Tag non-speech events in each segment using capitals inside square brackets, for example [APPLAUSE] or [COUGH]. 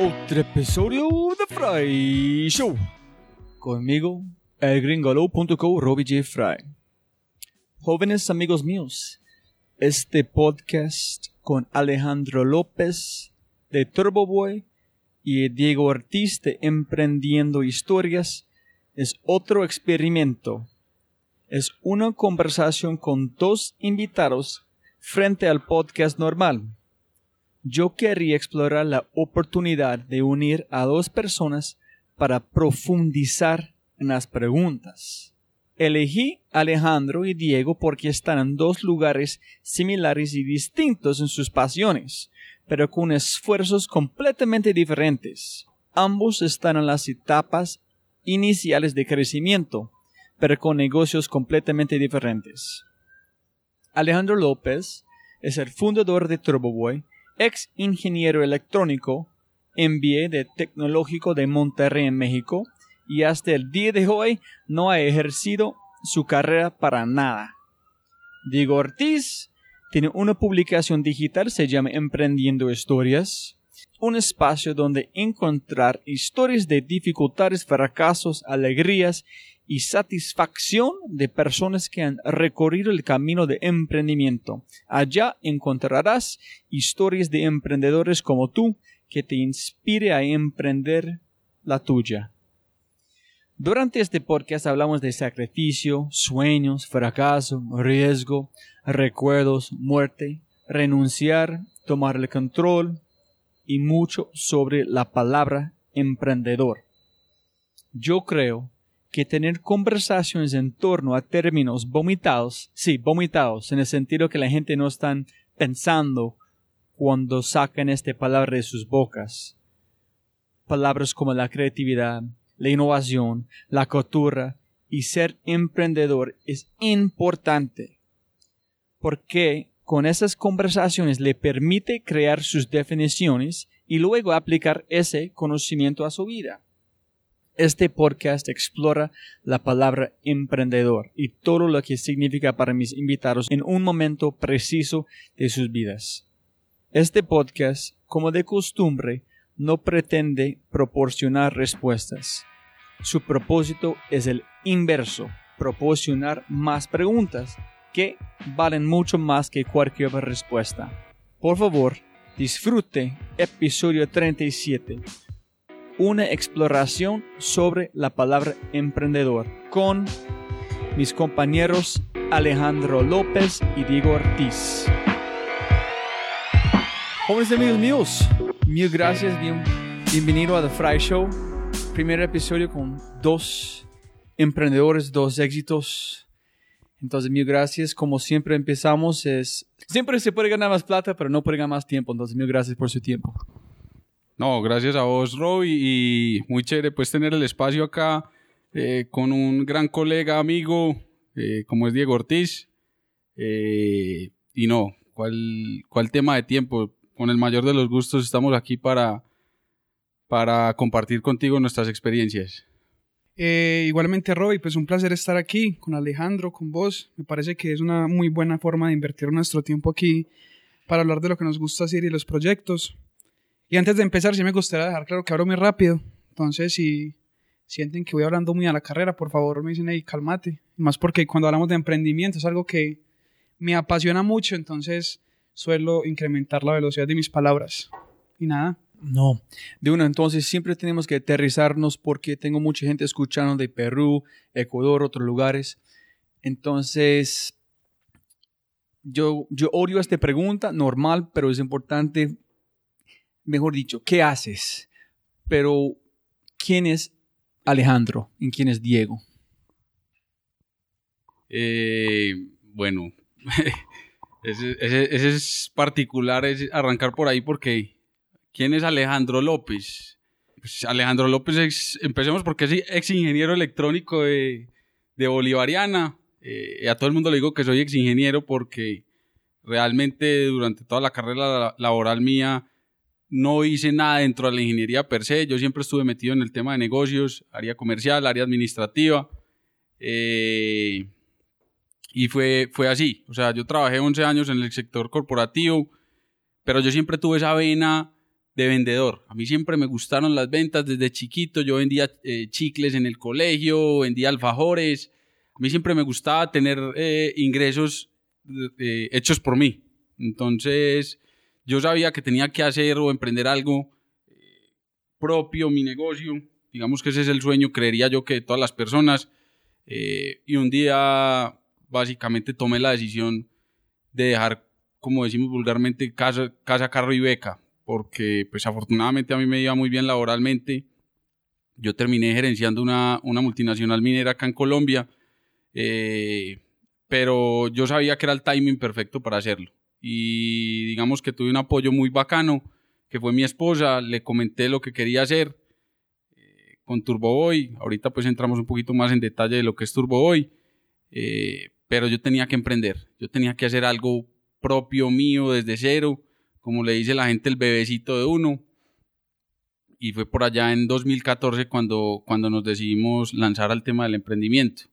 otro episodio de Fry Show. Conmigo, el gringolo.co, Robbie J. Fry. Jóvenes amigos míos, este podcast con Alejandro López de Turbo Boy y Diego Ortiz Emprendiendo Historias es otro experimento. Es una conversación con dos invitados frente al podcast normal yo quería explorar la oportunidad de unir a dos personas para profundizar en las preguntas. Elegí Alejandro y Diego porque están en dos lugares similares y distintos en sus pasiones, pero con esfuerzos completamente diferentes. Ambos están en las etapas iniciales de crecimiento, pero con negocios completamente diferentes. Alejandro López es el fundador de TurboBoy ex ingeniero electrónico, MBA de Tecnológico de Monterrey en México y hasta el día de hoy no ha ejercido su carrera para nada. Diego Ortiz tiene una publicación digital, se llama Emprendiendo Historias, un espacio donde encontrar historias de dificultades, fracasos, alegrías y satisfacción de personas que han recorrido el camino de emprendimiento. Allá encontrarás historias de emprendedores como tú que te inspire a emprender la tuya. Durante este podcast hablamos de sacrificio, sueños, fracaso, riesgo, recuerdos, muerte, renunciar, tomar el control y mucho sobre la palabra emprendedor. Yo creo que tener conversaciones en torno a términos vomitados, sí, vomitados, en el sentido que la gente no está pensando cuando sacan esta palabra de sus bocas. Palabras como la creatividad, la innovación, la cultura y ser emprendedor es importante porque con esas conversaciones le permite crear sus definiciones y luego aplicar ese conocimiento a su vida. Este podcast explora la palabra emprendedor y todo lo que significa para mis invitados en un momento preciso de sus vidas. Este podcast, como de costumbre, no pretende proporcionar respuestas. Su propósito es el inverso, proporcionar más preguntas que valen mucho más que cualquier respuesta. Por favor, disfrute episodio 37 una exploración sobre la palabra emprendedor con mis compañeros Alejandro López y Diego Ortiz. Jóvenes amigos míos, mil gracias, bien, bienvenido a The Fry Show. Primer episodio con dos emprendedores, dos éxitos. Entonces, mil gracias. Como siempre empezamos, es siempre se puede ganar más plata, pero no puede ganar más tiempo. Entonces, mil gracias por su tiempo. No, gracias a vos, Rob, y, muy chévere pues tener el espacio acá eh, con un gran colega, amigo, eh, como es Diego Ortiz. Eh, y no, ¿cuál, ¿cuál tema de tiempo? Con el mayor de los gustos estamos aquí para, para compartir contigo nuestras experiencias. igualmente, Roby, pues un placer estar aquí con Alejandro, con vos. Me parece que es una muy buena forma de invertir nuestro tiempo aquí para hablar de lo que nos gusta hacer y los proyectos. Y antes de empezar, sí me gustaría dejar claro que hablo muy rápido. Entonces, si sienten que voy hablando muy a la carrera, por favor me dicen, hey, cálmate. Más porque cuando hablamos de emprendimiento es algo que me apasiona mucho, entonces suelo incrementar la velocidad de mis palabras. Y nada. No, de una, entonces siempre tenemos que aterrizarnos porque tengo mucha gente escuchando de Perú, Ecuador, otros lugares. Entonces, yo, yo odio esta pregunta, normal, pero es importante mejor dicho, ¿qué haces? Pero, ¿quién es Alejandro y quién es Diego? Eh, bueno, [LAUGHS] ese, es particular, es arrancar por ahí porque ¿quién es Alejandro López? pues, Alejandro López, empecemos porque es ex ingeniero electrónico de, de Bolivariana. Eh, a todo el mundo le digo que soy ex ingeniero porque realmente durante toda la carrera laboral mía no hice nada dentro de la ingeniería per se. Yo siempre estuve metido en el tema de negocios, área comercial, área administrativa. Eh, y fue, fue así. O sea, yo trabajé 11 años en el sector corporativo, pero yo siempre tuve esa vena de vendedor. A mí siempre me gustaron las ventas desde chiquito. Yo vendía eh, chicles en el colegio, vendía alfajores. A mí siempre me gustaba tener eh, ingresos hechos por mí. Entonces, yo sabía que tenía que hacer o emprender algo eh, propio, mi negocio. Digamos que ese es el sueño, creería yo, que de todas las personas. Eh, y un día, básicamente, tomé la decisión de dejar, como decimos vulgarmente, casa, casa carro y beca. Porque, pues, afortunadamente a mí me iba muy bien laboralmente. Yo terminé gerenciando una, una multinacional minera acá en Colombia. Eh, pero yo sabía que era el timing perfecto para hacerlo y digamos que tuve un apoyo muy bacano, que fue mi esposa, le comenté lo que quería hacer eh, con Turbo Boy, ahorita pues entramos un poquito más en detalle de lo que es Turbo Boy, eh, pero yo tenía que emprender, yo tenía que hacer algo propio mío desde cero, como le dice la gente el bebecito de uno, y fue por allá en 2014 cuando, cuando nos decidimos lanzar al tema del emprendimiento.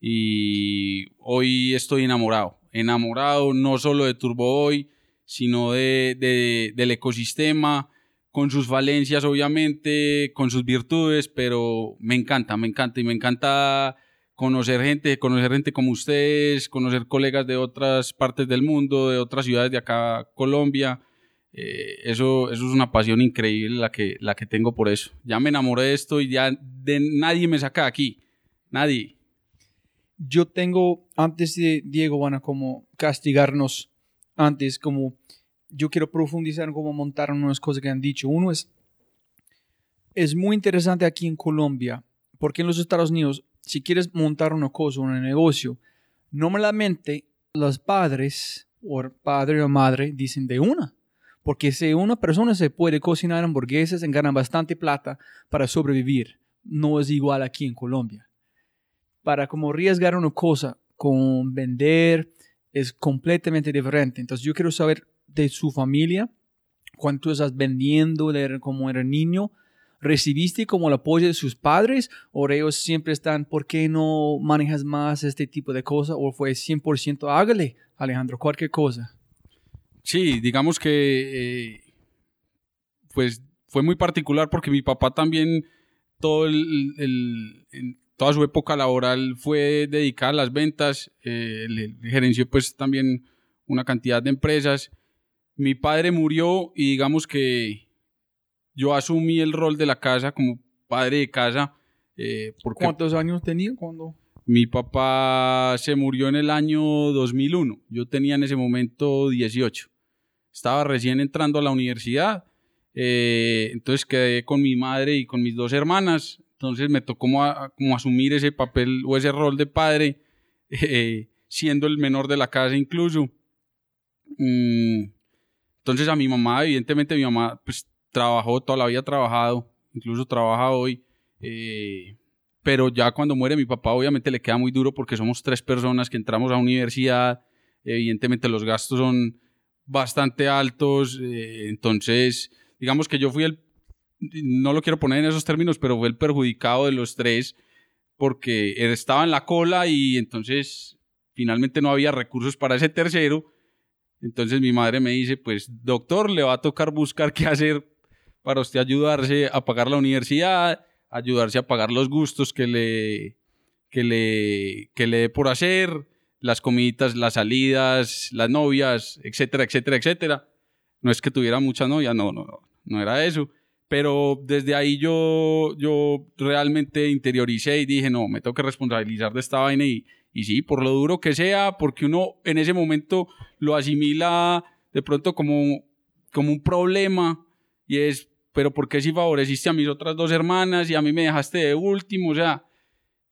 Y hoy estoy enamorado, enamorado no solo de Turbo Boy, sino de, del ecosistema, con sus falencias obviamente, con sus virtudes, pero me encanta, me encanta y me encanta conocer gente, conocer gente como ustedes, conocer colegas de otras partes del mundo, de otras ciudades de acá, Colombia. Eh, eso, eso es una pasión increíble la que, la que tengo por eso. Ya me enamoré de esto y ya de nadie me saca de aquí. Nadie yo tengo, antes de Diego van a como castigarnos antes, como yo quiero profundizar en cómo montar unas cosas que han dicho. Uno es, es muy interesante aquí en Colombia, porque en los Estados Unidos, si quieres montar una cosa, un negocio, normalmente los padres o padre o madre dicen de una. Porque si una persona se puede cocinar hamburguesas, y gana bastante plata para sobrevivir. No es igual aquí en Colombia para como arriesgar una cosa con vender es completamente diferente. Entonces yo quiero saber de su familia, cuánto estás vendiendo de como era niño, ¿recibiste como el apoyo de sus padres o ellos siempre están, ¿por qué no manejas más este tipo de cosas? ¿O fue 100% hágale, Alejandro, cualquier cosa? Sí, digamos que eh, pues fue muy particular porque mi papá también todo el, toda su época laboral fue dedicada a las ventas, eh, le, gerenció pues también una cantidad de empresas. Mi padre murió y digamos que yo asumí el rol de la casa como padre de casa. Eh, ¿Cuántos años tenía cuando? Mi papá se murió en el año 2001. Yo tenía en ese momento 18. Estaba recién entrando a la universidad. Eh, entonces quedé con mi madre y con mis dos hermanas. Entonces me tocó como, asumir ese papel o ese rol de padre, eh, siendo el menor de la casa incluso. Mm, entonces a mi mamá, evidentemente mi mamá pues trabajó, toda la vida trabajado, incluso trabaja hoy. Eh, pero ya cuando muere mi papá obviamente le queda muy duro porque somos tres personas que entramos a universidad, evidentemente los gastos son bastante altos, eh, entonces digamos que yo fui el no lo quiero poner en esos términos, pero fue el perjudicado de los tres porque él estaba en la cola y entonces finalmente no había recursos para ese tercero. Entonces mi madre me dice, pues doctor, le va a tocar buscar qué hacer para usted ayudarse a pagar la universidad, ayudarse a pagar los gustos que le, que le, que le dé por hacer, las comiditas, las salidas, las novias, etcétera, etcétera, etcétera. No es que tuviera mucha novia, no, no, no, no era eso pero desde ahí yo, yo realmente interioricé y dije, no, me tengo que responsabilizar de esta vaina y, y sí, por lo duro que sea, porque uno en ese momento lo asimila de pronto como, como un problema y es, pero ¿por qué si favoreciste a mis otras dos hermanas y a mí me dejaste de último? O sea,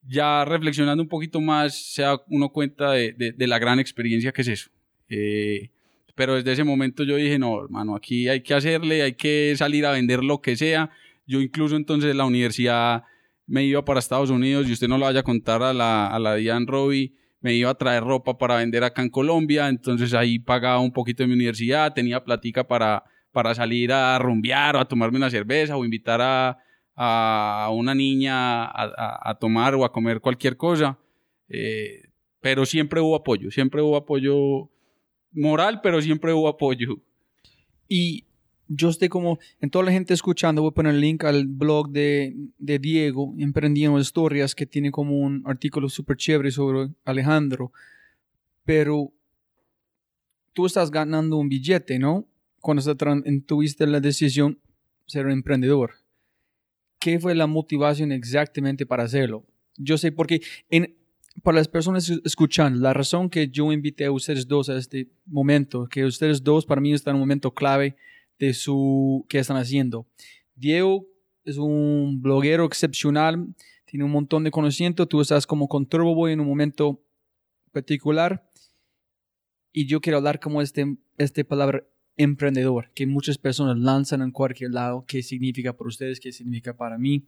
ya reflexionando un poquito más, se da uno cuenta de, de, la gran experiencia que es eso. Eh, pero desde ese momento yo dije, no, hermano, aquí hay que hacerle, hay que salir a vender lo que sea. Yo incluso entonces en la universidad me iba para Estados Unidos y usted no lo vaya a contar a la, a la Diane Robbie me iba a traer ropa para vender acá en Colombia, entonces ahí pagaba un poquito de mi universidad, tenía platica para, para salir a rumbear o a tomarme una cerveza o invitar a, a una niña a, a, tomar o a comer cualquier cosa. Eh, pero siempre hubo apoyo, siempre hubo apoyo moral, pero siempre hubo apoyo. Y yo estoy como, en toda la gente escuchando, voy a poner el link al blog de, Diego, Emprendiendo Historias, que tiene como un artículo súper chévere sobre Alejandro. Pero tú estás ganando un billete, ¿no? Cuando tuviste la decisión de ser un emprendedor. ¿Qué fue la motivación exactamente para hacerlo? Yo sé porque en, para las personas escuchando, la razón que yo invité a ustedes dos a este momento, que ustedes dos para mí están en un momento clave de su qué están haciendo. Diego es un bloguero excepcional, tiene un montón de conocimiento, tú estás como con en un momento particular y yo quiero hablar como este, este palabra emprendedor, que muchas personas lanzan en cualquier lado, qué significa para ustedes, qué significa para mí.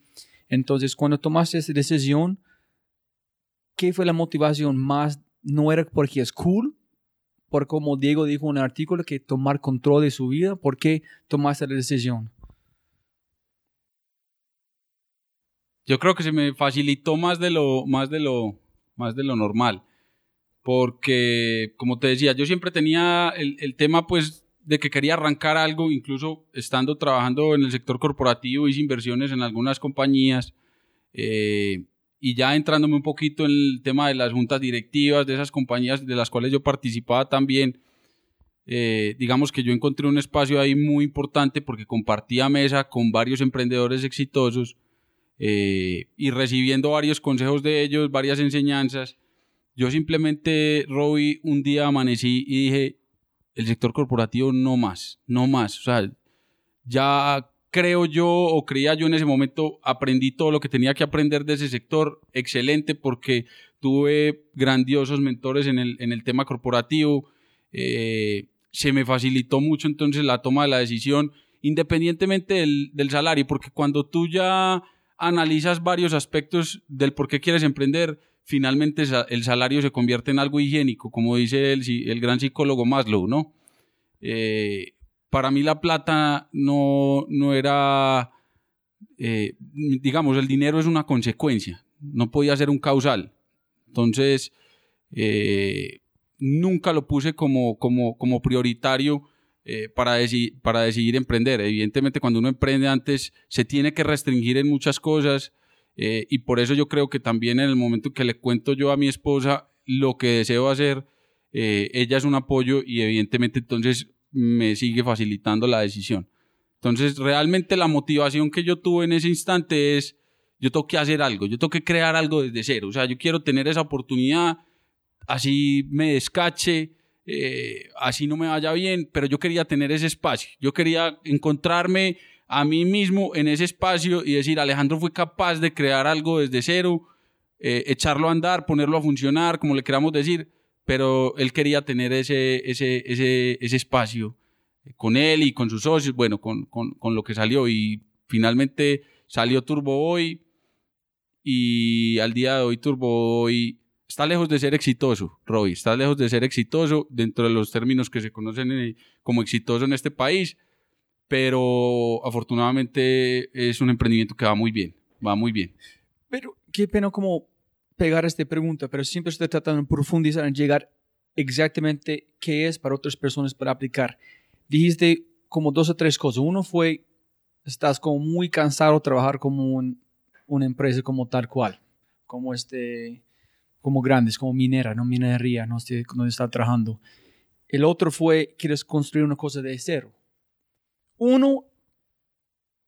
Entonces, cuando tomaste esa decisión, ¿qué fue la motivación más? No era porque es cool, por como Diego dijo en un artículo, que tomar control de su vida. ¿Por qué tomaste la decisión? Yo creo que se me facilitó más de lo, más de lo, más de lo normal. Porque, como te decía, yo siempre tenía el, el tema, pues, de que quería arrancar algo, incluso estando trabajando en el sector corporativo, hice inversiones en algunas compañías. Eh, y ya entrándome un poquito en el tema de las juntas directivas de esas compañías de las cuales yo participaba también, eh, digamos que yo encontré un espacio ahí muy importante porque compartía mesa con varios emprendedores exitosos eh, y recibiendo varios consejos de ellos, varias enseñanzas. Yo simplemente, Robbie, un día amanecí y dije, el sector corporativo no más, no más. O sea, ya creo yo o creía yo en ese momento, aprendí todo lo que tenía que aprender de ese sector, excelente porque tuve grandiosos mentores en el, en el tema corporativo, eh, se me facilitó mucho entonces la toma de la decisión, independientemente del, del salario, porque cuando tú ya analizas varios aspectos del por qué quieres emprender, finalmente el salario se convierte en algo higiénico, como dice el, el gran psicólogo Maslow, ¿no? Eh, para mí la plata no, no era, eh, digamos, el dinero es una consecuencia, no podía ser un causal. Entonces, eh, nunca lo puse como, como, como prioritario eh, para, para decidir emprender. Evidentemente, cuando uno emprende antes, se tiene que restringir en muchas cosas y por eso yo creo que también en el momento que le cuento yo a mi esposa lo que deseo hacer, ella es un apoyo y evidentemente entonces me sigue facilitando la decisión. Entonces, realmente la motivación que yo tuve en ese instante es, yo tengo que hacer algo, yo tengo que crear algo desde cero. O sea, yo quiero tener esa oportunidad, así me descache, eh, así no me vaya bien, pero yo quería tener ese espacio. Yo quería encontrarme a mí mismo en ese espacio y decir, Alejandro fue capaz de crear algo desde cero, eh, echarlo a andar, ponerlo a funcionar, como le queramos decir, pero él quería tener ese, ese, ese, ese espacio con él y con sus socios, bueno, con, con, con, lo que salió y finalmente salió Turbo Hoy y al día de hoy Turbo Hoy está lejos de ser exitoso, Roy, está lejos de ser exitoso dentro de los términos que se conocen como exitoso en este país, pero afortunadamente es un emprendimiento que va muy bien, va muy bien. Pero qué pena como pegar esta pregunta, pero siempre estoy tratando de profundizar en llegar exactamente qué es para otras personas para aplicar. Dijiste como dos o tres cosas. Uno fue, estás como muy cansado de trabajar como una empresa como tal cual, como este, como grandes, como minera, no minería, no sé dónde está trabajando. El otro fue, quieres construir una cosa de cero. Uno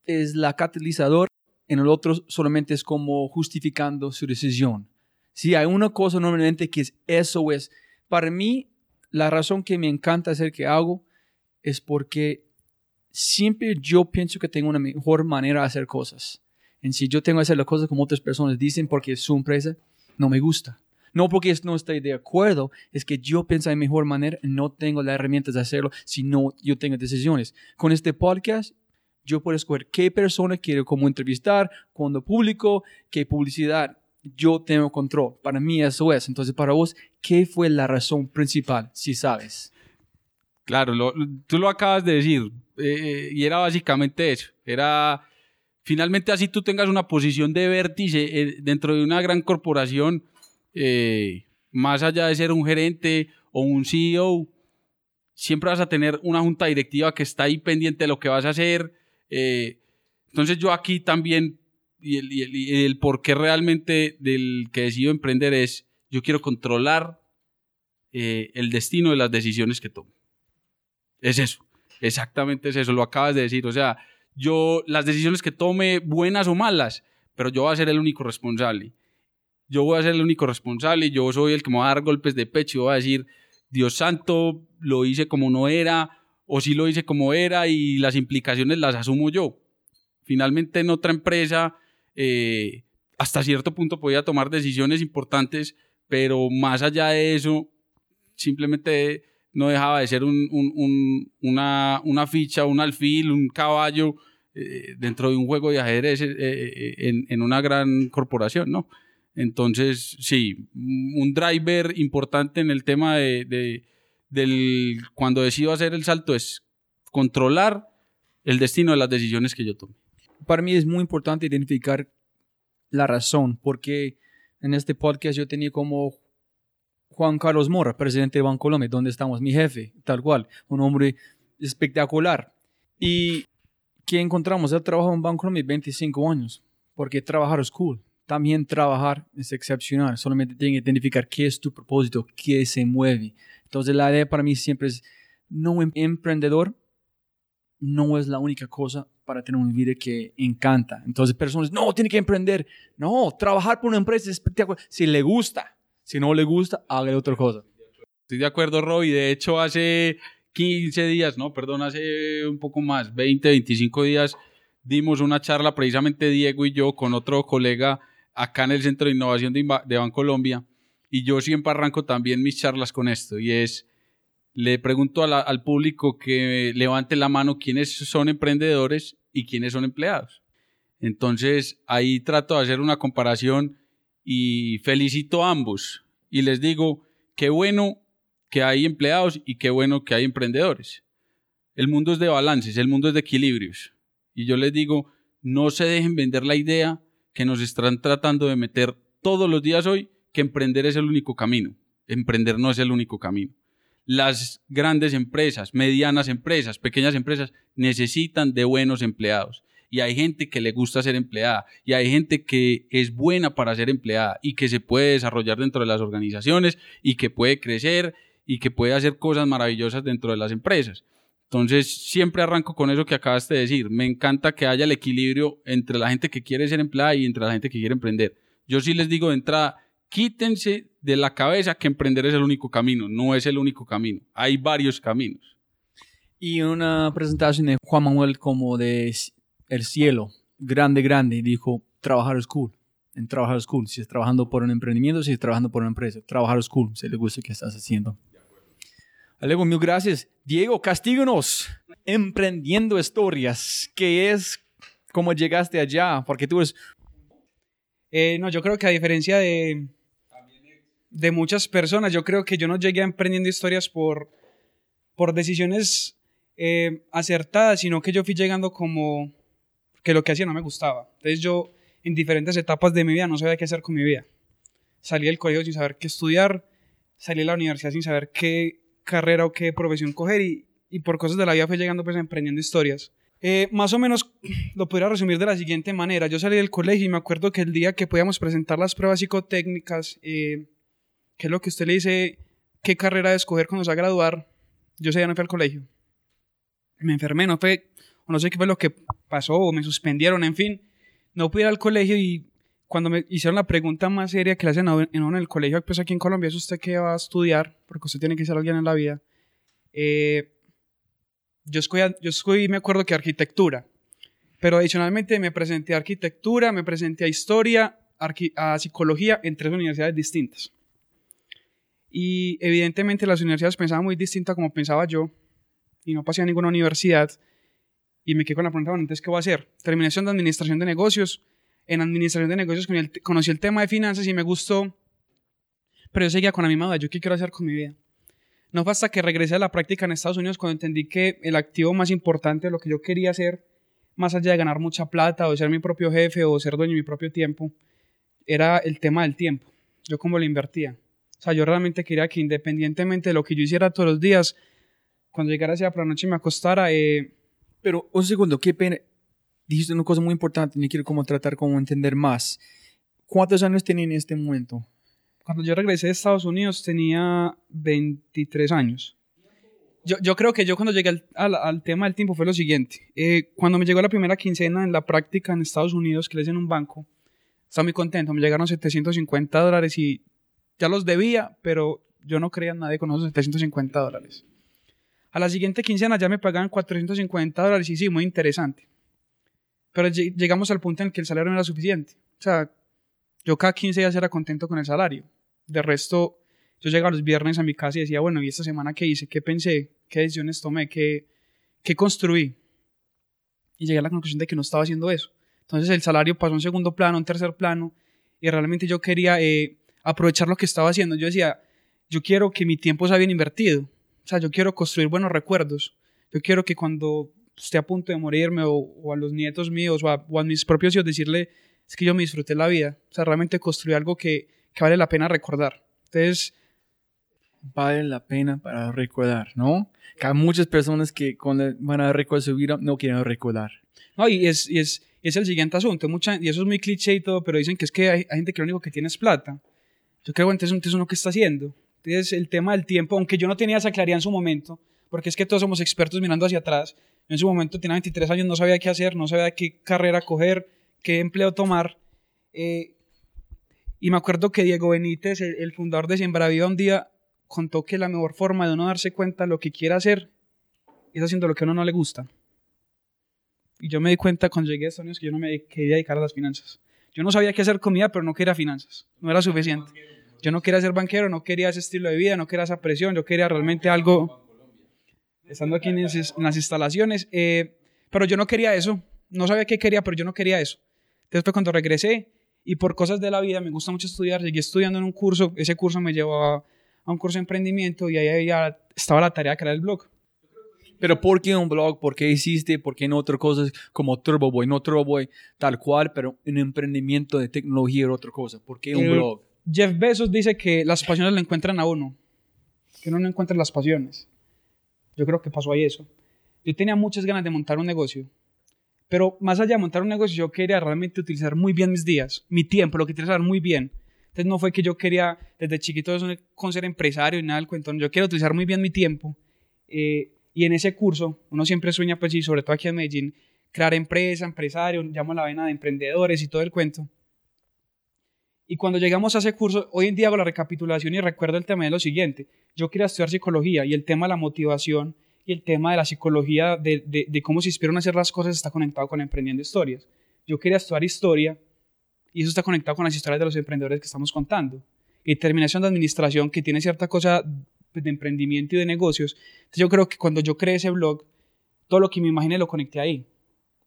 es la catalizador, en el otro solamente es como justificando su decisión. Si hay una cosa normalmente que es eso es, para mí, la razón que me encanta hacer que hago es porque siempre yo pienso que tengo una mejor manera de hacer cosas. En si yo tengo que hacer las cosas como otras personas dicen porque es su empresa, no me gusta. No porque no estoy de acuerdo, es que yo pienso de mejor manera, no tengo las herramientas de hacerlo, si no yo tengo decisiones. Con este podcast, Yo puedo escoger qué persona quiero como entrevistar, cuándo público, qué publicidad. Yo tengo control. Para mí eso es. Entonces, para vos, ¿qué fue la razón principal, si sabes? Claro, lo- tú lo acabas de decir. eh, y era básicamente eso. Era, finalmente así tú tengas una posición de vértice eh, dentro de una gran corporación, eh, más allá de ser un gerente o un CEO, siempre vas a tener una junta directiva que está ahí pendiente de lo que vas a hacer. eh, entonces yo aquí también, y el, y el- por qué realmente del que decido emprender es, yo quiero controlar eh, el destino de las decisiones que tomo. Es eso, exactamente es eso, lo acabas de decir. O sea, yo, las decisiones que tome, buenas o malas, pero yo voy a ser el único responsable. Yo voy a ser el único responsable, yo soy el que me va a dar golpes de pecho y voy a decir, Dios santo, lo hice como no era, o sí lo hice como era y las implicaciones las asumo yo. Finalmente en otra empresa, eh, hasta cierto punto podía tomar decisiones importantes, pero más allá de eso, simplemente no dejaba de ser un- un- un- una, ficha, un alfil, un caballo eh, dentro de un juego de ajedrez eh, en, una gran corporación, ¿no? Entonces, sí, un driver importante en el tema de, cuando decido hacer el salto es controlar el destino de las decisiones que yo tome. Para mí es muy importante identificar la razón, porque en este podcast yo tenía como Juan Carlos Mora, presidente de Bancolombia, donde estamos, mi jefe, tal cual, un hombre espectacular. Y que encontramos, él trabajó en Bancolombia 25 años, porque trabajar es cool. También trabajar es excepcional, solamente tienes que identificar qué es tu propósito, qué se mueve. Entonces la idea para mí siempre es, no em- emprendedor no es la única cosa para tener una vida que encanta. Entonces, personas, no, tiene que emprender. No, trabajar por una empresa es espectacular. Si le gusta, si no le gusta, haga otra cosa. Estoy de acuerdo, Roy. De hecho, hace 15 días, no, perdón, hace un poco más, 20, 25 días, dimos una charla precisamente Diego y yo con otro colega acá en el Centro de Innovación de, Inva- de Bancolombia. Y yo siempre arranco también mis charlas con esto. Y es, le pregunto al público que levante la mano quiénes son emprendedores y quiénes son empleados. Entonces, ahí trato de hacer una comparación y felicito a ambos. Y les digo, qué bueno que hay empleados y qué bueno que hay emprendedores. El mundo es de balances, el mundo es de equilibrios. Y yo les digo, no se dejen vender la idea que nos están tratando de meter todos los días hoy, que emprender es el único camino. Emprender no es el único camino. Las grandes empresas, medianas empresas, pequeñas empresas necesitan de buenos empleados. Y hay gente que le gusta ser empleada. Y hay gente que es buena para ser empleada y que se puede desarrollar dentro de las organizaciones y que puede crecer y que puede hacer cosas maravillosas dentro de las empresas. Entonces, siempre arranco con eso que acabaste de decir. Me encanta que haya el equilibrio entre la gente que quiere ser empleada y entre la gente que quiere emprender. Yo sí les digo de entrada, quítense de la cabeza que emprender es el único camino. No es el único camino. Hay varios caminos. Y una presentación de Juan Manuel como de el cielo, grande, grande, dijo, trabajar es cool. En trabajar es cool. Si es trabajando por un emprendimiento, si es trabajando por una empresa. Trabajar es cool, si le gusta que estás haciendo. Alego, mil gracias. Diego, castíganos. Emprendiendo historias. ¿Qué es? ¿Cómo llegaste allá? Porque tú eres... Eh, no, yo creo que a diferencia de, de muchas personas, yo creo que yo no llegué a emprendiendo historias por, por decisiones eh, acertadas, sino que yo fui llegando como que lo que hacía no me gustaba. Entonces yo en diferentes etapas de mi vida no sabía qué hacer con mi vida. Salí del colegio sin saber qué estudiar, salí de la universidad sin saber qué carrera o qué profesión coger y, y por cosas de la vida fui llegando pues emprendiendo historias. Eh, más o menos lo podría resumir de la siguiente manera. Yo salí del colegio y me acuerdo que el día que podíamos presentar las pruebas psicotécnicas, eh, que es lo que usted le dice, qué carrera escoger cuando se va a graduar, yo ese día no fui al colegio. Me enfermé, no fue, o no sé qué fue lo que pasó, o me suspendieron, en fin. No pude ir al colegio y cuando me hicieron la pregunta más seria que le hacen en el colegio, pues aquí en Colombia, es usted que va a estudiar, porque usted tiene que ser alguien en la vida. Eh, yo escogí, yo escogí, me acuerdo que arquitectura, pero adicionalmente me presenté a arquitectura, me presenté a historia, a psicología en tres universidades distintas. Y evidentemente las universidades pensaban muy distinta como pensaba yo, y no pasé a ninguna universidad. y me quedé con la pregunta, bueno, entonces, ¿qué voy a hacer? Terminación de administración de negocios. En administración de negocios conocí el, conocí el tema de finanzas y me gustó, pero yo seguía con la misma duda, ¿yo qué quiero hacer con mi vida? No fue hasta que regresé a la práctica en Estados Unidos cuando entendí que el activo más importante lo que yo quería hacer, más allá de ganar mucha plata o ser mi propio jefe o ser dueño de mi propio tiempo, era el tema del tiempo. Yo cómo lo invertía. O sea, yo realmente quería que independientemente de lo que yo hiciera todos los días, cuando llegara hacia por la noche y me acostara, eh, Pero un segundo, qué pena. Dijiste una cosa muy importante, y quiero como tratar como entender más. ¿Cuántos años tiene en este momento? cuando yo regresé de Estados Unidos tenía 23 años. Yo, yo creo que yo cuando llegué al, al, al tema del tiempo fue lo siguiente. Eh, cuando me llegó la primera quincena en la práctica en Estados Unidos, que les en un banco, estaba muy contento. Me llegaron 750 dólares y ya los debía, pero yo no creía en nadie con esos 750 dólares. A la siguiente quincena ya me pagaban 450 dólares y sí, muy interesante. Pero lleg- llegamos al punto en el que el salario no era suficiente. O sea, yo cada 15 días era contento con el salario. De resto, yo llegaba los viernes a mi casa y decía, bueno, ¿y esta semana qué hice? ¿Qué pensé? ¿Qué decisiones tomé? ¿Qué, qué construí? Y llegué a la conclusión de que no estaba haciendo eso. Entonces el salario pasó a un segundo plano, a un tercer plano, y realmente yo quería eh, aprovechar lo que estaba haciendo. Yo decía, yo quiero que mi tiempo sea bien invertido. O sea, yo quiero construir buenos recuerdos. Yo quiero que cuando esté a punto de morirme o, o a los nietos míos o a, o a mis propios hijos decirle, es que yo me disfruté la vida. O sea, realmente construí algo que, que vale la pena recordar. Entonces, Vale la pena para recordar, ¿no? Que hay muchas personas que cuando van a recordar su vida no quieren recordar. no, y es, y es, es el siguiente asunto. Mucha, y eso es muy cliché y todo, pero dicen que es que hay, hay gente que lo único que tiene es plata. Yo creo, entonces, entonces uno qué está haciendo. Entonces, el tema del tiempo, aunque yo no tenía esa claridad en su momento, porque es que todos somos expertos mirando hacia atrás. Yo en su momento tenía 23 años, no sabía qué hacer, no sabía qué carrera coger, qué empleo tomar. Eh, y me acuerdo que Diego Benítez, el, fundador de Siembra Viva, un día contó que la mejor forma de uno darse cuenta de lo que quiere hacer es haciendo lo que a uno no le gusta. Y yo me di cuenta cuando llegué a Estados Unidos que yo no me quería dedicar a las finanzas. Yo no sabía qué hacer con mi vida, pero no quería finanzas. No era suficiente. Yo no quería ser banquero, no quería ese estilo de vida, no quería esa presión, yo quería realmente algo, estando aquí en, en las instalaciones, eh, pero yo no quería eso, no sabía qué quería, pero yo no quería eso. Entonces fue cuando regresé y por cosas de la vida me gusta mucho estudiar, seguí estudiando en un curso, ese curso me llevó a, a un curso de emprendimiento y ahí había- estaba la tarea de crear el blog. Pero ¿por qué un blog? ¿Por qué hiciste? ¿Por qué no otras cosas como Turbo Boy? No Turbo Boy tal cual, pero un emprendimiento de tecnología era otra cosa. ¿Por qué un Eh, blog? Jeff Bezos dice que las pasiones le encuentran a uno, que uno no encuentra las pasiones. Yo creo que pasó ahí eso. Yo tenía muchas ganas de montar un negocio, pero más allá de montar un negocio, yo quería realmente utilizar muy bien mis días, mi tiempo, lo que hacer muy bien. Entonces no fue que yo quería desde chiquito con ser empresario y nada del cuento, yo quiero utilizar muy bien mi tiempo. eh, y en ese curso, uno siempre sueña, pues sí, sobre todo aquí en Medellín, crear empresa, empresario, llamo la vena de emprendedores y todo el cuento. Y cuando llegamos a ese curso, hoy en día hago la recapitulación y recuerdo el tema de lo siguiente. Yo quería estudiar psicología y el tema de la motivación y el tema de la psicología, de, cómo se inspiran a hacer las cosas, está conectado con emprendiendo historias. Yo quería estudiar historia y eso está conectado con las historias de los emprendedores que estamos contando. Y terminación de administración, que tiene cierta cosa de emprendimiento y de negocios. Entonces yo creo que cuando yo creé ese blog, todo lo que me imaginé lo conecté ahí.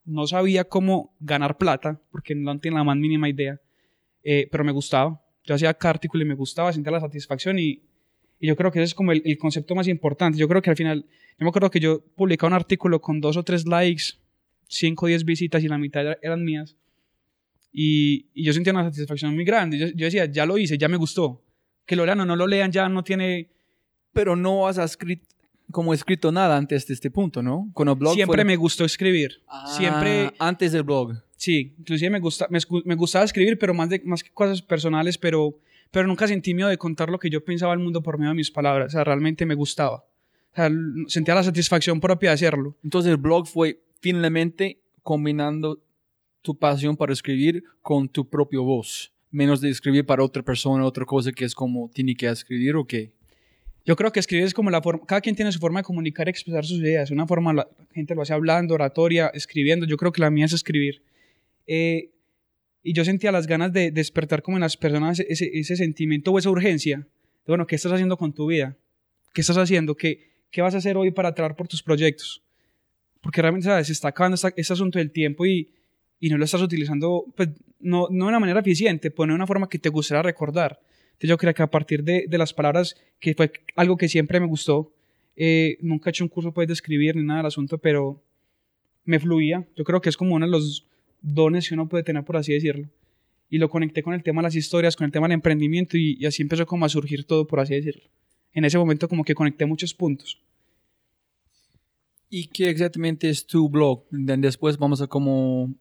No sabía cómo ganar plata, porque no tenía la más mínima idea eh, pero me gustaba. Yo hacía cada artículo y me gustaba, sentía la satisfacción y, y yo creo que ese es como el, el, concepto más importante. Yo creo que al final, yo me acuerdo que yo publicaba un artículo con dos o tres likes, cinco o diez visitas y la mitad eran mías y, y yo sentía una satisfacción muy grande. Yo, yo, decía, ya lo hice, ya me gustó. Que lo lean o no lo lean ya no tiene... Pero no has escrito, como escrito nada antes de este punto, ¿no? Con el blog Siempre fue... me gustó escribir. Ah, Siempre... Antes del blog. Sí, inclusive me, gusta, me, me, gustaba escribir, pero más, de, más que cosas personales, pero, pero nunca sentí miedo de contar lo que yo pensaba al mundo por medio de mis palabras. O sea, realmente me gustaba. O sea, sentía la satisfacción propia de hacerlo. Entonces el blog fue finalmente combinando tu pasión para escribir con tu propia voz, menos de escribir para otra persona, otra cosa que es como tiene que escribir o qué. Yo creo que escribir es como la forma, cada quien tiene su forma de comunicar y expresar sus ideas. Una forma la gente lo hace hablando, oratoria, escribiendo. Yo creo que la mía es escribir. Eh, y yo sentía las ganas de despertar como en las personas ese, sentimiento o esa urgencia. Bueno, ¿qué estás haciendo con tu vida? ¿Qué estás haciendo? ¿Qué, ¿Qué vas a hacer hoy para trabajar por tus proyectos? porque realmente ¿sabes? se está acabando ese asunto del tiempo y, y no lo estás utilizando, pues, no, no de una manera eficiente, pues no de una forma que te gustaría recordar. Entonces yo creo que a partir de, de las palabras, que fue algo que siempre me gustó, eh, nunca he hecho un curso pues, de escribir ni nada del asunto, pero me fluía. Yo creo que es como uno de los dones que uno puede tener, por así decirlo. Y lo conecté con el tema de las historias, con el tema del emprendimiento y, y así empezó como a surgir todo, por así decirlo. En ese momento como que conecté muchos puntos. ¿Y qué exactamente es tu blog? Después vamos a como...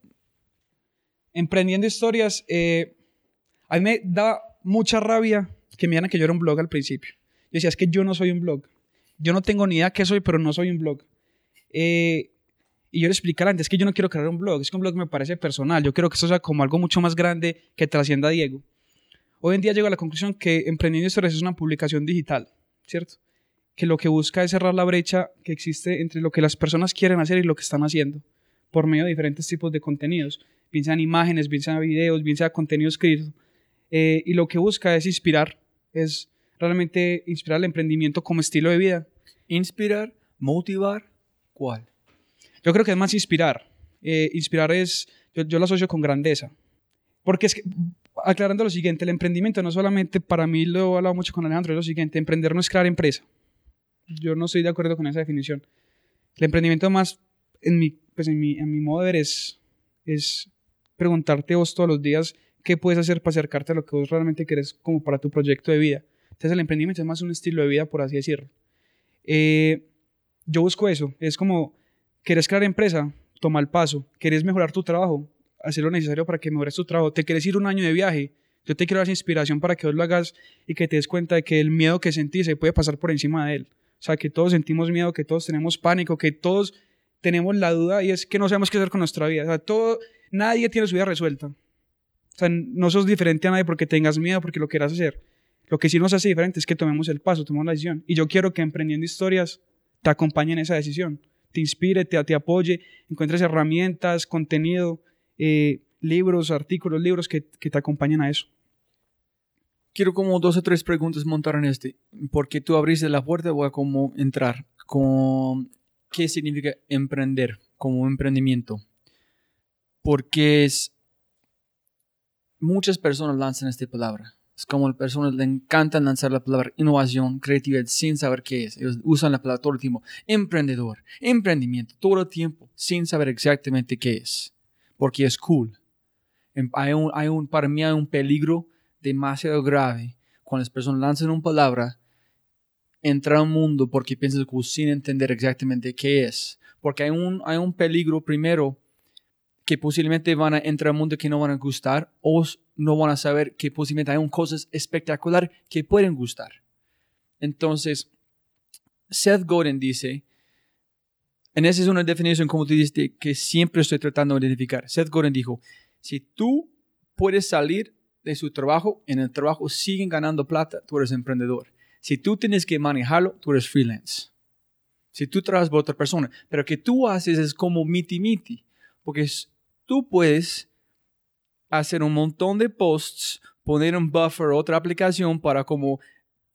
Emprendiendo historias, eh, a mí me da mucha rabia que me digan que yo era un blog al principio. Yo decía, es que yo no soy un blog. Yo no tengo ni idea qué soy, pero no soy un blog. Eh, y yo le explicaba antes, es que yo no quiero crear un blog, es que un blog me parece personal. Yo quiero que eso sea como algo mucho más grande que trascienda a Diego. Hoy en día llego a la conclusión que Emprendiendo Historias es una publicación digital, ¿cierto? Que lo que busca es cerrar la brecha que existe entre lo que las personas quieren hacer y lo que están haciendo por medio de diferentes tipos de contenidos, bien sean imágenes, bien sean videos, bien sea contenido escrito. Eh, y lo que busca es inspirar, es realmente inspirar el emprendimiento como estilo de vida. Inspirar, motivar, ¿cuál? Yo creo que es más inspirar. Eh, inspirar es, yo, yo, lo asocio con grandeza. Porque es que, aclarando lo siguiente, el emprendimiento no solamente, para mí lo he hablado mucho con Alejandro, es lo siguiente, emprender no es crear empresa. Yo no estoy de acuerdo con esa definición. El emprendimiento más, en mi, pues en mi, en mi modo de ver, es, es preguntarte vos todos los días qué puedes hacer para acercarte a lo que vos realmente querés como para tu proyecto de vida. Entonces el emprendimiento es más un estilo de vida, por así decirlo. Eh, yo busco eso, es como, ¿querés crear empresa? Toma el paso. ¿Querés mejorar tu trabajo? Hacer lo necesario para que mejores tu trabajo. ¿Te querés ir un año de viaje? Yo te quiero dar inspiración para que vos lo hagas y que te des cuenta de que el miedo que sentís se puede pasar por encima de él. O sea, que todos sentimos miedo, que todos tenemos pánico, que todos tenemos la duda y es que no sabemos qué hacer con nuestra vida. O sea, todo, nadie tiene su vida resuelta. O sea, no sos diferente a nadie porque tengas miedo, porque lo quieras hacer. Lo que sí nos hace diferente es que tomemos el paso, tomemos la decisión. Y yo quiero que emprendiendo historias te acompañe en esa decisión, te inspire, te, te apoye, encuentres herramientas, contenido, eh, libros, artículos, libros que, que, te acompañen a eso. Quiero como dos o tres preguntas montar en este, porque tú abriste la puerta, voy a como entrar con qué significa emprender como emprendimiento. Porque es, muchas personas lanzan esta palabra es como a las personas le encanta lanzar la palabra innovación, creatividad sin saber qué es. Ellos usan la palabra todo el tiempo. Emprendedor, emprendimiento, todo el tiempo, sin saber exactamente qué es. Porque es cool. Em, hay un, hay un, para mí hay un peligro demasiado grave cuando las personas lanzan una palabra, entrar a un mundo porque piensan que sin entender exactamente qué es. Porque hay un, hay un peligro primero que posiblemente van a entrar a un mundo que no van a gustar o no van a saber que posiblemente hay cosas espectaculares que pueden gustar. Entonces, Seth Godin dice, en esa es una definición, como tú dijiste, que siempre estoy tratando de identificar. Seth Godin dijo, si tú puedes salir de su trabajo, en el trabajo siguen ganando plata, tú eres emprendedor. Si tú tienes que manejarlo, tú eres freelance. Si tú trabajas por otra persona, pero que tú haces es como miti miti, porque tú puedes hacer un montón de posts, poner un buffer, otra aplicación para como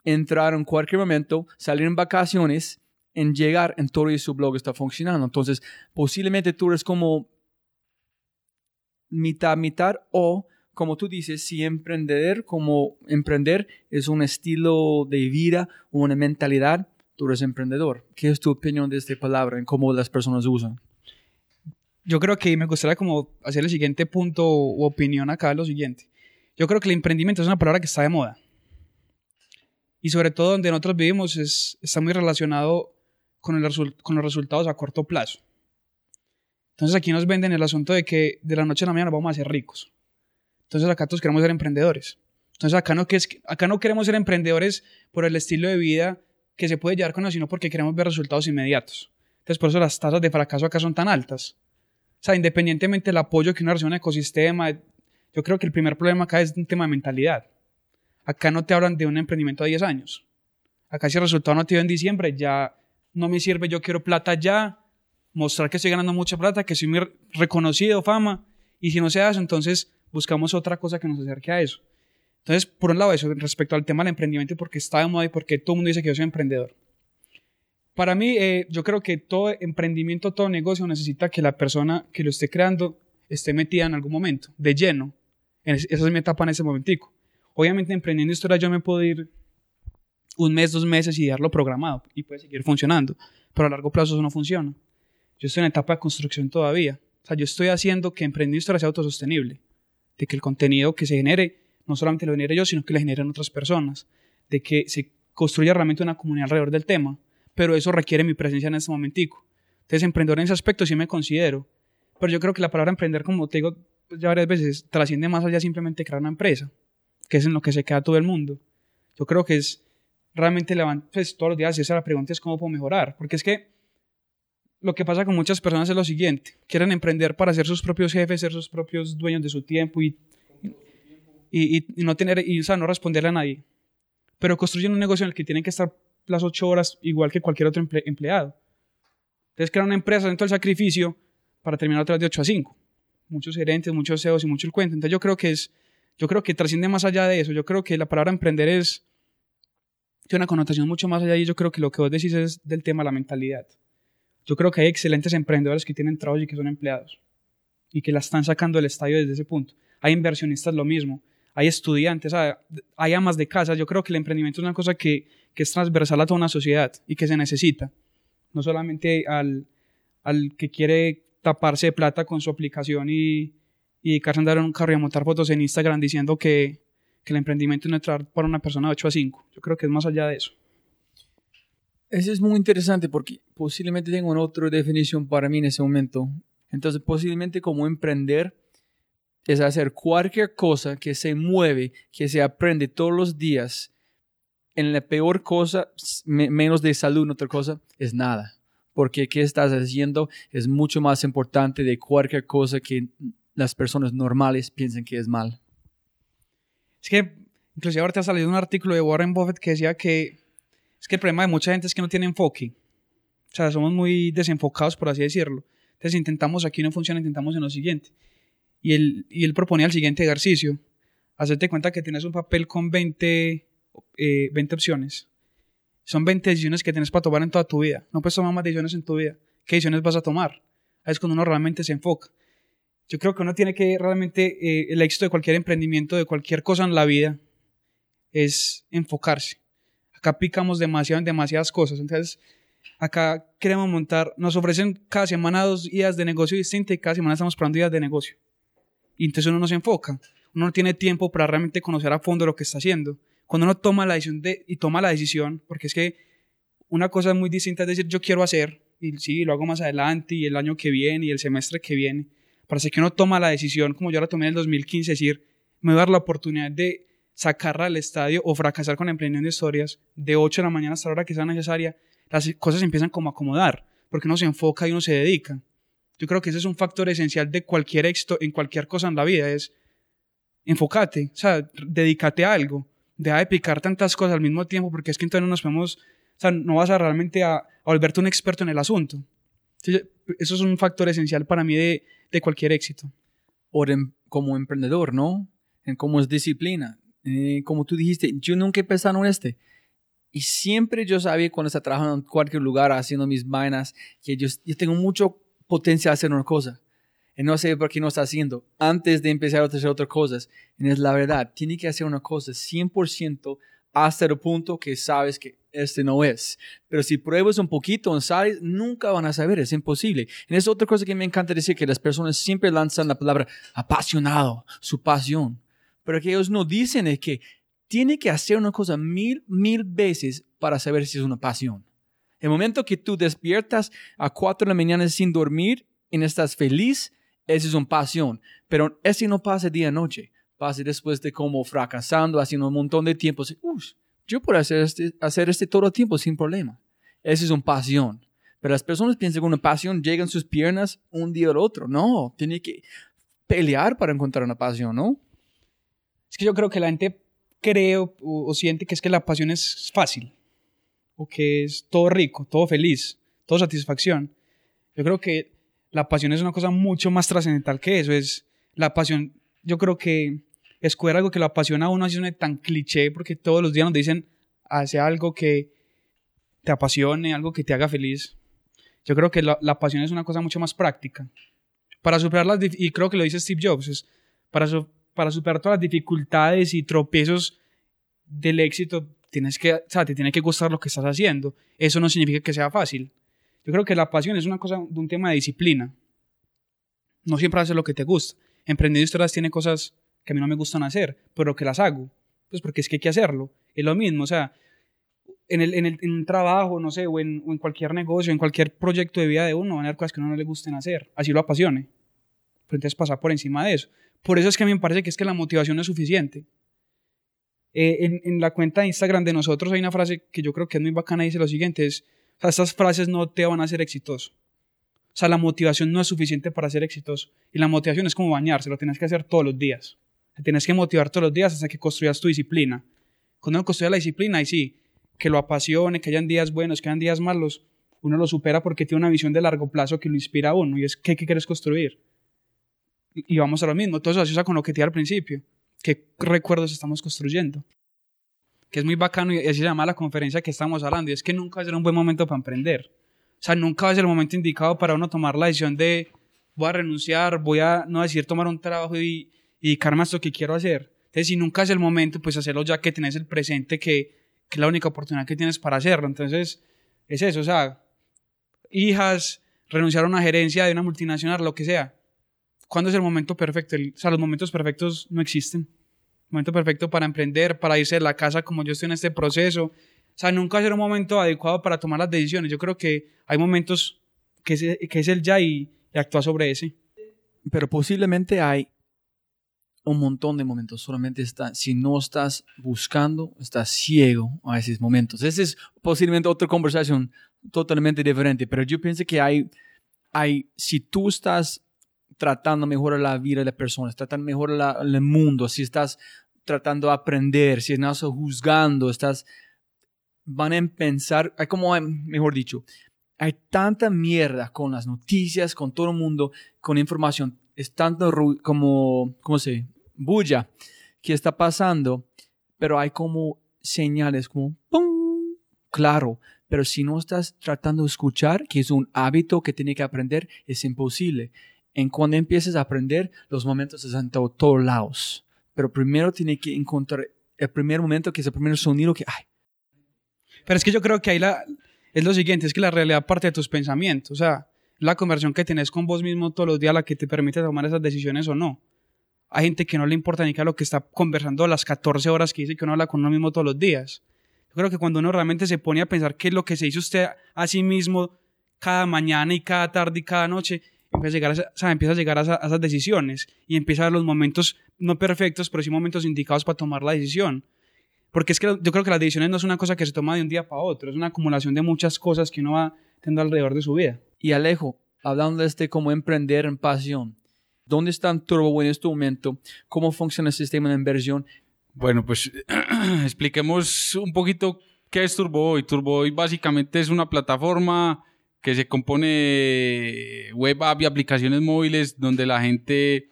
entrar en cualquier momento, salir en vacaciones, en llegar en todo y su blog está funcionando. Entonces, posiblemente tú eres como mitad, mitad o como tú dices, si emprender, como emprender es un estilo de vida, una mentalidad, tú eres emprendedor. ¿Qué es tu opinión de esta palabra en cómo las personas usan? Yo creo que me gustaría como hacer el siguiente punto o opinión acá, lo siguiente. Yo creo que el emprendimiento es una palabra que está de moda. Y sobre todo donde nosotros vivimos es, está muy relacionado con, el con los resultados a corto plazo. Entonces aquí nos venden el asunto de que de la noche a la mañana vamos a ser ricos. Entonces acá todos queremos ser emprendedores. Entonces acá no, acá no queremos ser emprendedores por el estilo de vida que se puede llevar con nosotros, sino porque queremos ver resultados inmediatos. Entonces por eso las tasas de fracaso acá son tan altas. Sea, independientemente del apoyo que una recibe un ecosistema, yo creo que el primer problema acá es un tema de mentalidad. Acá no te hablan de un emprendimiento a 10 años. Acá si el resultado no te dio en diciembre, ya no me sirve, yo quiero plata ya, mostrar que estoy ganando mucha plata, que soy muy reconocido, fama, y si no se hace, entonces buscamos otra cosa que nos acerque a eso. Entonces, por un lado, eso respecto al tema del emprendimiento, porque está de moda y porque todo el mundo dice que yo soy emprendedor. Para mí, eh, yo creo que todo emprendimiento, todo negocio necesita que la persona que lo esté creando esté metida en algún momento, de lleno. En es- esa es mi etapa en ese momentico. Obviamente, emprendiendo historia yo me puedo ir un mes, dos meses y dejarlo programado y puede seguir funcionando, pero a largo plazo eso no funciona. Yo estoy en etapa de construcción todavía. O sea, yo estoy haciendo que emprendiendo historia sea autosostenible, de que el contenido que se genere no solamente lo genere yo, sino que lo generen otras personas, de que se construya realmente una comunidad alrededor del tema, pero eso requiere mi presencia en este momentico. Entonces, emprendedor en ese aspecto sí me considero, pero yo creo que la palabra emprender, como te digo pues, ya varias veces, trasciende más allá simplemente crear una empresa, que es en lo que se queda todo el mundo. Yo creo que es realmente levantar, pues todos los días esa la pregunta es cómo puedo mejorar, porque es que lo que pasa con muchas personas es lo siguiente, quieren emprender para ser sus propios jefes, ser sus propios dueños de su tiempo y, y- y no tener, y, o sea, no responderle a nadie. Pero construyen un negocio en el que tienen que estar las ocho horas igual que cualquier otro emple- empleado. Entonces crean una empresa dentro del sacrificio para terminar vez de 8 a 5. Muchos gerentes, muchos CEOs y mucho el cuento. Entonces yo creo que es, yo creo que trasciende más allá de eso. Yo creo que la palabra emprender es, tiene una connotación mucho más allá y yo creo que lo que vos decís es del tema de la mentalidad. Yo creo que hay excelentes emprendedores que tienen trabajos y que son empleados y que la están sacando del estadio desde ese punto. Hay inversionistas lo mismo, hay estudiantes, hay, amas de casa. Yo creo que el emprendimiento es una cosa que, que es transversal a toda una sociedad y que se necesita, no solamente al, al que quiere taparse de plata con su aplicación y, y dedicarse a andar en un carro y a montar fotos en Instagram diciendo que, que el emprendimiento no es para una persona de 8 a 5. Yo creo que es más allá de eso. Eso es muy interesante porque posiblemente tengo una otra definición para mí en ese momento. Entonces, posiblemente como emprender es hacer cualquier cosa que se mueve, que se aprende todos los días. En la peor cosa, me- menos de salud, otra cosa, es nada. Porque qué estás haciendo es mucho más importante de cualquier cosa que las personas normales piensan que es mal. Es que, inclusive ahorita ha salido un artículo de Warren Buffett que decía que es que el problema de mucha gente es que no tiene enfoque. O sea, somos muy desenfocados, por así decirlo. Entonces intentamos aquí no funciona, intentamos en lo siguiente. Y él, y él proponía el siguiente ejercicio. Hacerte cuenta que tienes un papel con 20, eh, 20 opciones. Son 20 decisiones que tienes para tomar en toda tu vida. No puedes tomar más decisiones en tu vida. ¿Qué decisiones vas a tomar? Es cuando uno realmente se enfoca. Yo creo que uno tiene que realmente, eh, el éxito de cualquier emprendimiento, de cualquier cosa en la vida, es enfocarse. Acá picamos demasiado en demasiadas cosas. Entonces, acá queremos montar, nos ofrecen cada semana dos ideas de negocio distintas y cada semana estamos probando ideas de negocio. Y entonces uno no se enfoca. Uno no tiene tiempo para realmente conocer a fondo lo que está haciendo. Cuando uno toma la decisión de, y toma la decisión, porque es que una cosa es muy distinta es decir, yo quiero hacer, y sí, lo hago más adelante, y el año que viene, y el semestre que viene. Parece que uno toma la decisión, como yo la tomé en el 2015, decir, me voy a dar la oportunidad de sacarla al estadio o fracasar con emprendiendo historias de 8 de la mañana hasta la hora que sea necesaria, las cosas empiezan como a acomodar, porque uno se enfoca y uno se dedica. Yo creo que ese es un factor esencial de cualquier éxito en cualquier cosa en la vida, es enfócate, o sea, dedícate a algo, deja de picar tantas cosas al mismo tiempo, porque es que entonces no nos podemos, o sea, no vas a realmente a, a volverte un experto en el asunto. Eso es un factor esencial para mí de, de cualquier éxito. O de- como emprendedor, ¿no? En cómo es disciplina. Eh, como tú dijiste, yo nunca he pensado en este. Y siempre yo sabía cuando estaba trabajando en cualquier lugar haciendo mis vainas que yo, yo tengo mucho potencial a hacer una cosa. Y no sé por qué no está haciendo. Antes de empezar a hacer otras cosas. Y es la verdad, tiene que hacer una cosa 100% hasta el punto que sabes que este no es. Pero si pruebas un poquito, sabes, nunca van a saber, es imposible. Y es otra cosa que me encanta decir, que las personas siempre lanzan la palabra apasionado, su pasión. Pero que ellos no dicen es que tiene que hacer una cosa mil, mil veces para saber si es una pasión. El momento que tú despiertas a 4 de la mañana sin dormir y estás feliz, esa es una pasión. Pero ese no pasa día y noche. Pasa después de como fracasando, haciendo un montón de tiempo. "Uy, yo puedo hacer este, hacer este todo el tiempo sin problema. Esa es una pasión. Pero las personas piensan que una pasión llega en sus piernas un día al otro. No, tiene que pelear para encontrar una pasión, ¿no? Es que yo creo que la gente cree o siente que es que la pasión es fácil, o que es todo rico, todo feliz, todo satisfacción. Yo creo que la pasión es una cosa mucho más trascendental que eso. Es la pasión, yo creo que escoger algo que lo apasiona a uno así suena tan cliché, porque todos los días nos dicen, hace algo que, te apasione, algo que te haga feliz. Yo creo que la, pasión es una cosa mucho más práctica. Para superar las, y creo que lo dice Steve Jobs, es para, para superar todas las dificultades y tropiezos del éxito, tienes que, o sea, te tiene que gustar lo que estás haciendo. Eso no significa que sea fácil. Yo creo que la pasión es una cosa de un tema de disciplina. No siempre haces lo que te gusta. Emprendiendo historias tiene cosas que a mí no me gustan hacer, pero que las hago. Pues porque es que hay que hacerlo. Es lo mismo, o sea, en, el, en, el, en un trabajo, no sé, o en, o en cualquier negocio, en cualquier proyecto de vida de uno, van a haber cosas que a uno no le gusten hacer. Así lo apasione. Pero entonces pasar por encima de eso. Por eso es que a mí me parece que es que la motivación no es suficiente. Eh, en, la cuenta de Instagram de nosotros hay una frase que yo creo que es muy bacana y dice lo siguiente, es, estas frases no te van a hacer exitoso. O sea, la motivación no es suficiente para ser exitoso. Y la motivación es como bañarse, lo tienes que hacer todos los días. Te tienes que motivar todos los días hasta que construyas tu disciplina. Cuando uno construye la disciplina, y sí, que lo apasione, que hayan días buenos, que hayan días malos, uno lo supera porque tiene una visión de largo plazo que lo inspira a uno y es qué, quieres construir. Y, y vamos a lo mismo, todo eso asocia con lo que te dije al principio. ¿Qué recuerdos estamos construyendo? Que es muy bacano y así se llama la conferencia que estamos hablando y es que nunca va a ser un buen momento para emprender. O sea, nunca va a ser el momento indicado para uno tomar la decisión de voy a renunciar, voy a no decir tomar un trabajo y, y dedicarme a esto que quiero hacer. Entonces, si nunca es el momento, pues hacerlo ya que tenés el presente, que, que es la única oportunidad que tienes para hacerlo. Entonces, es eso, o sea, hijas, renunciar a una gerencia de una multinacional, lo que sea. ¿Cuándo es el momento perfecto? El- o sea, los momentos perfectos no existen. Momento perfecto para emprender, para irse de la casa como yo estoy en este proceso. O sea, nunca va a ser un momento adecuado para tomar las decisiones. Yo creo que hay momentos que es, que es el ya y, y actúa sobre ese. Pero posiblemente hay un montón de momentos. Solamente está, si no estás buscando, estás ciego a esos momentos. Esa es posiblemente otra conversación totalmente diferente. Pero yo pienso que hay, hay si tú estás tratando de mejorar la vida de las personas, tratando la- el mundo, si estás tratando de aprender, si estás juzgando, estás, van a pensar, hay como, mejor dicho, hay tanta mierda con las noticias, con todo el mundo, con información, es tanto como, ¿cómo se? Bulla que está pasando, pero hay como señales como, ¡pum! Claro, pero si no estás tratando de escuchar, que es un hábito que tiene que aprender, es imposible. En cuando empieces a aprender, los momentos están en to- todos lados. Pero primero tiene que encontrar el primer momento, que es el primer sonido que, ay, Pero es que yo creo que ahí la, es lo siguiente, es que la realidad parte de tus pensamientos. O sea, la conversión que tenés con vos mismo todos los días la que te permite tomar esas decisiones o no. Hay gente que no le importa ni que lo que está conversando las 14 horas que dice que uno habla con uno mismo todos los días. Yo creo que cuando uno realmente se pone a pensar qué es lo que se dice usted a sí mismo cada mañana y cada tarde y cada noche, empieza a llegar a, esa- o sea, empieza a, llegar a, esa- a esas decisiones y empieza a ver los momentos no perfectos, pero sí momentos indicados para tomar la decisión. Porque es que yo creo que las decisiones no es una cosa que se toma de un día para otro, es una acumulación de muchas cosas que uno va teniendo alrededor de su vida. Y Alejo, hablando de este cómo emprender en pasión, ¿dónde está Turbo en este momento? ¿Cómo funciona el sistema de inversión? Bueno, pues [CLEARS THROAT] expliquemos un poquito qué es TurboBoy. TurboBoy básicamente es una plataforma que se compone de web app y aplicaciones móviles donde la gente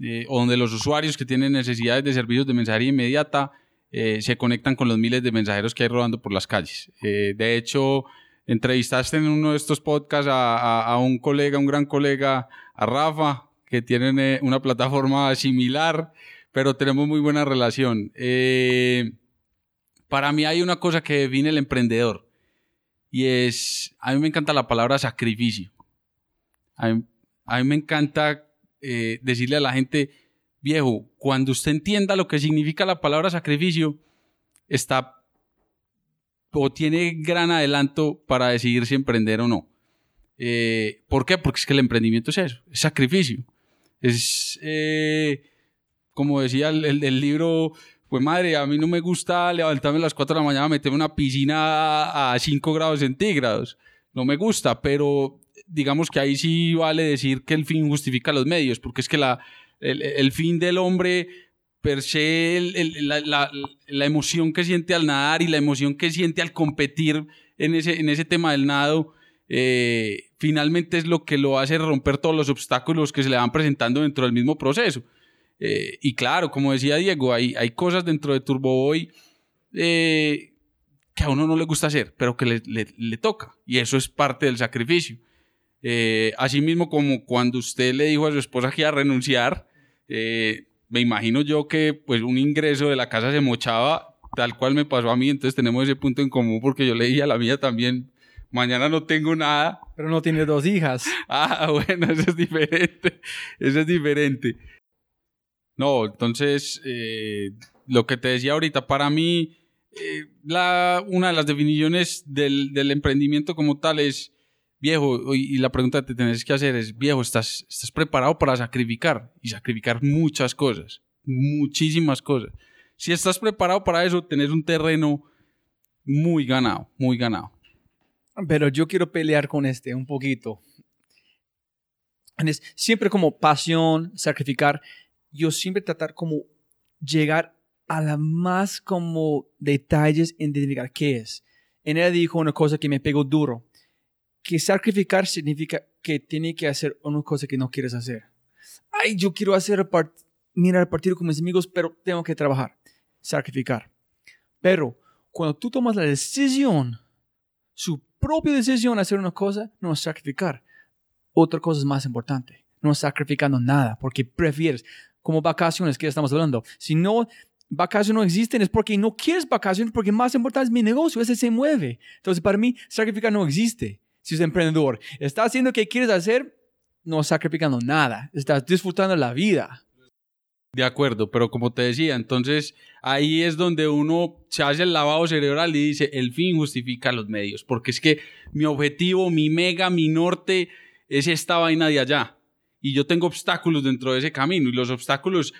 eh, o donde los usuarios que tienen necesidades de servicios de mensajería inmediata eh, se conectan con los miles de mensajeros que hay rodando por las calles. Eh, de hecho, entrevistaste en uno de estos podcasts a, a- un colega, un gran colega, a Rafa, que tienen eh, una plataforma similar, pero tenemos muy buena relación. Eh, para mí hay una cosa que define el emprendedor y es, a mí me encanta la palabra sacrificio. A mí, me encanta eh, decirle a la gente, viejo, cuando usted entienda lo que significa la palabra sacrificio, está o tiene gran adelanto para decidir si emprender o no. Eh, ¿Por qué? Porque es que el emprendimiento es eso, es sacrificio. Es, eh, como decía el, el- el libro, pues madre, a mí no me gusta levantarme a las 4 de la mañana meterme en una piscina a 5 grados centígrados. No me gusta, pero digamos que ahí sí vale decir que el fin justifica los medios, porque es que el, fin del hombre per se, la emoción que siente al nadar y la emoción que siente al competir en ese, en ese tema del nado, eh, finalmente es lo que lo hace romper todos los obstáculos que se le van presentando dentro del mismo proceso. Eh, y claro, como decía Diego, hay, hay cosas dentro de Turboboy eh, que a uno no le gusta hacer, pero que le, le- le toca. Y eso es parte del sacrificio. Eh, asimismo, como cuando usted le dijo a su esposa que iba a renunciar, eh, me imagino yo que pues un ingreso de la casa se mochaba tal cual me pasó a mí, entonces tenemos ese punto en común porque yo le dije a la mía también, mañana no tengo nada, Pero no tiene dos hijas. [LAUGHS] Ah, bueno, eso es diferente. Eso es diferente. No, entonces, eh, lo que te decía ahorita, para mí, eh, la, una de las definiciones del, del emprendimiento como tal es, viejo, y y la pregunta que te tienes que hacer es, viejo, ¿estás, ¿estás preparado para sacrificar? Y sacrificar muchas cosas, muchísimas cosas. Si estás preparado para eso, tenés un terreno muy ganado, muy ganado. Pero yo quiero pelear con este un poquito. Es siempre como pasión, sacrificar. Yo siempre tratar como llegar a la más como detalles en identificar qué es. En él dijo una cosa que me pegó duro. Que sacrificar significa que tiene que hacer una cosa que no quieres hacer. Ay, yo quiero hacer part- mirar el partido con mis amigos, pero tengo que trabajar. Sacrificar. Pero cuando tú tomas la decisión su propia decisión de hacer una cosa no es sacrificar. Otra cosa es más importante. No es sacrificando nada porque prefieres, como vacaciones que estamos hablando. Si no, vacaciones no existen es porque no quieres vacaciones porque más importante es mi negocio, ese se mueve. Entonces para mí sacrificar no existe. Si es emprendedor, estás haciendo lo que quieres hacer, no sacrificando nada. Estás disfrutando la vida. De acuerdo, pero como te decía, entonces ahí es donde uno se hace el lavado cerebral y dice, el fin justifica los medios, porque es que mi objetivo, mi mega, mi norte es esta vaina de allá. Y yo tengo obstáculos dentro de ese camino y los obstáculos,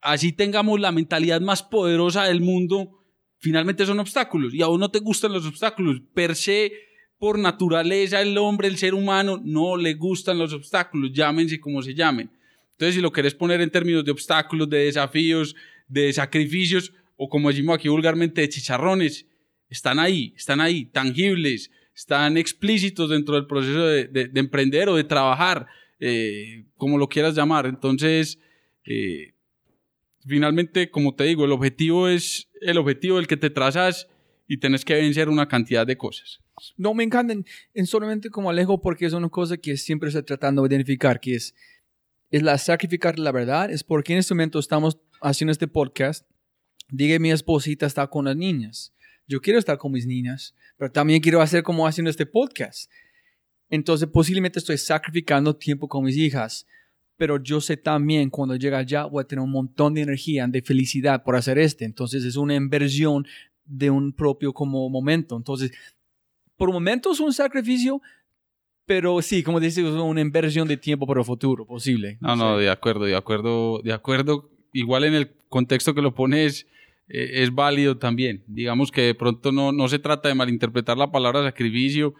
así tengamos la mentalidad más poderosa del mundo, finalmente son obstáculos y a uno te gustan los obstáculos. Per se, por naturaleza, el hombre, el ser humano, no le gustan los obstáculos, llámense como se llamen. Entonces, si lo querés poner en términos de obstáculos, de desafíos, de sacrificios, o como decimos aquí vulgarmente, de chicharrones, están ahí, están ahí, tangibles, están explícitos dentro del proceso de- de emprender o de trabajar, eh, como lo quieras llamar. Entonces, eh, finalmente, como te digo, el objetivo es el objetivo del que te trazas y tenés que vencer una cantidad de cosas. No me encantan en solamente como Alejo porque es una cosa que siempre estoy tratando de identificar, que es, es la sacrificar la verdad, es porque en este momento estamos haciendo este podcast. Diga mi esposita está con las niñas. Yo quiero estar con mis niñas, pero también quiero hacer como haciendo este podcast. Entonces posiblemente estoy sacrificando tiempo con mis hijas, pero yo sé también cuando llega allá voy a tener un montón de energía, de felicidad por hacer este. Entonces es una inversión de un propio como momento. Entonces por momentos un sacrificio, pero sí, como dices, es una inversión de tiempo para el futuro posible. No, no, de acuerdo, de acuerdo, de acuerdo. Igual en el contexto que lo pones eh, es válido también. Digamos que de pronto no, no se trata de malinterpretar la palabra sacrificio,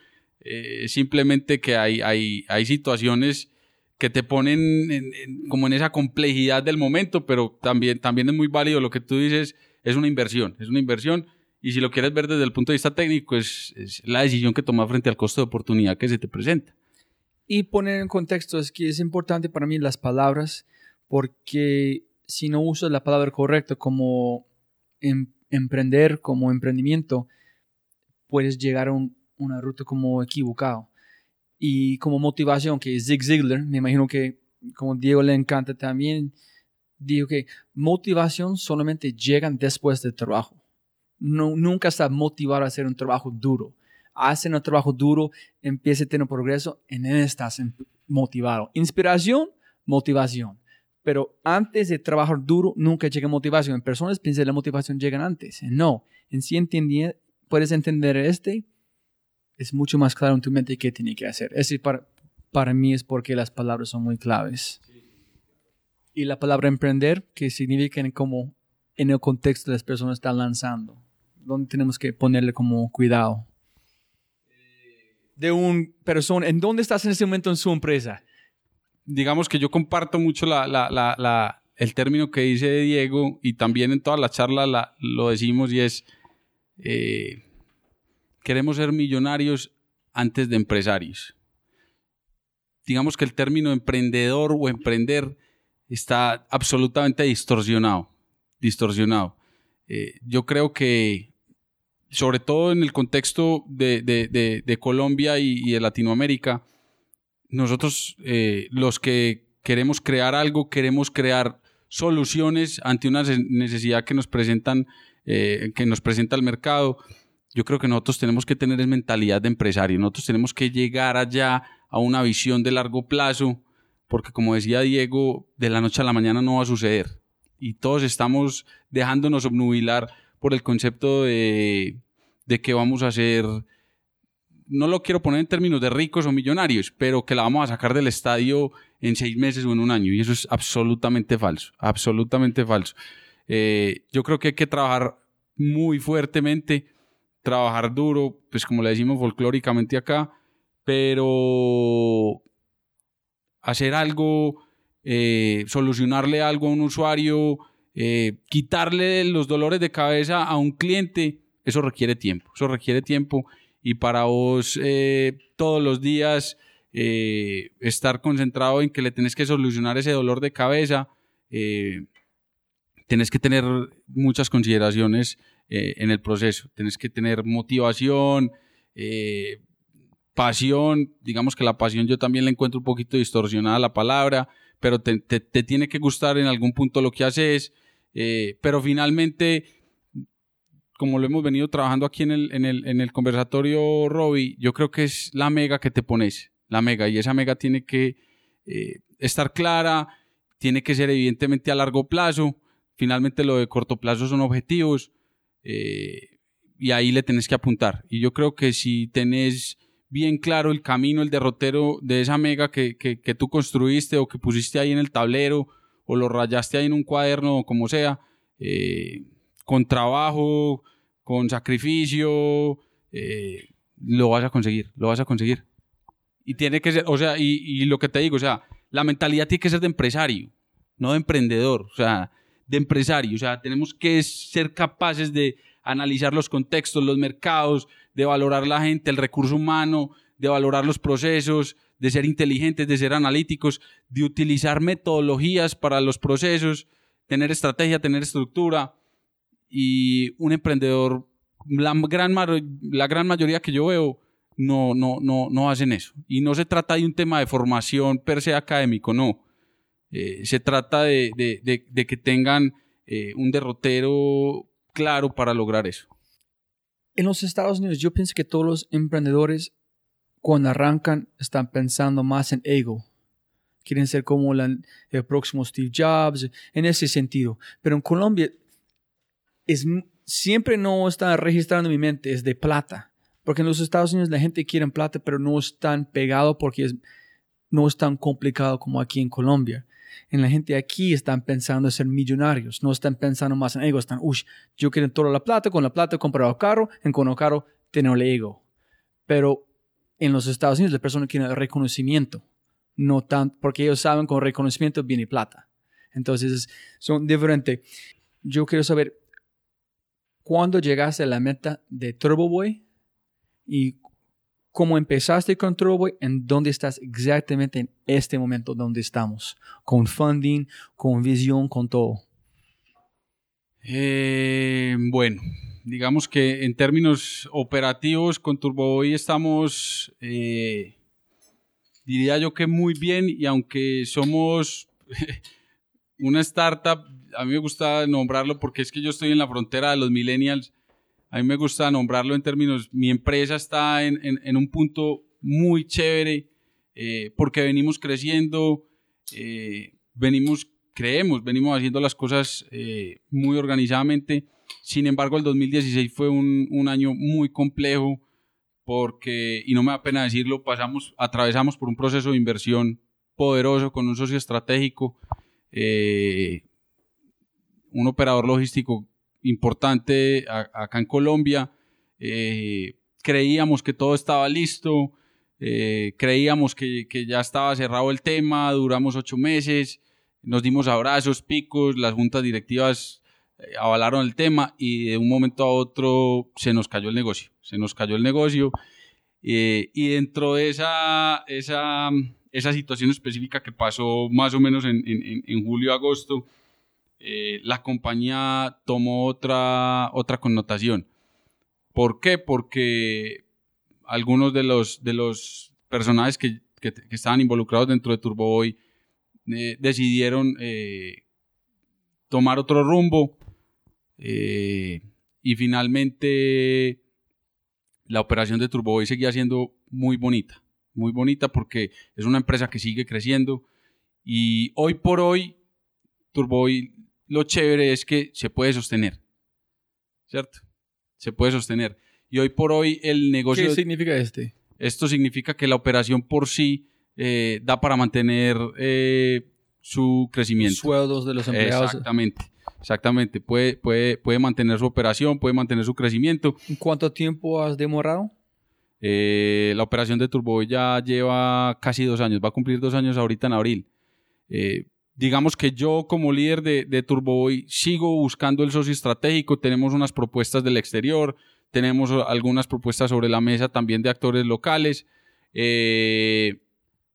eh, simplemente que hay, hay, hay situaciones que te ponen en- en- como en esa complejidad del momento, pero también, también es muy válido lo que tú dices, es una inversión, es una inversión. Y si lo quieres ver desde el punto de vista técnico, es, es la decisión que tomas frente al costo de oportunidad que se te presenta. Y poner en contexto es que es importante para mí las palabras, porque si no usas la palabra correcta como em- emprender, como emprendimiento, puedes llegar a un- una ruta como equivocado. Y como motivación, que Zig Ziglar, me imagino que como Diego le encanta también, dijo que motivación solamente llegan después del trabajo. No, nunca está motivado a hacer un trabajo duro. Hacen un trabajo duro, empieza a tener progreso, en él estás motivado. Inspiración, motivación. Pero antes de trabajar duro, nunca llega motivación. En personas piensan que la motivación llega antes. No, en sí entendí- puedes entender este, es mucho más claro en tu mente qué tiene que hacer. Ese para, para mí es porque las palabras son muy claves. Y la palabra emprender, que significa en como en el contexto de las personas están lanzando, donde tenemos que ponerle como cuidado. De un persona, ¿en dónde estás en este momento en su empresa? digamos que yo comparto mucho la, la- la- la- el término que dice Diego y también en toda la charla la- lo decimos y es, eh, queremos ser millonarios antes de empresarios. Digamos que el término emprendedor o emprender está absolutamente distorsionado, distorsionado. Eh, yo creo que sobre todo en el contexto de, Colombia y, y, de Latinoamérica, nosotros eh, los que queremos crear algo, queremos crear soluciones ante una necesidad que nos presentan, eh, que nos presenta el mercado. Yo creo que nosotros tenemos que tener es mentalidad de empresario, nosotros tenemos que llegar allá a una visión de largo plazo, porque como decía Diego, de la noche a la mañana no va a suceder. Y todos estamos dejándonos obnubilar por el concepto de, de que vamos a hacer, no lo quiero poner en términos de ricos o millonarios, pero que la vamos a sacar del estadio en seis meses o en un año. Y eso es absolutamente falso, absolutamente falso. Eh, yo creo que hay que trabajar muy fuertemente, trabajar duro, pues como le decimos folclóricamente acá, pero hacer algo, eh, solucionarle algo a un usuario, eh, quitarle los dolores de cabeza a un cliente, eso requiere tiempo, eso requiere tiempo. Y para vos eh, todos los días estar concentrado en que le tenés que solucionar ese dolor de cabeza, tenés que tener muchas consideraciones eh, en el proceso, tenés que tener motivación, eh, pasión, digamos que la pasión yo también le encuentro un poquito distorsionada la palabra, pero te, tiene que gustar en algún punto lo que haces, eh, pero finalmente, como lo hemos venido trabajando aquí en el, en el, en el conversatorio, Robbie, yo creo que es la mega que te pones, la mega, y esa mega tiene que estar clara, tiene que ser evidentemente a largo plazo, finalmente lo de corto plazo son objetivos, eh, y ahí le tenés que apuntar. Y yo creo que si tenés bien claro el camino, el derrotero de esa mega que, que, que tú construiste o que pusiste ahí en el tablero, o lo rayaste ahí en un cuaderno o como sea, eh, con trabajo, con sacrificio, eh, lo vas a conseguir, lo vas a conseguir. Y tiene que ser, o sea, y, y, lo que te digo, o sea, la mentalidad tiene que ser de empresario, no de emprendedor, o sea, de empresario, o sea, tenemos que ser capaces de analizar los contextos, los mercados, de valorar la gente, el recurso humano, de valorar los procesos, de ser inteligentes, de ser analíticos, de utilizar metodologías para los procesos, tener estrategia, tener estructura. Y un emprendedor, la gran, la gran mayoría que yo veo, no, no, no, no hacen eso. Y no se trata de un tema de formación per se académico, no. Eh, se trata de, de, de, que tengan eh, un derrotero claro para lograr eso. En los Estados Unidos, yo pienso que todos los emprendedores cuando arrancan están pensando más en ego. Quieren ser como el próximo Steve Jobs, en ese sentido. Pero en Colombia es, siempre no está registrando en mi mente, es de plata. Porque en los Estados Unidos la gente quiere plata, pero no es tan pegado porque no es tan complicado como aquí en Colombia. En la gente aquí están pensando en ser millonarios, no están pensando más en ego, están, uy, yo quiero toda la plata, con la plata comprar carro, en con el carro tener el ego. Pero en los Estados Unidos la persona quiere reconocimiento, no tanto, porque ellos saben con reconocimiento viene plata. Entonces son diferentes. Yo quiero saber, ¿cuándo llegaste a la meta de Turbo Boy? Y cómo empezaste con Turbo Boy, en dónde estás exactamente en este momento donde estamos, con funding, con visión, con todo. Eh, bueno, digamos que en términos operativos con TurboBoy estamos, eh, diría yo que muy bien y aunque somos [LAUGHS] una startup, a mí me gusta nombrarlo porque es que yo estoy en la frontera de los millennials, a mí me gusta nombrarlo en términos, mi empresa está en, un punto muy chévere eh, porque venimos creciendo, eh, venimos, creemos, venimos haciendo las cosas eh, muy organizadamente. Sin embargo, el 2016 fue un, año muy complejo porque, y no me da pena decirlo, pasamos, atravesamos por un proceso de inversión poderoso con un socio estratégico, un operador logístico importante a, acá en Colombia. Eh, creíamos que todo estaba listo, eh, creíamos que, que, ya estaba cerrado el tema, duramos ocho meses, nos dimos abrazos, picos, las juntas directivas avalaron el tema y de un momento a otro se nos cayó el negocio, se nos cayó el negocio eh, y dentro de esa, esa, esa situación específica que pasó más o menos en, en, en julio-agosto, eh, la compañía tomó otra, otra connotación. ¿Por qué? Porque algunos de los, de los personajes que, que- estaban involucrados dentro de Turbo Boy eh, decidieron eh, tomar otro rumbo eh, y finalmente la operación de Turbo Boy seguía siendo muy bonita, muy bonita porque es una empresa que sigue creciendo y hoy por hoy Turbo Boy lo chévere es que se puede sostener, ¿cierto? Se puede sostener. Y hoy por hoy el negocio... ¿Qué significa este? Esto significa que la operación por sí eh, da para mantener eh, su crecimiento. Sueldos de los empleados. Exactamente, exactamente. Puede, puede, puede mantener su operación, puede mantener su crecimiento. ¿En ¿Cuánto tiempo has demorado? Eh, la operación de Turbo ya lleva casi dos años, va a cumplir dos años ahorita en abril. Eh, digamos que yo como líder de, de Turboboy sigo buscando el socio estratégico, tenemos unas propuestas del exterior, tenemos algunas propuestas sobre la mesa también de actores locales, eh,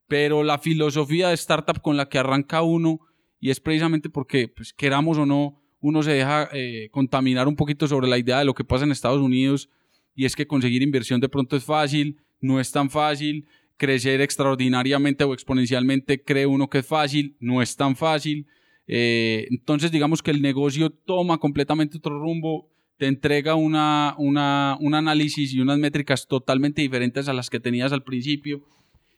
pero la filosofía de startup con la que arranca uno, y es precisamente porque, pues, queramos o no, uno se deja eh, contaminar un poquito sobre la idea de lo que pasa en Estados Unidos, y es que conseguir inversión de pronto es fácil, no es tan fácil, crecer extraordinariamente o exponencialmente cree uno que es fácil, no es tan fácil. Eh, entonces digamos que el negocio toma completamente otro rumbo, te entrega una, una, un análisis y unas métricas totalmente diferentes a las que tenías al principio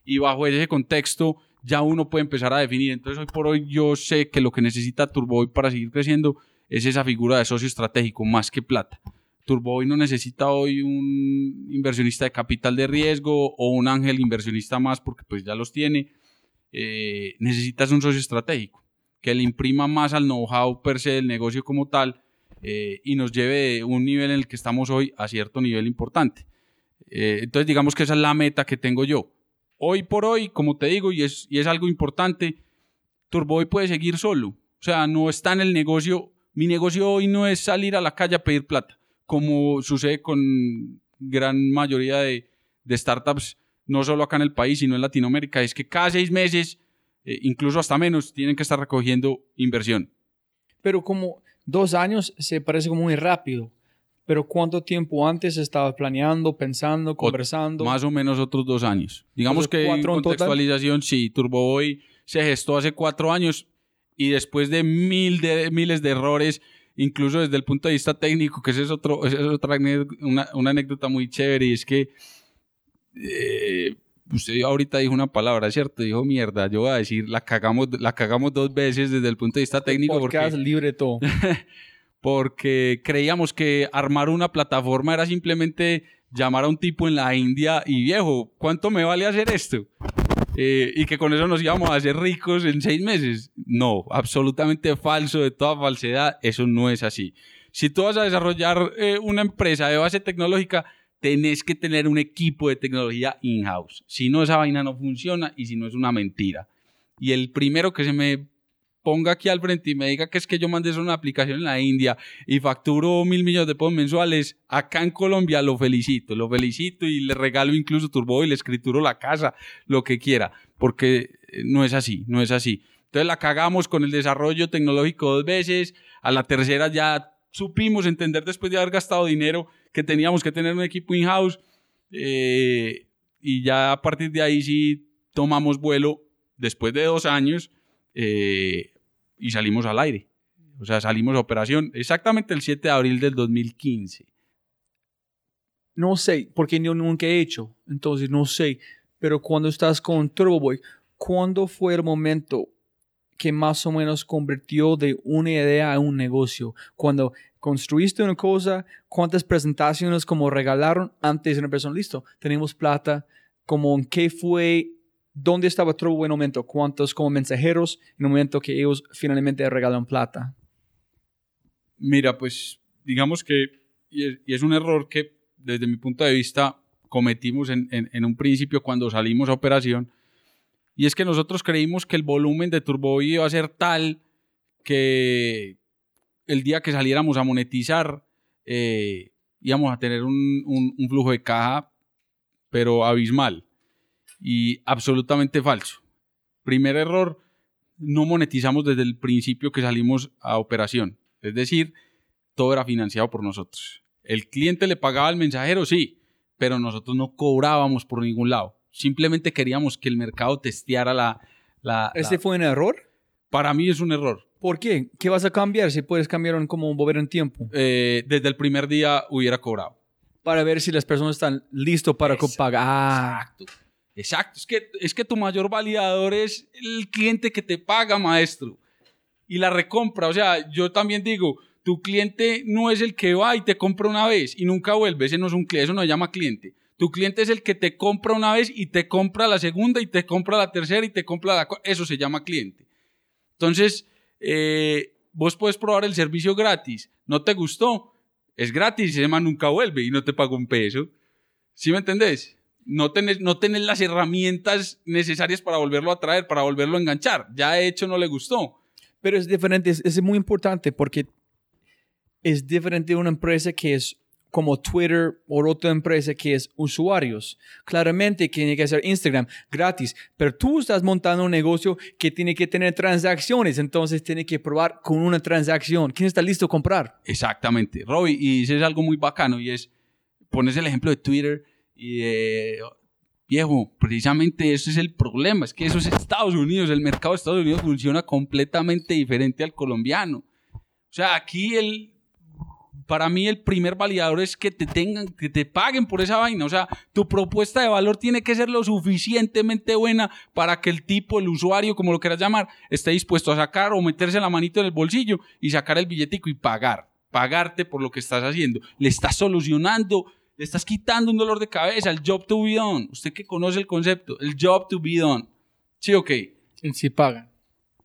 y bajo ese contexto ya uno puede empezar a definir. Entonces hoy por hoy yo sé que lo que necesita Turboy para seguir creciendo es esa figura de socio estratégico más que plata. Turboy no necesita hoy un inversionista de capital de riesgo o un ángel inversionista más porque pues ya los tiene. Eh, necesitas un socio estratégico que le imprima más al know-how per se del negocio como tal eh, y nos lleve de un nivel en el que estamos hoy a cierto nivel importante. Eh, entonces digamos que esa es la meta que tengo yo. Hoy por hoy, como te digo, y es, algo importante, Turboy puede seguir solo. O sea, no está en el negocio. Mi negocio hoy no es salir a la calle a pedir plata como sucede con gran mayoría de, de, startups, no solo acá en el país, sino en Latinoamérica, es que cada seis meses, eh, incluso hasta menos, tienen que estar recogiendo inversión. Pero como dos años se parece como muy rápido. Pero ¿cuánto tiempo antes estabas planeando, pensando, conversando? O, más o menos otros dos años. Digamos que en contextualización, sí, Turboboy se gestó hace cuatro años y después de, mil de miles de errores, incluso desde el punto de vista técnico, que esa es, otro, esa es otra una, una, anécdota muy chévere, y es que eh, usted ahorita dijo una palabra, ¿cierto? Dijo mierda, yo voy a decir, la cagamos, la cagamos dos veces desde el punto de vista técnico. Podcast porque, libre todo. [LAUGHS] porque creíamos que armar una plataforma era simplemente llamar a un tipo en la India y viejo, ¿cuánto me vale hacer esto? Eh, y que con eso nos íbamos a hacer ricos en seis meses. No, absolutamente falso, de toda falsedad, eso no es así. Si tú vas a desarrollar eh, una empresa de base tecnológica, tenés que tener un equipo de tecnología in-house. Si no, esa vaina no funciona y si no, es una mentira. Y el primero que se me ponga aquí al frente y me diga que es que yo mandé una aplicación en la India y facturo mil millones de pesos mensuales, acá en Colombia lo felicito, lo felicito y le regalo incluso Turbo y le escrituro la casa, lo que quiera, porque no es así, no es así. Entonces la cagamos con el desarrollo tecnológico dos veces, a la tercera ya supimos entender después de haber gastado dinero que teníamos que tener un equipo in-house eh, y ya a partir de ahí sí tomamos vuelo después de dos años eh, y salimos al aire. O sea, salimos a operación exactamente el 7 de abril del 2015. No sé, porque yo nunca he hecho, entonces no sé. Pero cuando estás con Turboboy, ¿cuándo fue el momento que más o menos convirtió de una idea a un negocio? Cuando construiste una cosa, ¿cuántas presentaciones como regalaron antes de una persona? Listo, tenemos plata. Como en qué fue ¿Dónde estaba Turbo en un momento? ¿Cuántos como mensajeros en un momento que ellos finalmente regalaron plata? Mira, pues digamos que, y es, un error que desde mi punto de vista cometimos en, un principio cuando salimos a operación, y es que nosotros creímos que el volumen de Turbo iba a ser tal que el día que saliéramos a monetizar eh, íbamos a tener un flujo de caja, pero abismal y absolutamente falso. Primer error, no monetizamos desde el principio que salimos a operación. Es decir, todo era financiado por nosotros. El cliente le pagaba al mensajero, sí, pero nosotros no cobrábamos por ningún lado. Simplemente queríamos que el mercado testeara la... la, ¿Este la- fue un error? Para mí es un error. ¿Por qué? ¿Qué vas a cambiar si puedes cambiar en como volver en tiempo? Eh, desde el primer día hubiera cobrado. Para ver si las personas están listos para pagar. Ah, Exacto. Exacto. Es que, es que tu mayor validador es el cliente que te paga, maestro. Y la recompra. O sea, yo también digo, tu cliente no es el que va y te compra una vez y nunca vuelve. Ese no es un cliente, eso no se llama cliente. Tu cliente es el que te compra una vez y te compra la segunda y te compra la tercera y te compra la... cua- Eso se llama cliente. Entonces, eh, vos puedes probar el servicio gratis. ¿No te gustó? Es gratis, ese man nunca vuelve y no te paga un peso. ¿Sí me entendés? No tenés, no tenés las herramientas necesarias para volverlo a traer, para volverlo a enganchar. Ya de hecho no le gustó. Pero es diferente, es, es muy importante porque es diferente de una empresa que es como Twitter o otra empresa que es usuarios. Claramente tiene que ser Instagram gratis, pero tú estás montando un negocio que tiene que tener transacciones, entonces tiene que probar con una transacción. ¿Quién está listo a comprar? Exactamente. Robbie, y dices algo muy bacano y es, pones el ejemplo de Twitter y viejo, precisamente ese es el problema, es que eso es Estados Unidos, el mercado de Estados Unidos funciona completamente diferente al colombiano. O sea, aquí el, para mí el primer validador es que te tengan, que te paguen por esa vaina. O sea, tu propuesta de valor tiene que ser lo suficientemente buena para que el tipo, el usuario, como lo quieras llamar, esté dispuesto a sacar o meterse la manito en el bolsillo y sacar el billetico y pagar. Pagarte por lo que estás haciendo. Le estás solucionando, le estás quitando un dolor de cabeza, el job to be done. Usted que conoce el concepto, el job to be done. Sí, ok. Y si pagan.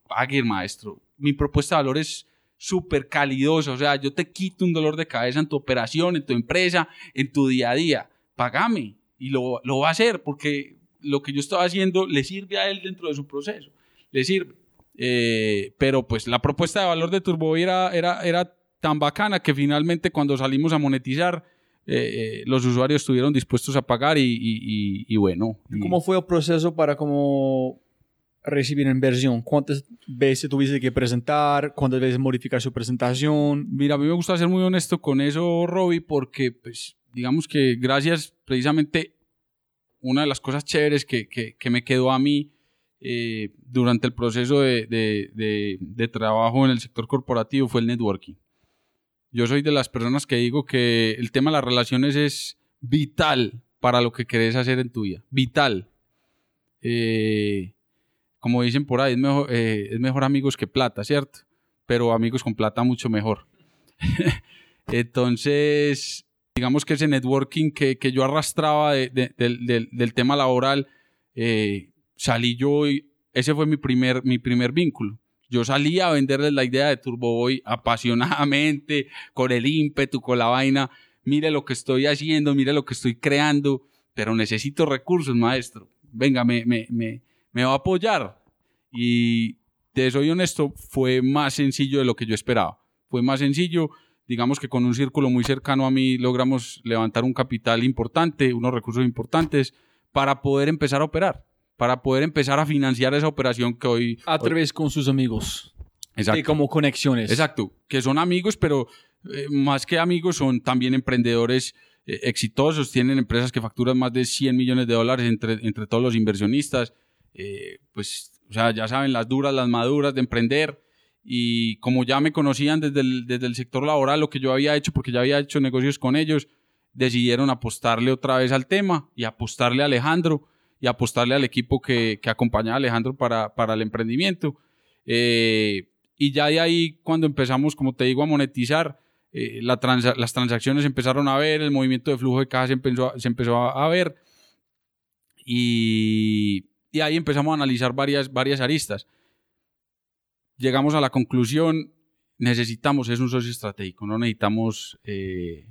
Pague, maestro. Mi propuesta de valor es súper calidosa. O sea, yo te quito un dolor de cabeza en tu operación, en tu empresa, en tu día a día. Págame. Y lo, lo va a hacer porque lo que yo estaba haciendo le sirve a él dentro de su proceso. Le sirve. Eh, pero pues la propuesta de valor de Turbo era, era, era tan bacana que finalmente cuando salimos a monetizar, eh, eh, los usuarios estuvieron dispuestos a pagar y, y- y- y bueno. ¿Cómo fue el proceso para como recibir inversión? ¿Cuántas veces tuviste que presentar? ¿Cuántas veces modificar su presentación? Mira, a mí me gusta ser muy honesto con eso, Robbie, porque, pues, digamos que gracias, precisamente, una de las cosas chéveres que, que- que me quedó a mí eh, durante el proceso de, de- de- de trabajo en el sector corporativo fue el networking. Yo soy de las personas que digo que el tema de las relaciones es vital para lo que querés hacer en tu vida. Vital. Eh, como dicen por ahí, es mejor, eh, es mejor amigos que plata, ¿cierto? Pero amigos con plata mucho mejor. [LAUGHS] Entonces, digamos que ese networking que, que yo arrastraba de- de- del, del- del tema laboral, eh, salí yo y ese fue mi primer, mi primer vínculo. Yo salí a venderles la idea de Turbo Boy apasionadamente, con el ímpetu, con la vaina. Mire lo que estoy haciendo, mire lo que estoy creando, pero necesito recursos, maestro. Venga, me, me, me, me va a apoyar. Y te soy honesto, fue más sencillo de lo que yo esperaba. Fue más sencillo, digamos que con un círculo muy cercano a mí logramos levantar un capital importante, unos recursos importantes para poder empezar a operar, para poder empezar a financiar esa operación que hoy... A través con sus amigos. Exacto. Y como conexiones. Exacto, que son amigos, pero eh, más que amigos son también emprendedores eh, exitosos, tienen empresas que facturan más de 100 millones de dólares entre, entre todos los inversionistas, eh, pues, o sea, ya saben, las duras, las maduras de emprender, y como ya me conocían desde el, desde el sector laboral, lo que yo había hecho, porque ya había hecho negocios con ellos, decidieron apostarle otra vez al tema y apostarle a Alejandro y apostarle al equipo que, que acompañaba a Alejandro para, para el emprendimiento. Eh, y ya de ahí, cuando empezamos, como te digo, a monetizar, eh, la las transacciones empezaron a ver, el movimiento de flujo de caja se empezó, a- se empezó a, a ver. Y, y ahí empezamos a analizar varias, varias aristas. Llegamos a la conclusión, necesitamos, es un socio estratégico, no necesitamos eh,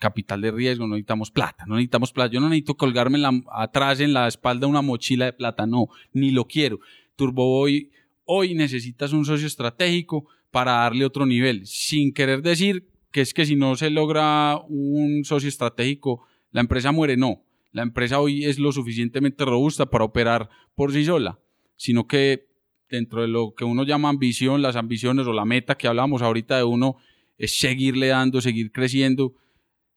capital de riesgo, no necesitamos plata, no necesitamos plata. Yo no necesito colgarme atrás en la espalda una mochila de plata, no, ni lo quiero. Turboboy, hoy necesitas un socio estratégico para darle otro nivel, sin querer decir que es que si no se logra un socio estratégico, la empresa muere, no. La empresa hoy es lo suficientemente robusta para operar por sí sola, sino que dentro de lo que uno llama ambición, las ambiciones o la meta que hablamos ahorita de uno es seguirle dando, seguir creciendo.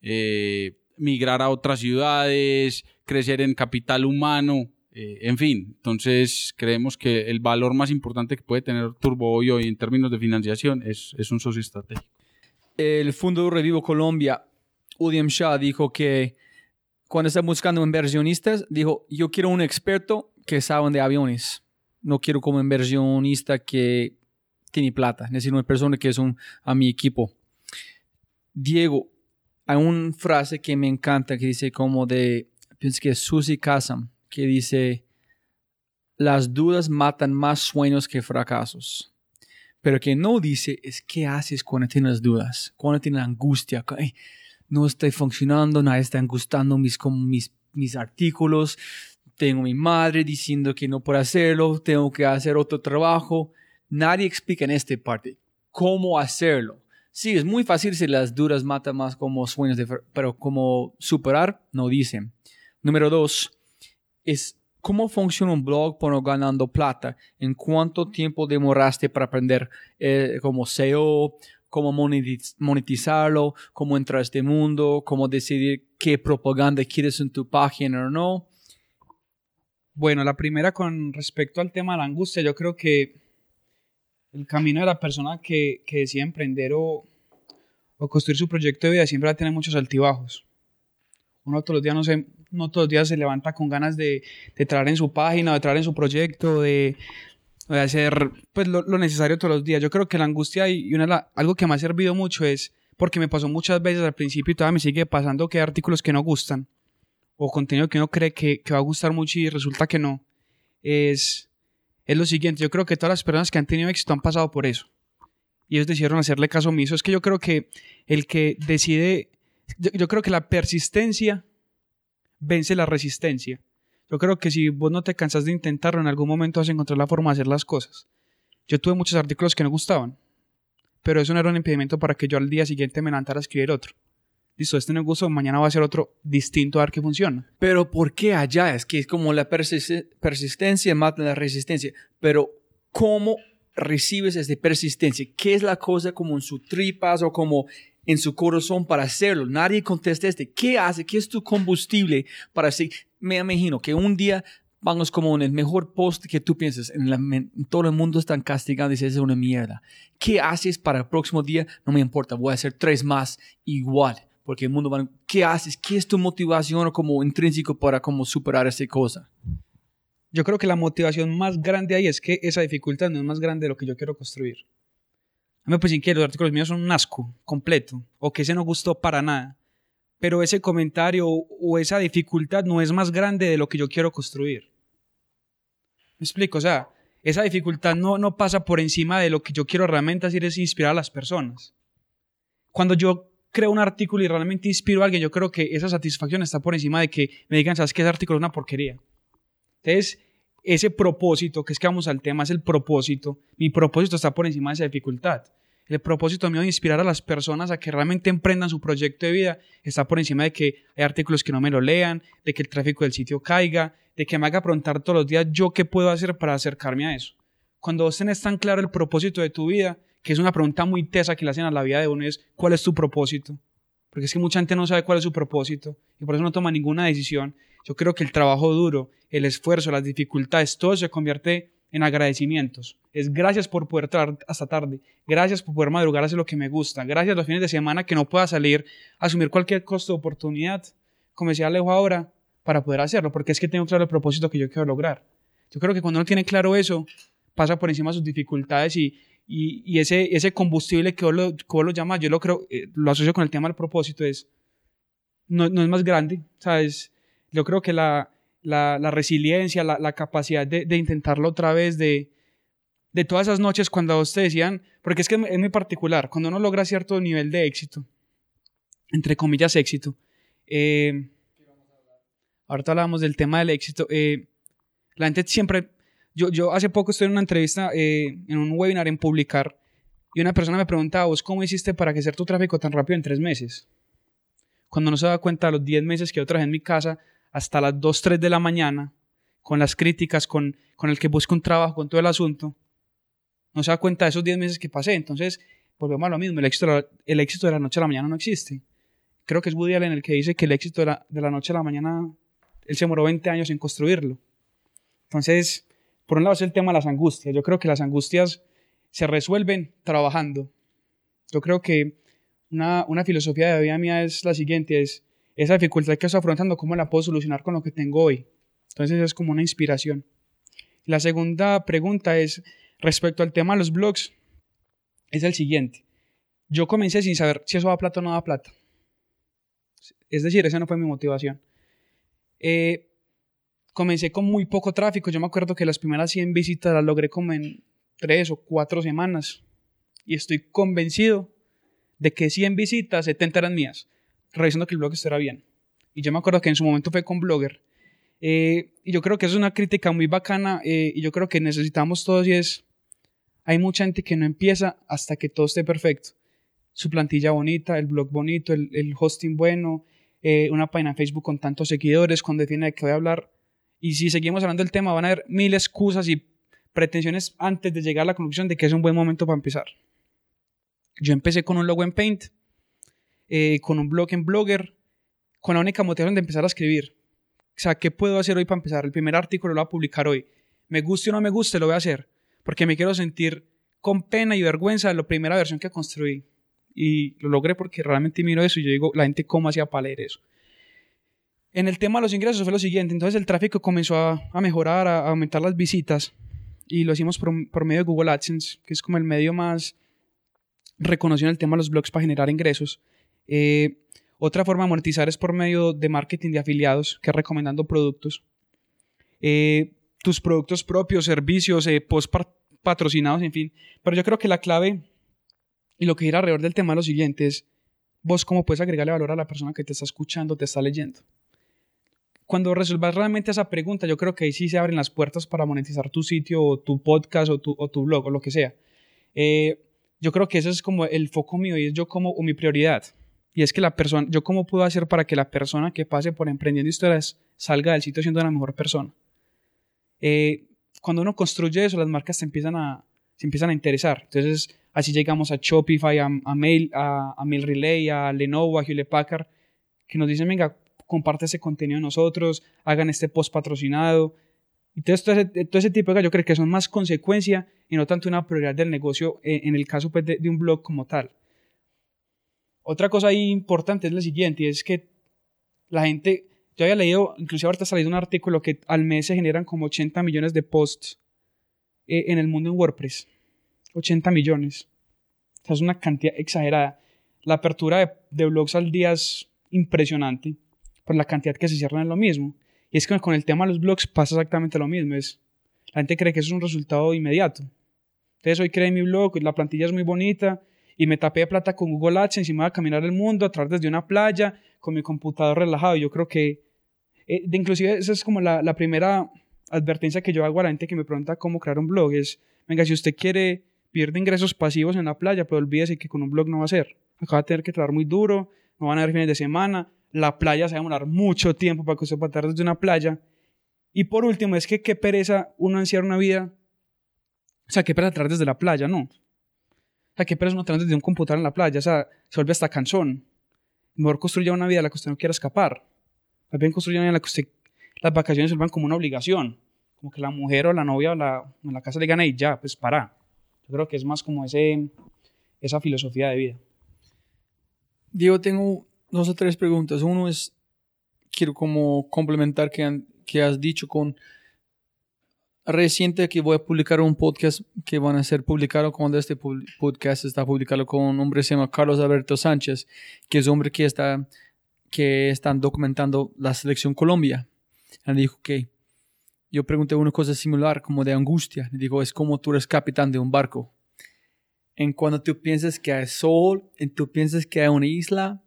Eh, migrar a otras ciudades, crecer en capital humano, eh, en fin. Entonces creemos que el valor más importante que puede tener Turbo hoy, hoy en términos de financiación es, es un socio estratégico. El Fondo Revivo Colombia, Udiam Shah, dijo que cuando está buscando inversionistas, dijo, yo quiero un experto que sabe de aviones. No quiero como inversionista que tiene plata. Necesito una persona que es un, a mi equipo. Diego, hay una frase que me encanta que dice como de, pienso que es Susie Kasam, que dice, las dudas matan más sueños que fracasos. Pero que no dice es qué haces cuando tienes dudas, cuando tienes angustia, no estoy funcionando, nadie está gustando mis, mis, mis artículos, tengo mi madre diciendo que no puedo hacerlo, tengo que hacer otro trabajo. Nadie explica en esta parte cómo hacerlo. Sí, es muy fácil si las dudas matan más como sueños, de, pero cómo superar, no dicen. Número dos, es cómo funciona un blog por ganando plata. ¿En cuánto tiempo demoraste para aprender eh, como SEO, cómo monetizarlo, cómo entrar a este mundo, cómo decidir qué propaganda quieres en tu página o no? Bueno, la primera con respecto al tema de la angustia, yo creo que el camino de la persona que, que decide emprender o, o, construir su proyecto de vida siempre va a tener muchos altibajos. Uno todos los días no, se, no todos los días se levanta con ganas de, de traer en su página, de traer en su proyecto, de, de hacer pues, lo, lo, necesario todos los días. Yo creo que la angustia y una, algo que me ha servido mucho es porque me pasó muchas veces al principio y todavía me sigue pasando que hay artículos que no gustan o contenido que uno cree que, que va a gustar mucho y resulta que no. Es es lo siguiente, yo creo que todas las personas que han tenido éxito han pasado por eso. Y ellos decidieron hacerle caso omiso. Es que yo creo que el que decide, yo, creo que la persistencia vence la resistencia. Yo creo que si vos no te cansas de intentarlo, en algún momento vas a encontrar la forma de hacer las cosas. Yo tuve muchos artículos que no gustaban, pero eso no era un impedimento para que yo al día siguiente me levantara a escribir otro listo, este gustó, mañana va a ser otro distinto a ver qué funciona. Pero ¿por qué allá? Es que es como la persistencia mata la resistencia. Pero ¿cómo recibes esa persistencia? ¿Qué es la cosa como en sus tripas o como en su corazón para hacerlo? Nadie contesta este. ¿Qué hace? ¿Qué es tu combustible para hacer? Me imagino que un día vamos como en el mejor post que tú piensas, en, todo el mundo están castigando y dices, es una mierda. ¿Qué haces para el próximo día? No me importa, voy a hacer tres más igual porque el mundo va, ¿qué haces? ¿Qué es tu motivación o como intrínseco para como superar esa cosa? Yo creo que la motivación más grande ahí es que esa dificultad no es más grande de lo que yo quiero construir. A mí pues que los artículos míos son un asco completo o que ese no gustó para nada. Pero ese comentario o esa dificultad no es más grande de lo que yo quiero construir. ¿Me explico? O sea, esa dificultad no, no pasa por encima de lo que yo quiero realmente hacer es inspirar a las personas. Cuando yo creo un artículo y realmente inspiro a alguien, yo creo que esa satisfacción está por encima de que me digan, sabes que ese artículo es una porquería. Entonces, ese propósito, que es que vamos al tema, es el propósito. Mi propósito está por encima de esa dificultad. El propósito mío de inspirar a las personas a que realmente emprendan su proyecto de vida está por encima de que hay artículos que no me lo lean, de que el tráfico del sitio caiga, de que me haga preguntar todos los días yo qué puedo hacer para acercarme a eso. Cuando vos tenés tan claro el propósito de tu vida, que es una pregunta muy tesa que le hacen a la vida de uno, es ¿cuál es tu propósito? Porque es que mucha gente no sabe cuál es su propósito y por eso no toma ninguna decisión. Yo creo que el trabajo duro, el esfuerzo, las dificultades, todo se convierte en agradecimientos. Es gracias por poder trabajar hasta tarde, gracias por poder madrugar hacer lo que me gusta, gracias a los fines de semana que no pueda salir asumir cualquier costo de oportunidad, como decía Alejo ahora, para poder hacerlo, porque es que tengo claro el propósito que yo quiero lograr. Yo creo que cuando uno tiene claro eso, pasa por encima de sus dificultades y, y, ese, ese combustible que vos, lo, que vos lo llamas, yo lo creo, eh, lo asocio con el tema del propósito, es, no, no es más grande, ¿sabes? Yo creo que la, la, la resiliencia, la, la capacidad de, de, intentarlo otra vez, de, de todas esas noches cuando vos te decían, porque es que es muy particular, cuando uno logra cierto nivel de éxito, entre comillas éxito, eh, ahorita hablamos del tema del éxito, eh, la gente siempre yo, yo hace poco estoy en una entrevista, eh, en un webinar en Publicar, y una persona me preguntaba, ¿vos cómo hiciste para crecer tu tráfico tan rápido en tres meses? Cuando no se da cuenta de los diez meses que yo trabajé en mi casa, hasta las dos, tres de la mañana, con las críticas, con, con el que busco un trabajo, con todo el asunto, no se da cuenta de esos diez meses que pasé. Entonces, volvemos a lo mismo, el éxito, el éxito de la noche a la mañana no existe. creo que es Woody Allen el que dice que el éxito de la, de la noche a la mañana, él se demoró 20 años en construirlo. Entonces, por un lado es el tema de las angustias. Yo creo que las angustias se resuelven trabajando. Yo creo que una, una filosofía de vida mía es la siguiente, es esa dificultad que estoy afrontando, ¿cómo la puedo solucionar con lo que tengo hoy? Entonces es como una inspiración. La segunda pregunta es, respecto al tema de los blogs, es el siguiente. Yo comencé sin saber si eso da plata o no da plata. Es decir, esa no fue mi motivación. Eh, comencé con muy poco tráfico. Yo me acuerdo que las primeras 100 visitas las logré como en 3 o 4 semanas. Y estoy convencido de que 100 visitas, 70 eran mías, revisando que el blog estuviera bien. Y yo me acuerdo que en su momento fue con Blogger. Eh, y yo creo que es una crítica muy bacana eh, y yo creo que necesitamos todos y es, hay mucha gente que no empieza hasta que todo esté perfecto. Su plantilla bonita, el blog bonito, el, el hosting bueno, eh, una página en Facebook con tantos seguidores, cuando define de qué voy a hablar. Y si seguimos hablando del tema, van a haber mil excusas y pretensiones antes de llegar a la conclusión de que es un buen momento para empezar. Yo empecé con un logo en Paint, eh, con un blog en Blogger, con la única motivación de empezar a escribir. O sea, ¿qué puedo hacer hoy para empezar? El primer artículo lo voy a publicar hoy. Me guste o no me guste, lo voy a hacer. Porque me quiero sentir con pena y vergüenza de la primera versión que construí y lo logré porque realmente miro eso y yo digo, la gente cómo hacía para leer eso. En el tema de los ingresos fue lo siguiente, entonces el tráfico comenzó a, mejorar, a, aumentar las visitas y lo hicimos por, medio de Google AdSense, que es como el medio más reconocido en el tema de los blogs para generar ingresos. Eh, otra forma de monetizar es por medio de marketing de afiliados, que es recomendando productos. Eh, tus productos propios, servicios, eh, post patrocinados, en fin. Pero yo creo que la clave y lo que gira alrededor del tema es lo siguiente, es vos cómo puedes agregarle valor a la persona que te está escuchando, te está leyendo. Cuando resuelvas realmente esa pregunta, yo creo que ahí sí se abren las puertas para monetizar tu sitio o tu podcast o tu, o tu blog o lo que sea. Eh, yo creo que ese es como el foco mío y es yo como o mi prioridad. Y es que la persona, yo cómo puedo hacer para que la persona que pase por emprendiendo historias salga del sitio siendo una mejor persona. Eh, cuando uno construye eso, las marcas se empiezan a, se empiezan a interesar. Entonces, Así llegamos a Shopify, a, Mail, a, a Mail Relay, a Lenovo, a Hewlett Packard, que nos dicen, venga, comparte ese contenido nosotros, hagan este post patrocinado. Entonces, todo ese, todo ese tipo de cosas yo creo que son más consecuencia y no tanto una prioridad del negocio eh, en el caso pues, de, un blog como tal. Otra cosa ahí importante es la siguiente, es que la gente, yo había leído, inclusive ahorita ha salido un artículo que al mes se generan como 80 millones de posts eh, en el mundo en WordPress. 80 millones. O sea, es una cantidad exagerada. La apertura de, blogs al día es impresionante, por la cantidad que se cierran es lo mismo. Y es que con el tema de los blogs pasa exactamente lo mismo. Es, la gente cree que eso es un resultado inmediato. Entonces hoy creé mi blog, la plantilla es muy bonita y me tapé de plata con Google Ads y me voy a caminar el mundo a través desde una playa con mi computador relajado. Yo creo que, eh, de inclusive esa es como la, la primera advertencia que yo hago a la gente que me pregunta cómo crear un blog. Es, venga, si usted quiere pierde ingresos pasivos en la playa, pero olvídese que con un blog no va a ser. Acaba de tener que trabajar muy duro, no van a haber fines de semana, la playa se va a demorar mucho tiempo para que usted pueda estar desde una playa. Y por último, es que qué pereza uno ansiar una vida. O sea, qué pereza tratar desde la playa, ¿no? O sea, qué pereza uno tratar desde un computador en la playa. O sea, se vuelve hasta cansón. Mejor construya una vida a la que usted no quiera escapar. Más bien construya una vida en la que usted, las vacaciones se vuelvan como una obligación. Como que la mujer o la novia o la, en la casa le gana y ya, pues para. Yo creo que es más como ese, esa filosofía de vida. Diego, tengo dos o tres preguntas. Uno es, quiero como complementar que, que has dicho con reciente que voy a publicar un podcast que van a ser publicado cuando este podcast está publicado con un hombre se llama Carlos Alberto Sánchez, que es un hombre que está que están documentando la selección Colombia. Él dijo que yo pregunté una cosa similar, como de angustia. Le digo, es como tú eres capitán de un barco. En cuando tú piensas que hay sol, en tú piensas que hay una isla,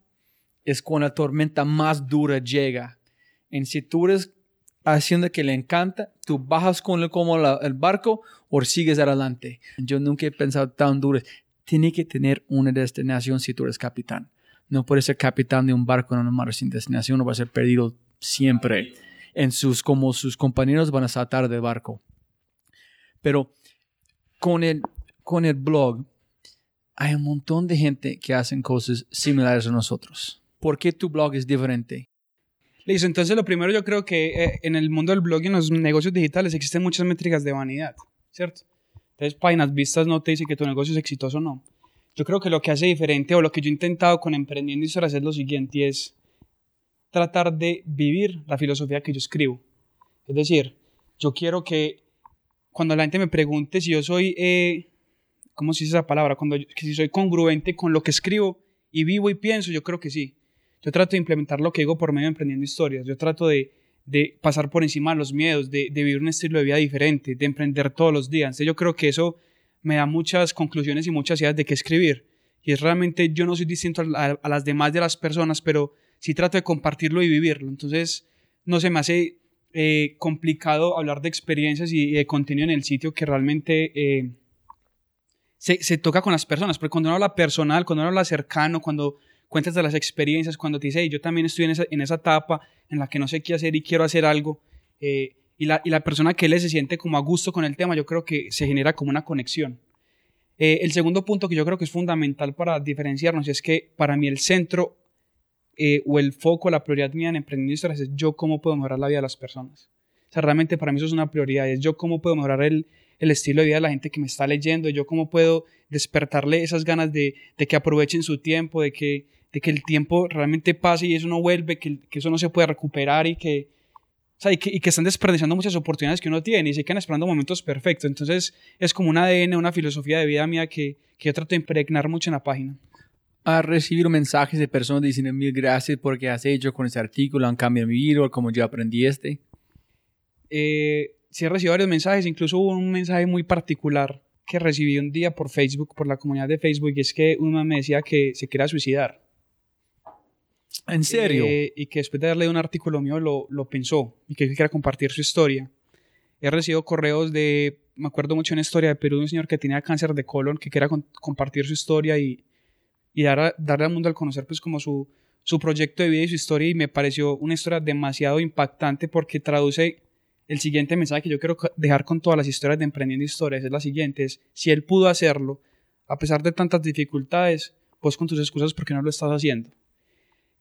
es cuando la tormenta más dura llega. En si tú eres haciendo que le encanta, tú bajas con el, como el barco o sigues adelante. Yo nunca he pensado tan duro. Tiene que tener una destinación si tú eres capitán. No puedes ser capitán de un barco en un mar sin destinación, no va a ser perdido siempre en sus, como sus compañeros van a saltar de barco. Pero con el, con el blog hay un montón de gente que hacen cosas similares a nosotros. ¿Por qué tu blog es diferente? Listo, entonces lo primero yo creo que eh, en el mundo del blog y en los negocios digitales existen muchas métricas de vanidad, ¿cierto? Entonces, páginas vistas no te dice que tu negocio es exitoso o no. Yo creo que lo que hace diferente o lo que yo he intentado con Emprendiendo Historias es lo siguiente, y es tratar de vivir la filosofía que yo escribo. Es decir, yo quiero que cuando la gente me pregunte si yo soy, eh, ¿cómo se dice esa palabra? Cuando que si soy congruente con lo que escribo y vivo y pienso, yo creo que sí. Yo trato de implementar lo que digo por medio de Emprendiendo Historias. Yo trato de, de pasar por encima de los miedos, de, vivir un estilo de vida diferente, de emprender todos los días. Entonces yo creo que eso me da muchas conclusiones y muchas ideas de qué escribir. Y es realmente, yo no soy distinto a, las demás de las personas, pero sí trato de compartirlo y vivirlo. Entonces no se me hace eh, complicado hablar de experiencias y, y, de contenido en el sitio que realmente... Eh, se, se, toca con las personas, porque cuando uno habla personal, cuando uno habla cercano, cuando cuentas de las experiencias, cuando te dice, hey, yo también estoy en esa, en esa etapa en la que no sé qué hacer y quiero hacer algo, eh, y, la, y la persona que le se siente como a gusto con el tema, yo creo que se genera como una conexión. Eh, el segundo punto que yo creo que es fundamental para diferenciarnos es que para mí el centro eh, o el foco, la prioridad mía en Historias es yo cómo puedo mejorar la vida de las personas. O sea, realmente para mí eso es una prioridad, es yo cómo puedo mejorar el, el estilo de vida de la gente que me está leyendo, yo cómo puedo despertarle esas ganas de, de que aprovechen su tiempo, de que, de que el tiempo realmente pase y eso no vuelve, que, que eso no se puede recuperar y que, o sea, y que, y que, están desperdiciando muchas oportunidades que uno tiene y se quedan esperando momentos perfectos. Entonces es como un ADN, una filosofía de vida mía que, que yo trato de impregnar mucho en la página. ¿Has recibido mensajes de personas diciendo mil gracias porque has hecho con ese artículo, han cambiado mi vida, como yo aprendí este? Eh, sí he recibido varios mensajes, incluso hubo un mensaje muy particular que recibí un día por Facebook, por la comunidad de Facebook, y es que uno me decía que se quería suicidar. ¿En serio? Eh, y que después de haber leído un artículo mío lo, pensó y que quería compartir su historia. He recibido correos de, me acuerdo mucho una historia de Perú un señor que tenía cáncer de colon, que con, compartir su historia y, y dar darle al mundo al conocer pues como su, su proyecto de vida y su historia y me pareció una historia demasiado impactante porque traduce el siguiente mensaje que yo quiero dejar con todas las historias de Emprendiendo Historias es la siguiente, es si él pudo hacerlo, a pesar de tantas dificultades, vos con tus excusas, ¿por qué no lo estás haciendo?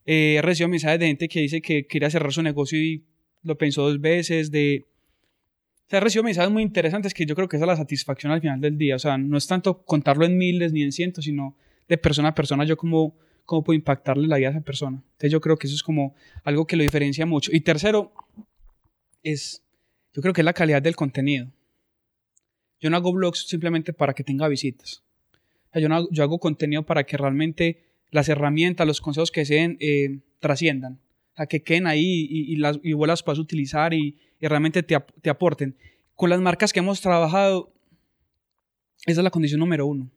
Eh, he recibido mensajes de gente que dice que quería cerrar su negocio y lo pensó dos veces, de... O sea, he recibido mensajes muy interesantes que yo creo que es la satisfacción al final del día. O sea, no es tanto contarlo en miles ni en cientos, sino de persona a persona, yo cómo, cómo puedo impactarle la vida a esa persona. Entonces yo creo que eso es como algo que lo diferencia mucho. Y tercero, es yo creo que es la calidad del contenido. Yo no hago blogs simplemente para que tenga visitas. Yo, no yo, hago, contenido para que realmente las herramientas, los consejos que se den eh, trasciendan. Sea, que queden ahí y, y, las, y vos las puedas utilizar y, realmente te, te, aporten. Con las marcas que hemos trabajado, esa es la condición número uno.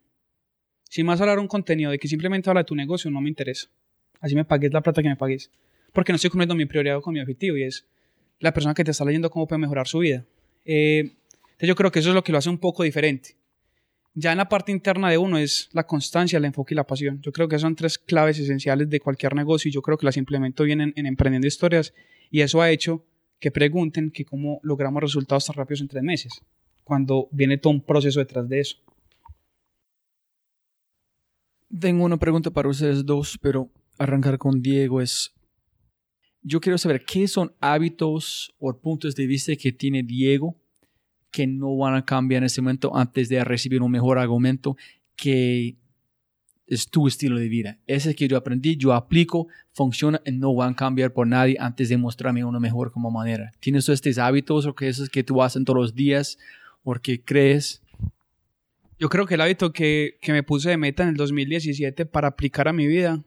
Si me vas a un contenido de que simplemente habla de tu negocio, no me interesa. Así me pagues la plata que me pagues. Porque no estoy cumpliendo mi prioridad con mi objetivo y es la persona que te está leyendo cómo puede mejorar su vida. Eh, entonces yo creo que eso es lo que lo hace un poco diferente. Ya en la parte interna de uno es la constancia, el enfoque y la pasión. Yo creo que son tres claves esenciales de cualquier negocio y yo creo que las implemento bien en, en Emprendiendo Historias y eso ha hecho que pregunten que cómo logramos resultados tan rápidos en tres meses, cuando viene todo un proceso detrás de eso. Tengo una pregunta para ustedes dos, pero arrancar con Diego es, yo quiero saber qué son hábitos o puntos de vista que tiene Diego que no van a cambiar en ese momento antes de recibir un mejor argumento que es tu estilo de vida. Ese que yo aprendí, yo aplico, funciona y no van a cambiar por nadie antes de mostrarme uno mejor como manera. ¿Tienes estos hábitos o que esos que tú haces todos los días o que crees? Yo creo que el hábito que, que me puse de meta en el 2017 para aplicar a mi vida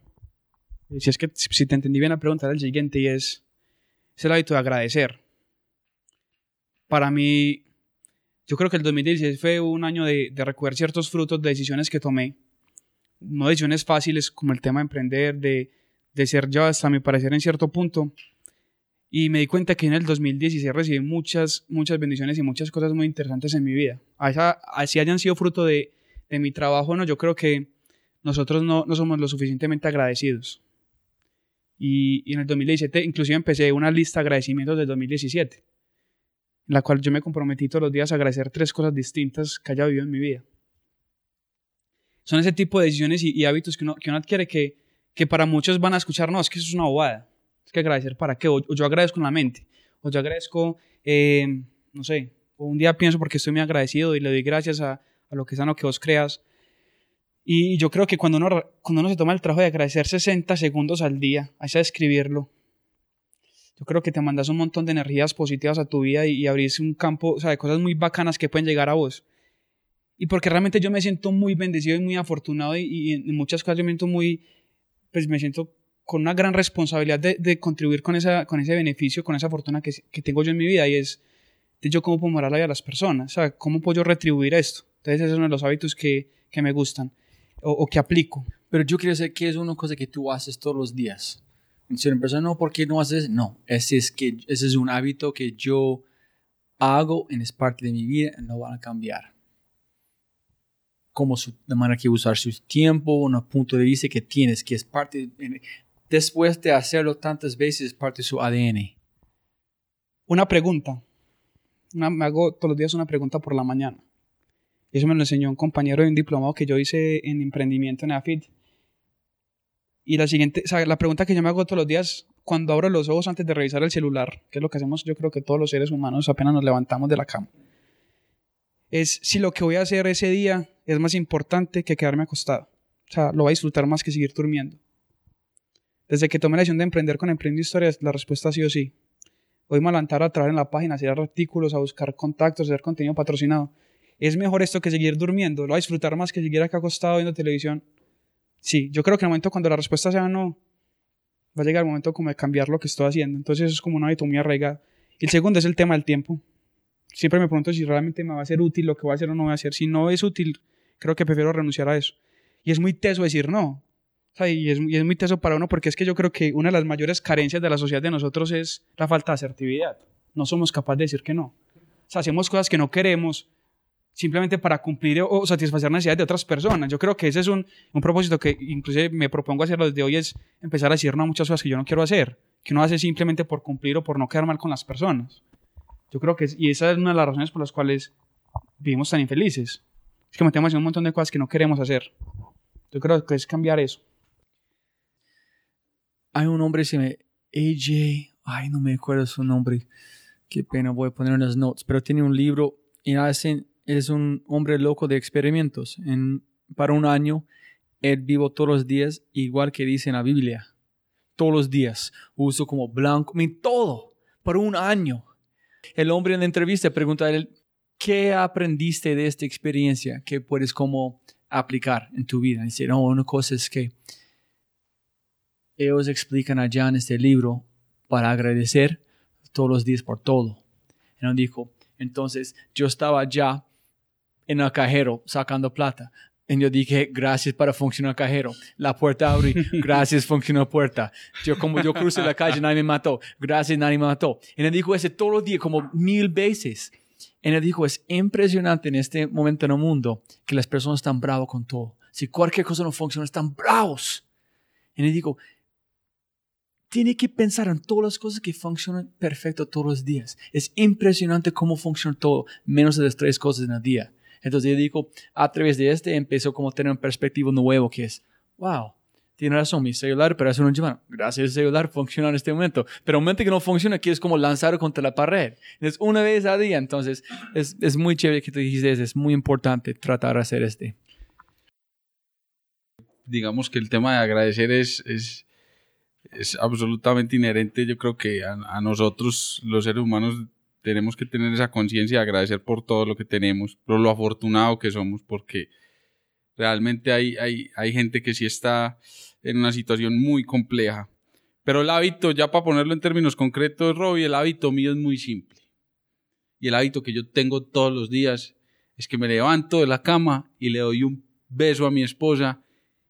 si es que si te entendí bien la pregunta era el siguiente y es, es el hábito de agradecer. Para mí, yo creo que el 2016 fue un año de, de recoger ciertos frutos de decisiones que tomé. No decisiones fáciles como el tema de emprender, de, de ser yo hasta mi parecer en cierto punto. Y me di cuenta que en el 2016 recibí muchas, muchas bendiciones y muchas cosas muy interesantes en mi vida. Así hayan sido fruto de, de mi trabajo, no, yo creo que nosotros no, no somos lo suficientemente agradecidos. Y, y, en el 2017 inclusive empecé una lista de agradecimientos del 2017, en la cual yo me comprometí todos los días a agradecer tres cosas distintas que haya vivido en mi vida. Son ese tipo de decisiones y, hábitos que uno, que uno adquiere que, que para muchos van a escuchar, no, es que eso es una bobada. Es que agradecer para qué. O, yo agradezco en la mente. O yo agradezco, eh, no sé, o un día pienso porque estoy muy agradecido y le doy gracias a, lo que sano que vos creas. Y yo creo que cuando uno, cuando uno se toma el trabajo de agradecer 60 segundos al día, a escribirlo, yo creo que te mandas un montón de energías positivas a tu vida y, y abrís un campo o sea, de cosas muy bacanas que pueden llegar a vos. Y porque realmente yo me siento muy bendecido y muy afortunado y, y en muchas cosas yo me siento muy, pues me siento con una gran responsabilidad de, de contribuir con, esa, con ese beneficio, con esa fortuna que, que tengo yo en mi vida y es de yo cómo puedo morar la vida las personas, o sea, cómo puedo yo retribuir esto. Entonces, esos son los hábitos que, que me gustan o, o, que aplico. Pero yo saber qué es una cosa que tú haces todos los días. Si una persona, no, ¿por qué no haces? No, ese es, que, ese es un hábito que yo hago y es parte de mi vida y no van a cambiar. Como su, de manera que usar su tiempo, un punto de vista que tienes, que es parte, de, después de hacerlo tantas veces, es parte de su ADN. Una pregunta. Una, me hago todos los días una pregunta por la mañana. Eso me lo enseñó un compañero de un diplomado que yo hice en emprendimiento en AFID. Y la siguiente, o sea, la pregunta que yo me hago todos los días cuando abro los ojos antes de revisar el celular, que es lo que hacemos yo creo que todos los seres humanos apenas nos levantamos de la cama, es si lo que voy a hacer ese día es más importante que quedarme acostado. O sea, lo voy a disfrutar más que seguir durmiendo. Desde que tomé la decisión de emprender con Emprendo Historias, la respuesta ha sido sí. Hoy me levantar a trabajar en la página, a hacer artículos, a buscar contactos, a hacer contenido patrocinado ¿Es mejor esto que seguir durmiendo? ¿Lo va a disfrutar más que seguir acá acostado viendo televisión? Sí, yo creo que en el momento cuando la respuesta sea no, va a llegar el momento como de cambiar lo que estoy haciendo. Entonces es como una hábito muy arraigada. Y el segundo es el tema del tiempo. Siempre me pregunto si realmente me va a ser útil lo que voy a hacer o no voy a hacer. Si no es útil, creo que prefiero renunciar a eso. Y es muy teso decir no. O y, es, y es muy teso para uno porque es que yo creo que una de las mayores carencias de la sociedad de nosotros es la falta de asertividad. No somos capaces de decir que no. O sea, hacemos cosas que no queremos simplemente para cumplir o satisfacer necesidades de otras personas. Yo creo que ese es un, un propósito que inclusive me propongo hacerlo desde hoy, es empezar a decir no a muchas cosas que yo no quiero hacer, que uno hace simplemente por cumplir o por no quedar mal con las personas. Yo creo que, es, y esa es una de las razones por las cuales vivimos tan infelices. Es que metemos en un montón de cosas que no queremos hacer. Yo creo que es cambiar eso. Hay un hombre, se me... AJ, ay, no me acuerdo su nombre. Qué pena, voy a poner en las notes. Pero tiene un libro y hacen es un hombre loco de experimentos. En, para un año, él vivo todos los días, igual que dice en la Biblia. Todos los días. Uso como blanco, todo, por un año. El hombre en la entrevista pregunta a él, ¿qué aprendiste de esta experiencia que puedes como aplicar en tu vida? dice, no, una cosa es que ellos explican allá en este libro para agradecer todos los días por todo. Y él dijo, entonces yo estaba allá en el cajero sacando plata. Y yo dije, gracias para funcionar cajero. La puerta abrí, [LAUGHS] gracias funcionó la puerta. Yo como yo crucé la calle, nadie me mató. Gracias, nadie me mató. Y él dijo ese todos los días, como mil veces. Y él dijo, es impresionante en este momento en el mundo que las personas están bravos con todo. Si cualquier cosa no funciona, están bravos. Y él dijo, tiene que pensar en todas las cosas que funcionan perfecto todos los días. Es impresionante cómo funciona todo, menos de las tres cosas en el día. Entonces yo digo, a través de este empezó como a tener un perspectiva nuevo que es, wow, tiene razón, mi celular, pero hace un semana, gracias al celular funciona en este momento. Pero un momento que no funciona, es como lanzar contra la pared. Es una vez a día, entonces es, es muy chévere que tú dijiste, es muy importante tratar de hacer este. Digamos que el tema de agradecer es, es, es absolutamente inherente, yo creo que a, a nosotros, los seres humanos, tenemos que tener esa conciencia de agradecer por todo lo que tenemos, por lo afortunado que somos, porque realmente hay, hay, hay gente que sí está en una situación muy compleja. Pero el hábito, ya para ponerlo en términos concretos, Robbie, el hábito mío es muy simple. Y el hábito que yo tengo todos los días es que me levanto de la cama y le doy un beso a mi esposa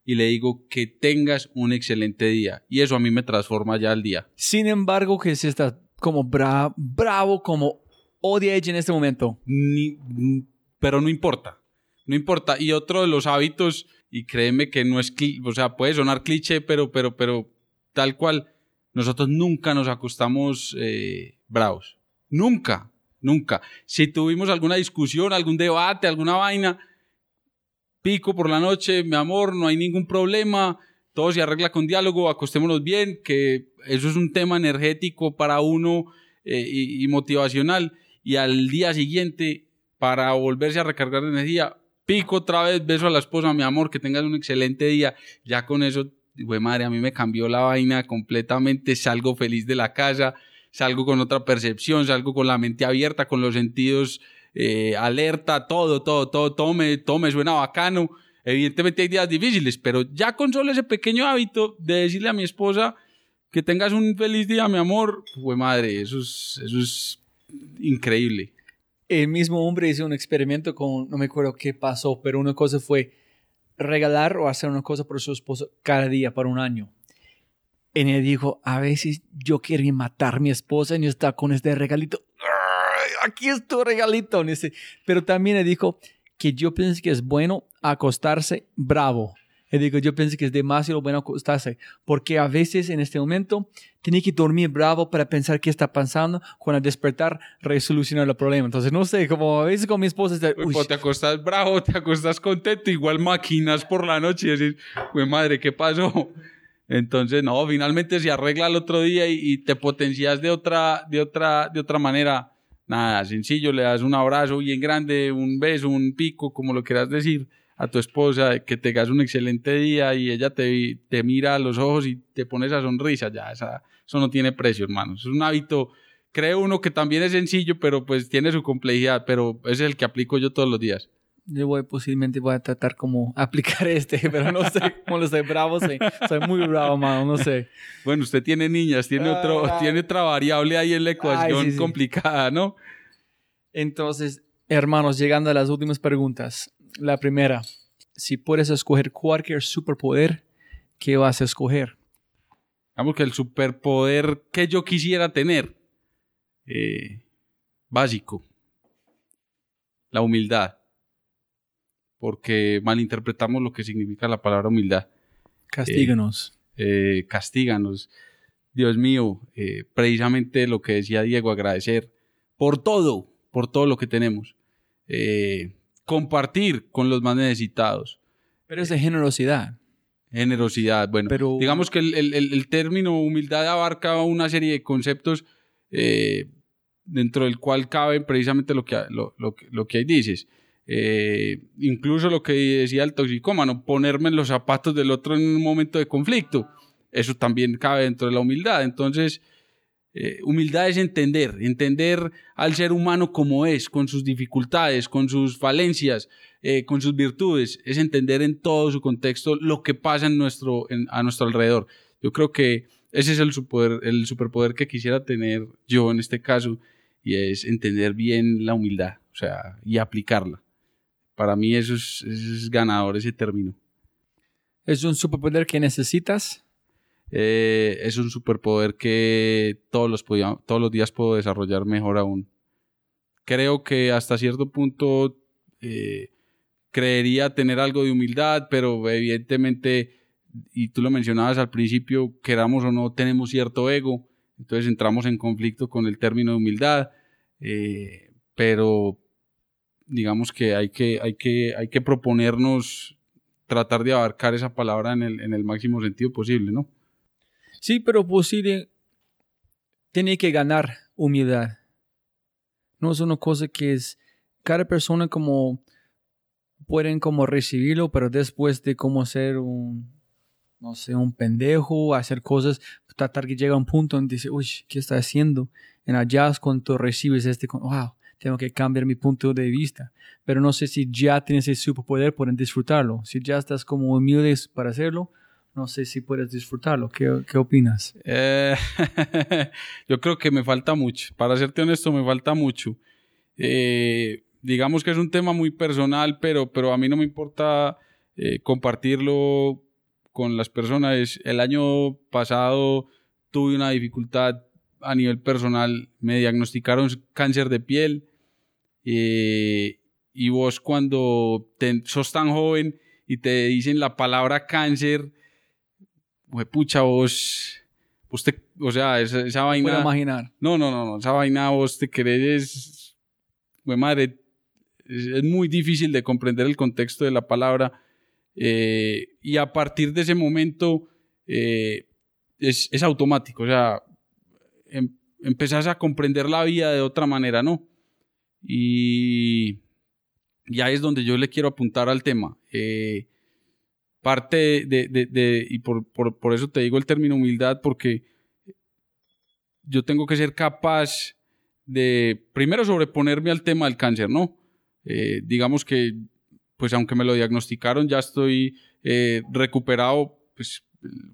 y le digo que tengas un excelente día. Y eso a mí me transforma ya el día. Sin embargo, que si estás como bravo, como odia ella en este momento. Ni, pero no importa. No importa. Y otro de los hábitos, y créeme que no es, o sea, puede sonar cliché, pero, pero, pero tal cual, nosotros nunca nos acostamos eh, bravos. Nunca, nunca. Si tuvimos alguna discusión, algún debate, alguna vaina, pico por la noche, mi amor, no hay ningún problema, todo se arregla con diálogo, acostémonos bien, que eso es un tema energético para uno eh, y, motivacional. Y al día siguiente, para volverse a recargar energía, pico otra vez, beso a la esposa, mi amor, que tengas un excelente día. Ya con eso, güey, madre, a mí me cambió la vaina completamente, salgo feliz de la casa, salgo con otra percepción, salgo con la mente abierta, con los sentidos eh, alerta, todo, todo, todo, todo me, todo suena bacano. Evidentemente hay días difíciles, pero ya con solo ese pequeño hábito de decirle a mi esposa que tengas un feliz día, mi amor, güey, madre, eso es, eso es increíble. El mismo hombre hizo un experimento con, no me acuerdo qué pasó, pero una cosa fue regalar o hacer una cosa por su esposo cada día por un año. Y él dijo, a veces yo quería matar a mi esposa y estaba con este regalito. "Ay, Aquí es tu regalito. Pero también le dijo que yo pienso que es bueno acostarse bravo. Le digo, yo pienso que es demasiado bueno acostarse, porque a veces en este momento tiene que dormir bravo para pensar qué está pasando, cuando al despertar resolucionar el problema. Entonces, no sé, como a veces con mi esposa, está, "Uy, O te acostas bravo, te acostas contento, igual maquinas por la noche y decís, güey, madre, ¿qué pasó? Entonces, no, finalmente se arregla el otro día y, y te potencias de otra, de otra, de otra manera. Nada, sencillo, le das un abrazo bien grande, un beso, un pico, como lo quieras decir, a tu esposa, que tengas un excelente día y ella te, te mira a los ojos y te pone esa sonrisa, ya, esa, eso no tiene precio, hermano. Es un hábito, creo uno que también es sencillo, pero pues tiene su complejidad, pero es el que aplico yo todos los días. Yo voy, posiblemente voy a tratar como [LAUGHS] aplicar este, pero no sé cómo lo soy bravo, soy, soy muy bravo, mano, no sé. Bueno, usted tiene niñas, tiene, otro, Ah. tiene otra variable ahí en la ecuación sí, sí. complicada, ¿no? Entonces, hermanos, llegando a las últimas preguntas. La primera, si puedes escoger cualquier superpoder, ¿qué vas a escoger? Digamos que el superpoder que yo quisiera tener, eh, básico, la humildad. Porque malinterpretamos lo que significa la palabra humildad. Castíganos. Eh, castíganos. Dios mío, eh, precisamente lo que decía Diego, agradecer por todo, por todo lo que tenemos. Eh, compartir con los más necesitados. pero es de generosidad. Generosidad. Bueno, Pero- digamos que el, el- el- el término humildad abarca una serie de conceptos eh, dentro del cual cabe precisamente lo que, lo, lo lo que ahí dices. Eh, incluso lo que decía el toxicómano, ponerme en los zapatos del otro en un momento de conflicto. Eso también cabe dentro de la humildad. Entonces, eh, humildad es entender, entender al ser humano como es, con sus dificultades, con sus falencias, eh, con sus virtudes, es entender en todo su contexto lo que pasa a nuestro alrededor. Yo creo que ese es el, el superpoder que quisiera tener yo en este caso, y es entender bien la humildad, o sea, y aplicarla. Para mí eso es, eso es ganador, ese término. ¿Es un superpoder que necesitas? Eh, es un superpoder que todos los, podía- todos los días puedo desarrollar mejor aún. Creo que hasta cierto punto eh, creería tener algo de humildad, pero evidentemente, y tú lo mencionabas al principio, queramos o no, tenemos cierto ego, entonces entramos en conflicto con el término de humildad, eh, pero digamos que hay que, hay que, hay que proponernos tratar de abarcar esa palabra en el, en el máximo sentido posible, ¿no? Sí, pero posible tiene que ganar humildad. No es una cosa que es cada persona como pueden como recibirlo, pero después de como ser un no sé, un pendejo, hacer cosas, tratar que llega a un punto donde dice, uy, ¿qué está haciendo? En allá cuando recibes este, wow, tengo que cambiar mi punto de vista. Pero no sé si ya tienes ese superpoder, pueden disfrutarlo. Si ya estás como humilde para hacerlo, no sé si puedes disfrutarlo. ¿Qué, qué opinas? Eh, [LAUGHS] yo creo que me falta mucho. Para serte honesto, me falta mucho. Eh, digamos que es un tema muy personal, pero, pero a mí no me importa eh, compartirlo con las personas. El año pasado tuve una dificultad a nivel personal. Me diagnosticaron cáncer de piel. Eh, y vos cuando te- sos tan joven y te dicen la palabra cáncer, pucha, vos, vos te, o sea, esa, esa Puedo vaina, imaginar. no, no, no, no, esa vaina vos te querés, güey, madre, es, es muy difícil de comprender el contexto de la palabra eh, y a partir de ese momento eh, es, es, automático, o sea, em, empezás a comprender la vida de otra manera, ¿no? Y, y ahí es donde yo le quiero apuntar al tema. Eh, parte de, de, y por, por, por, eso te digo el término humildad, porque yo tengo que ser capaz de, primero, sobreponerme al tema del cáncer, ¿no? Eh, digamos que, pues aunque me lo diagnosticaron, ya estoy eh, recuperado, pues,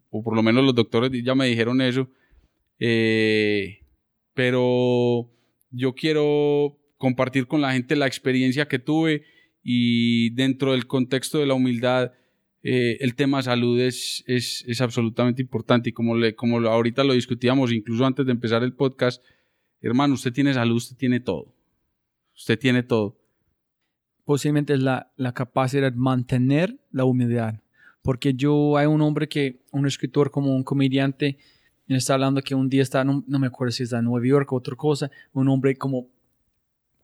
o por lo menos los doctores ya me dijeron eso, pero yo quiero compartir con la gente la experiencia que tuve y dentro del contexto de la humildad, eh, el tema salud es, es, es, absolutamente importante y como, le, como ahorita lo discutíamos, incluso antes de empezar el podcast, hermano, usted tiene salud, usted tiene todo. Usted tiene todo. Posiblemente es la, la capacidad de mantener la humildad. Porque yo, hay un hombre que, un escritor como un comediante, está hablando que un día está, no, no, me acuerdo si está en Nueva York o otra cosa, un hombre como,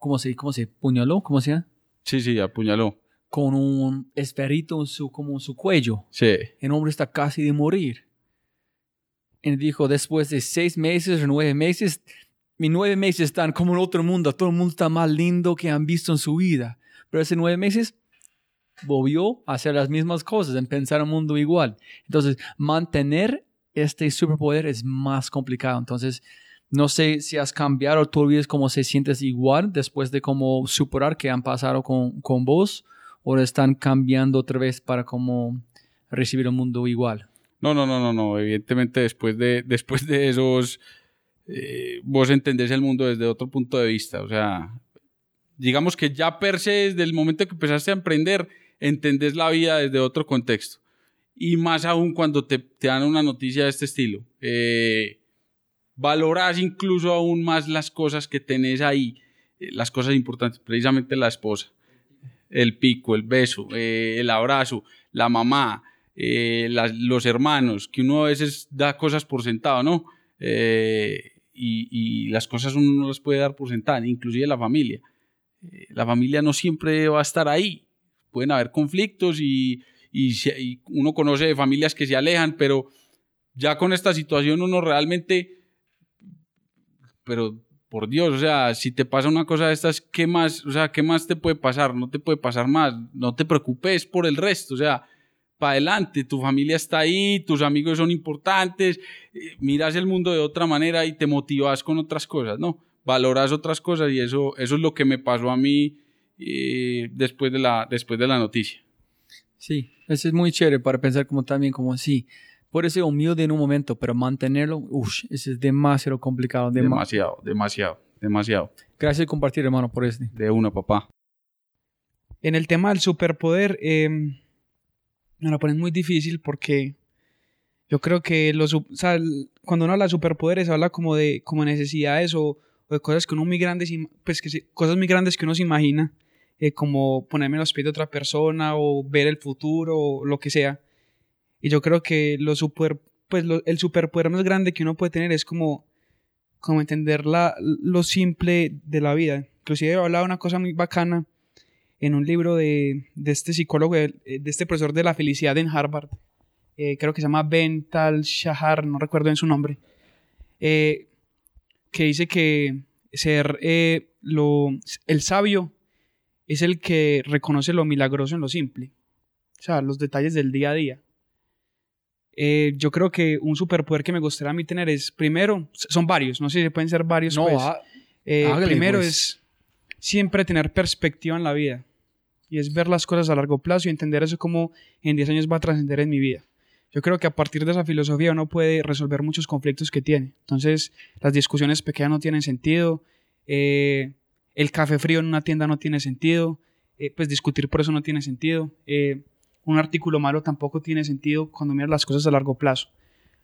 ¿cómo se, cómo se puñaló? ¿Cómo se llama? Sí, sí, apuñaló. Con un esperito en su, como en su cuello. Sí. El hombre está casi de morir. Y dijo, después de seis meses o nueve meses, mis nueve meses están como en otro mundo. Todo el mundo está más lindo que han visto en su vida. Pero hace nueve meses volvió a hacer las mismas cosas, en pensar el mundo igual. Entonces, mantener este superpoder es más complicado. Entonces, no sé si has cambiado o tú olvides cómo se sientes igual después de cómo superar que han pasado con, con vos o están cambiando otra vez para cómo recibir el mundo igual. No, no, no, no, no. Evidentemente después de, [LAUGHS] después de esos, eh, vos entendés el mundo desde otro punto de vista. O sea, digamos que ya per se desde el momento que empezaste a emprender, entendés la vida desde otro contexto. Y más aún cuando te, te dan una noticia de este estilo. Eh, valorás incluso aún más las cosas que tenés ahí, eh, las cosas importantes, precisamente la esposa, el pico, el beso, eh, el abrazo, la mamá, eh, los hermanos, que uno a veces da cosas por sentado, ¿no? Y, las cosas uno no las puede dar por sentado, inclusive la familia. La familia no siempre va a estar ahí, pueden haber conflictos y, y, uno conoce familias que se alejan, pero ya con esta situación uno realmente pero por Dios, o sea, si te pasa una cosa de estas, ¿qué más, o sea, qué más te puede pasar? No te puede pasar más, no te preocupes por el resto, o sea, para adelante, tu familia está ahí, tus amigos son importantes, eh, miras el mundo de otra manera y te motivas con otras cosas, ¿no? Valoras otras cosas y eso, eso es lo que me pasó a mí eh, después, de la, después de la noticia. Sí, eso es muy chévere para pensar como también como sí, puede ser humilde en un momento, pero mantenerlo, uff, es demasiado complicado. Dem demasiado, demasiado, demasiado. Gracias por compartir, hermano, por este. De una, papá. En el tema del superpoder, eh, me lo ponen muy difícil porque yo creo que los, o sea, cuando uno habla de superpoderes, habla como de como necesidades o, o de cosas que uno muy grandes, pues que se, cosas muy grandes que uno se imagina, eh, como ponerme en los pies de otra persona o ver el futuro o lo que sea. Y yo creo que lo super, pues lo, el superpoder más grande que uno puede tener es como, entender la, lo simple de la vida. Inclusive hablaba una cosa muy bacana en un libro de, de este psicólogo, de, de, este profesor de la felicidad en Harvard. Eh, creo que se llama Ben Tal Shahar, no recuerdo en su nombre. Eh, que dice que ser eh, lo, el sabio es el que reconoce lo milagroso en lo simple. O sea, los detalles del día a día. Eh, yo creo que un superpoder que me gustaría a mí tener es, primero, son varios, no sé si pueden ser varios. No, pues. ah, Eh, hágale, primero pues. es siempre tener perspectiva en la vida y es ver las cosas a largo plazo y entender eso como en 10 años va a trascender en mi vida. Yo creo que a partir de esa filosofía uno puede resolver muchos conflictos que tiene. Entonces, las discusiones pequeñas no tienen sentido, eh, el café frío en una tienda no tiene sentido, eh, pues discutir por eso no tiene sentido. Un artículo malo tampoco tiene sentido cuando miras las cosas a largo plazo.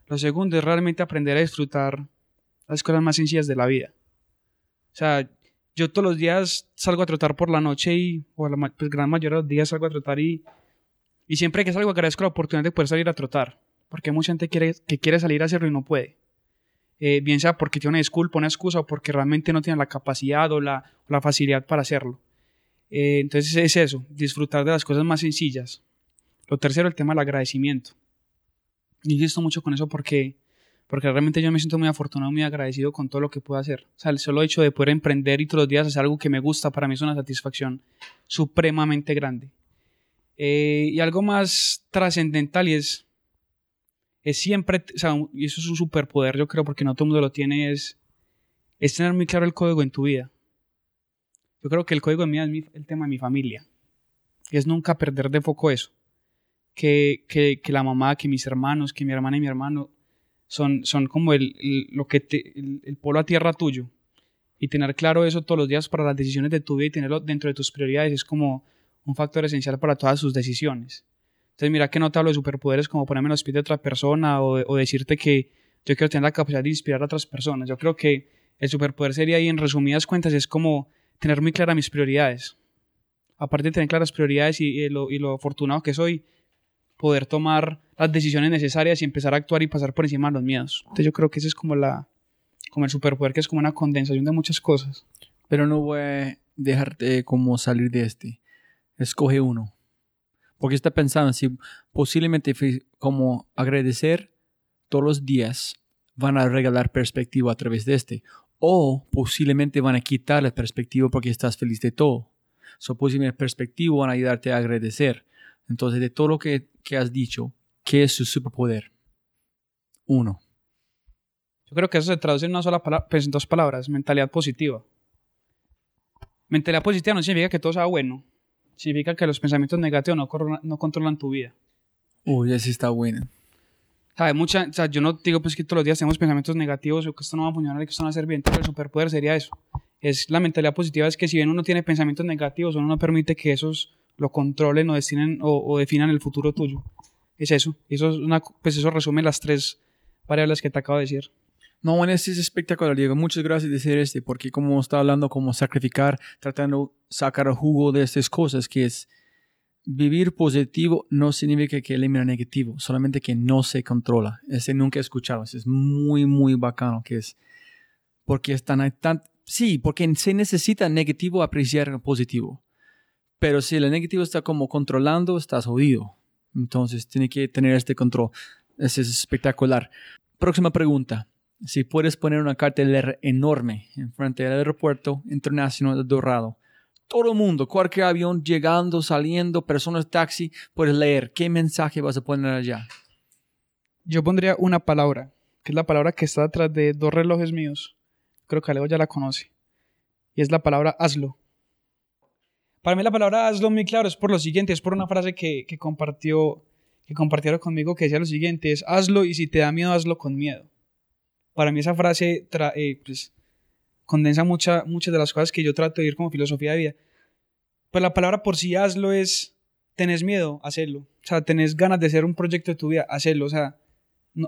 Lo segundo es realmente aprender a disfrutar las cosas más sencillas de la vida. O sea, yo todos los días salgo a trotar por la noche y, o la pues, gran mayoría de los días salgo a trotar y, y siempre que salgo agradezco la oportunidad de poder salir a trotar. Porque mucha gente quiere, que quiere salir a hacerlo y no puede. Eh, bien sea porque tiene una disculpa, una excusa o porque realmente no tiene la capacidad o la, o la facilidad para hacerlo. Eh, entonces es eso, disfrutar de las cosas más sencillas. Lo tercero, el tema del agradecimiento. Y insisto mucho con eso porque, porque realmente yo me siento muy afortunado, muy agradecido con todo lo que puedo hacer. O sea, el solo hecho de poder emprender y todos los días hacer algo que me gusta, para mí es una satisfacción supremamente grande. Eh, y algo más trascendental y es, es siempre, o sea, y eso es un superpoder, yo creo, porque no todo mundo lo tiene, es, tener muy claro el código en tu vida. Yo creo que el código en mi vida es el tema de mi familia. Es nunca perder de foco eso. Que, que, la mamá, que mis hermanos, que mi hermana y mi hermano son, son como el, lo que te, el, el, polo a tierra tuyo. Y tener claro eso todos los días para las decisiones de tu vida y tenerlo dentro de tus prioridades es como un factor esencial para todas sus decisiones. Entonces, mira que no te hablo de superpoderes como ponerme en los pies de otra persona o, decirte que yo quiero tener la capacidad de inspirar a otras personas. Yo creo que el superpoder sería ahí, en resumidas cuentas, es como tener muy claras mis prioridades. Aparte de tener claras prioridades y, y, lo, y lo afortunado que soy, poder tomar las decisiones necesarias y empezar a actuar y pasar por encima de los miedos. Entonces yo creo que ese es como la como el superpoder que es como una condensación de muchas cosas. Pero no voy a dejarte como salir de este. Escoge uno. Porque está pensando si posiblemente como agradecer todos los días van a regalar perspectiva a través de este o posiblemente van a quitar la perspectiva porque estás feliz de todo. So, posiblemente perspectiva van a ayudarte a agradecer. Entonces, de todo lo que, que has dicho, ¿qué es su superpoder? Uno. Yo creo que eso se traduce en una sola palabra, pues en dos palabras, mentalidad positiva. Mentalidad positiva no significa que todo sea bueno, significa que los pensamientos negativos no, no controlan tu vida. Uy, así está bueno. ¿Sabe? Mucha, o sea, yo no digo pues que todos los días tenemos pensamientos negativos o que esto no va a funcionar y que esto no va a ser bien, pero el superpoder sería eso. Es la mentalidad positiva, es que si bien uno tiene pensamientos negativos, uno no permite que esos lo controlen o, destinen, o, o definan el futuro tuyo. Es eso. Eso, es una, pues eso resume las tres variables que te acabo de decir. No, bueno, este es espectacular, Diego. Muchas gracias de decir este, porque como está hablando, como sacrificar, tratando de sacar jugo de estas cosas, que es vivir positivo no significa que elimina negativo, solamente que no se controla. Ese nunca he escuchado, es muy, muy bacano, que es, porque están tan, sí, porque se necesita negativo apreciar positivo. Pero si el negativo está como controlando, estás jodido. Entonces tiene que tener este control. Ese es espectacular. Próxima pregunta si puedes poner una cartelera enorme en frente del aeropuerto internacional de Dorado. Todo el mundo, cualquier avión llegando, saliendo, personas taxi, puedes leer qué mensaje vas a poner allá. Yo pondría una palabra, que es la palabra que está detrás de dos relojes míos. Creo que Alejo ya la conoce. Y es la palabra hazlo. Para mí la palabra hazlo muy claro es por lo siguiente, es por una frase que, que compartió que compartieron conmigo que decía lo siguiente, es hazlo y si te da miedo, hazlo con miedo para mí esa frase eh, pues, condensa mucha, muchas de las cosas que yo trato de ir como filosofía de vida. Pues la palabra por sí hazlo es, tenés miedo, hacerlo. O sea, tenés ganas de hacer un proyecto de tu vida, hacerlo. O sea,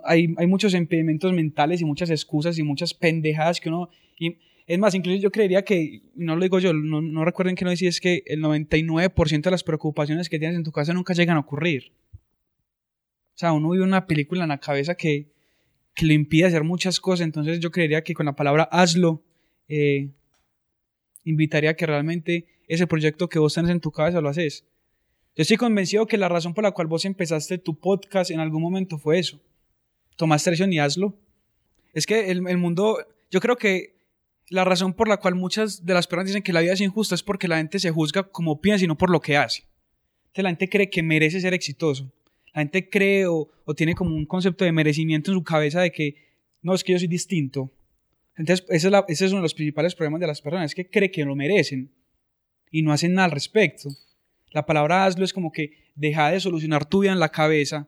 hay, hay muchos impedimentos mentales y muchas excusas y muchas pendejadas que uno... es más, incluso yo creería que, no lo digo yo, no, no recuerden que no decís que el 99% de las preocupaciones que tienes en tu casa nunca llegan a ocurrir. O sea, uno vive una película en la cabeza que, que le impide hacer muchas cosas. Entonces yo creería que con la palabra hazlo, eh, invitaría a que realmente ese proyecto que vos tenés en tu cabeza lo haces. Yo estoy convencido que la razón por la cual vos empezaste tu podcast en algún momento fue eso. Tomaste acción y hazlo. Es que el, el mundo, yo creo que la razón por la cual muchas de las personas dicen que la vida es injusta es porque la gente se juzga como piensa y no por lo que hace. Entonces la gente cree que merece ser exitoso la gente cree o, tiene como un concepto de merecimiento en su cabeza de que no, es que yo soy distinto. Entonces, ese es, la, ese es uno de los principales problemas de las personas, es que cree que lo merecen y no hacen nada al respecto. La palabra hazlo es como que deja de solucionar tu vida en la cabeza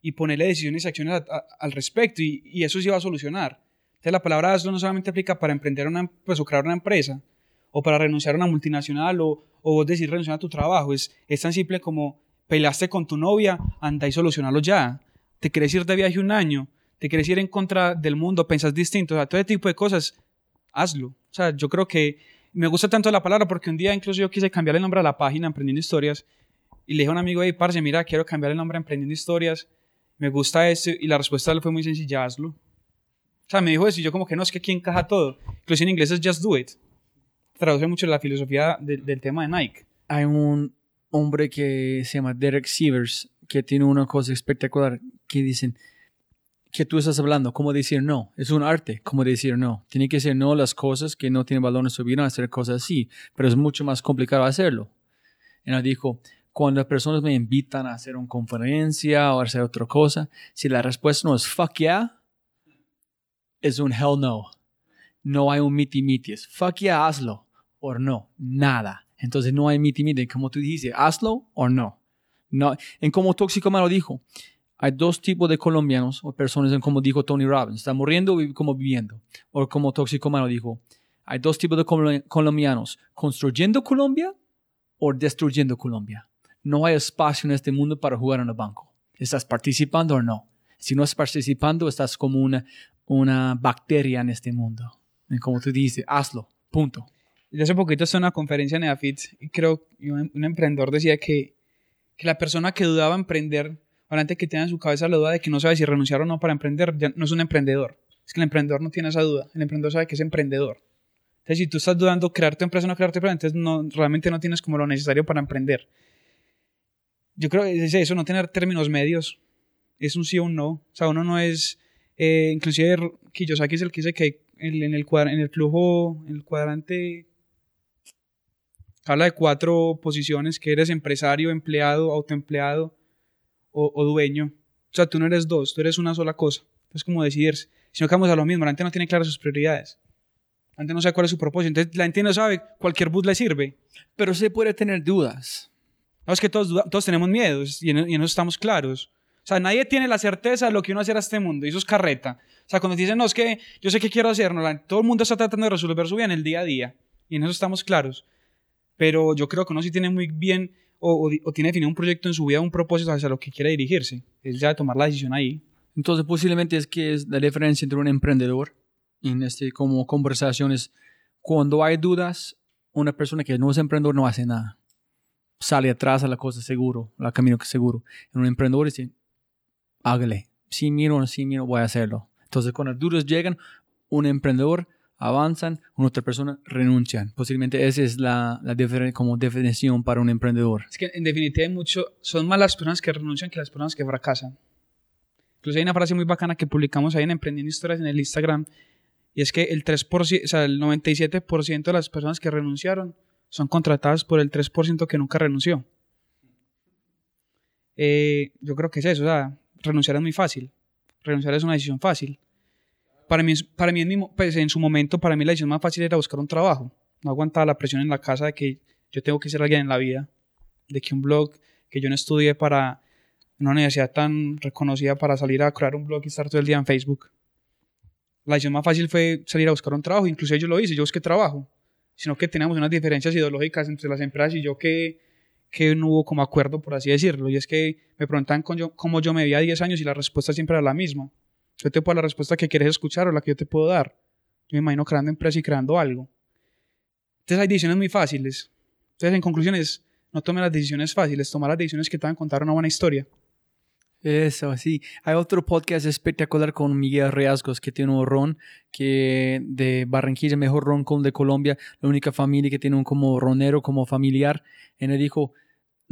y ponerle decisiones y acciones a, a, al respecto y, y, eso sí va a solucionar. Entonces, la palabra hazlo no solamente aplica para emprender una, pues, o crear una empresa o para renunciar a una multinacional o, o decir renunciar a tu trabajo. Es, es tan simple como peleaste con tu novia, anda y solucionalo ya. Te quieres ir de viaje un año, te quieres ir en contra del mundo, pensas distinto, o sea, todo ese tipo de cosas, hazlo. O sea, yo creo que me gusta tanto la palabra porque un día incluso yo quise cambiar el nombre a la página Emprendiendo Historias y le dije a un amigo, hey, parce, mira, quiero cambiar el nombre a Emprendiendo Historias, me gusta eso y la respuesta fue muy sencilla, hazlo. Sea, me dijo eso y yo como que no, es que aquí encaja todo. Incluso en inglés es just do it. Traduce mucho la filosofía de, del tema de Nike. Hay un hombre que se llama Derek Sievers, que tiene una cosa espectacular que dicen que tú estás hablando, cómo decir no. Es un arte, cómo decir no. Tiene que ser no las cosas que no tienen valor en su vida, hacer cosas así, pero es mucho más complicado hacerlo. Y nos dijo, cuando las personas me invitan a hacer una conferencia o hacer otra cosa, si la respuesta no es fuck yeah, es un hell no. No hay un miti miti, es fuck yeah, hazlo o no, nada. Entonces no hay miti miti, como tú dijiste, hazlo o no. no. En como Tóxico Malo dijo, hay dos tipos de colombianos o personas, en como dijo Tony Robbins, está muriendo o como viviendo. O como Tóxico Malo dijo, hay dos tipos de colombianos, construyendo Colombia o destruyendo Colombia. No hay espacio en este mundo para jugar en el banco. ¿Estás participando o no? Si no estás participando, estás como una, una bacteria en este mundo. Y como tú dices, hazlo, punto. Yo hace poquito en una conferencia en EAFIT y creo que un, emprendedor decía que, que la persona que dudaba emprender Obviamente que tiene en su cabeza la duda de que no sabe si renunciar o no para emprender, ya no es un emprendedor. Es que el emprendedor no tiene esa duda. El emprendedor sabe que es emprendedor. Entonces, si tú estás dudando crear tu empresa o no crear tu empresa, entonces no, realmente no tienes como lo necesario para emprender. Yo creo que es eso, no tener términos medios. Es un sí o un no. O sea, uno no es... Eh, inclusive Kiyosaki es el que dice que en, el, en el flujo, en el cuadrante habla de cuatro posiciones, que eres empresario, empleado, autoempleado, o, dueño. O sea, tú no eres dos, tú eres una sola cosa. Es como decidirse. Si no quedamos a lo mismo, la gente no tiene claras sus prioridades. La gente no sabe cuál es su propósito. Entonces, la gente no sabe, cualquier bus le sirve. Pero se puede tener dudas. No, es que todos, todos tenemos miedos y en, y eso estamos claros. O sea, nadie tiene la certeza de lo que uno hacer a este mundo. Y eso es carreta. O sea, cuando dicen, no, es que yo sé qué quiero hacer, no, todo el mundo está tratando de resolver su vida en el día a día. Y en eso estamos claros. Pero yo creo que uno sí tiene muy bien o, tiene definido un proyecto en su vida, un propósito hacia lo que quiere dirigirse. Es ya tomar la decisión ahí. Entonces, posiblemente es que es la diferencia entre un emprendedor en este como conversaciones. Cuando hay dudas, una persona que no es emprendedor no hace nada. Sale atrás a la cosa seguro, al camino que seguro. En un emprendedor dice, hágale. Si miro si miro, voy a hacerlo. Entonces, cuando las dudas llegan, un emprendedor avanzan, una otra persona renuncian. Posiblemente esa es la, la como definición para un emprendedor. Es que en definitiva mucho, son más las personas que renuncian que las personas que fracasan. Incluso hay una frase muy bacana que publicamos ahí en Emprendiendo Historias en el Instagram y es que el 3%, o sea, el 97% de las personas que renunciaron son contratadas por el 3% que nunca renunció. Eh, yo creo que es eso, o sea, renunciar es muy fácil. Renunciar es una decisión fácil para mí, para mí en, pues en su momento, para mí la decisión más fácil era buscar un trabajo. No aguantaba la presión en la casa de que yo tengo que ser alguien en la vida, de que un blog que yo no estudié para una universidad tan reconocida para salir a crear un blog y estar todo el día en Facebook. La decisión más fácil fue salir a buscar un trabajo, incluso yo lo hice, yo busqué trabajo, sino que teníamos unas diferencias ideológicas entre las empresas y yo que, que no hubo como acuerdo, por así decirlo, y es que me preguntaban cómo yo, me veía a 10 años y la respuesta siempre era la misma. Yo te puedo dar la respuesta que quieres escuchar o la que yo te puedo dar. Yo me imagino creando empresa y creando algo. Entonces hay decisiones muy fáciles. Entonces, en conclusión, es no tome las decisiones fáciles, toma las decisiones que te van a contar una buena historia. Eso, sí. Hay otro podcast espectacular con Miguel Riasgos que tiene un ron que de Barranquilla, mejor ron de Colombia, la única familia que tiene un como ronero, como familiar. Y él dijo,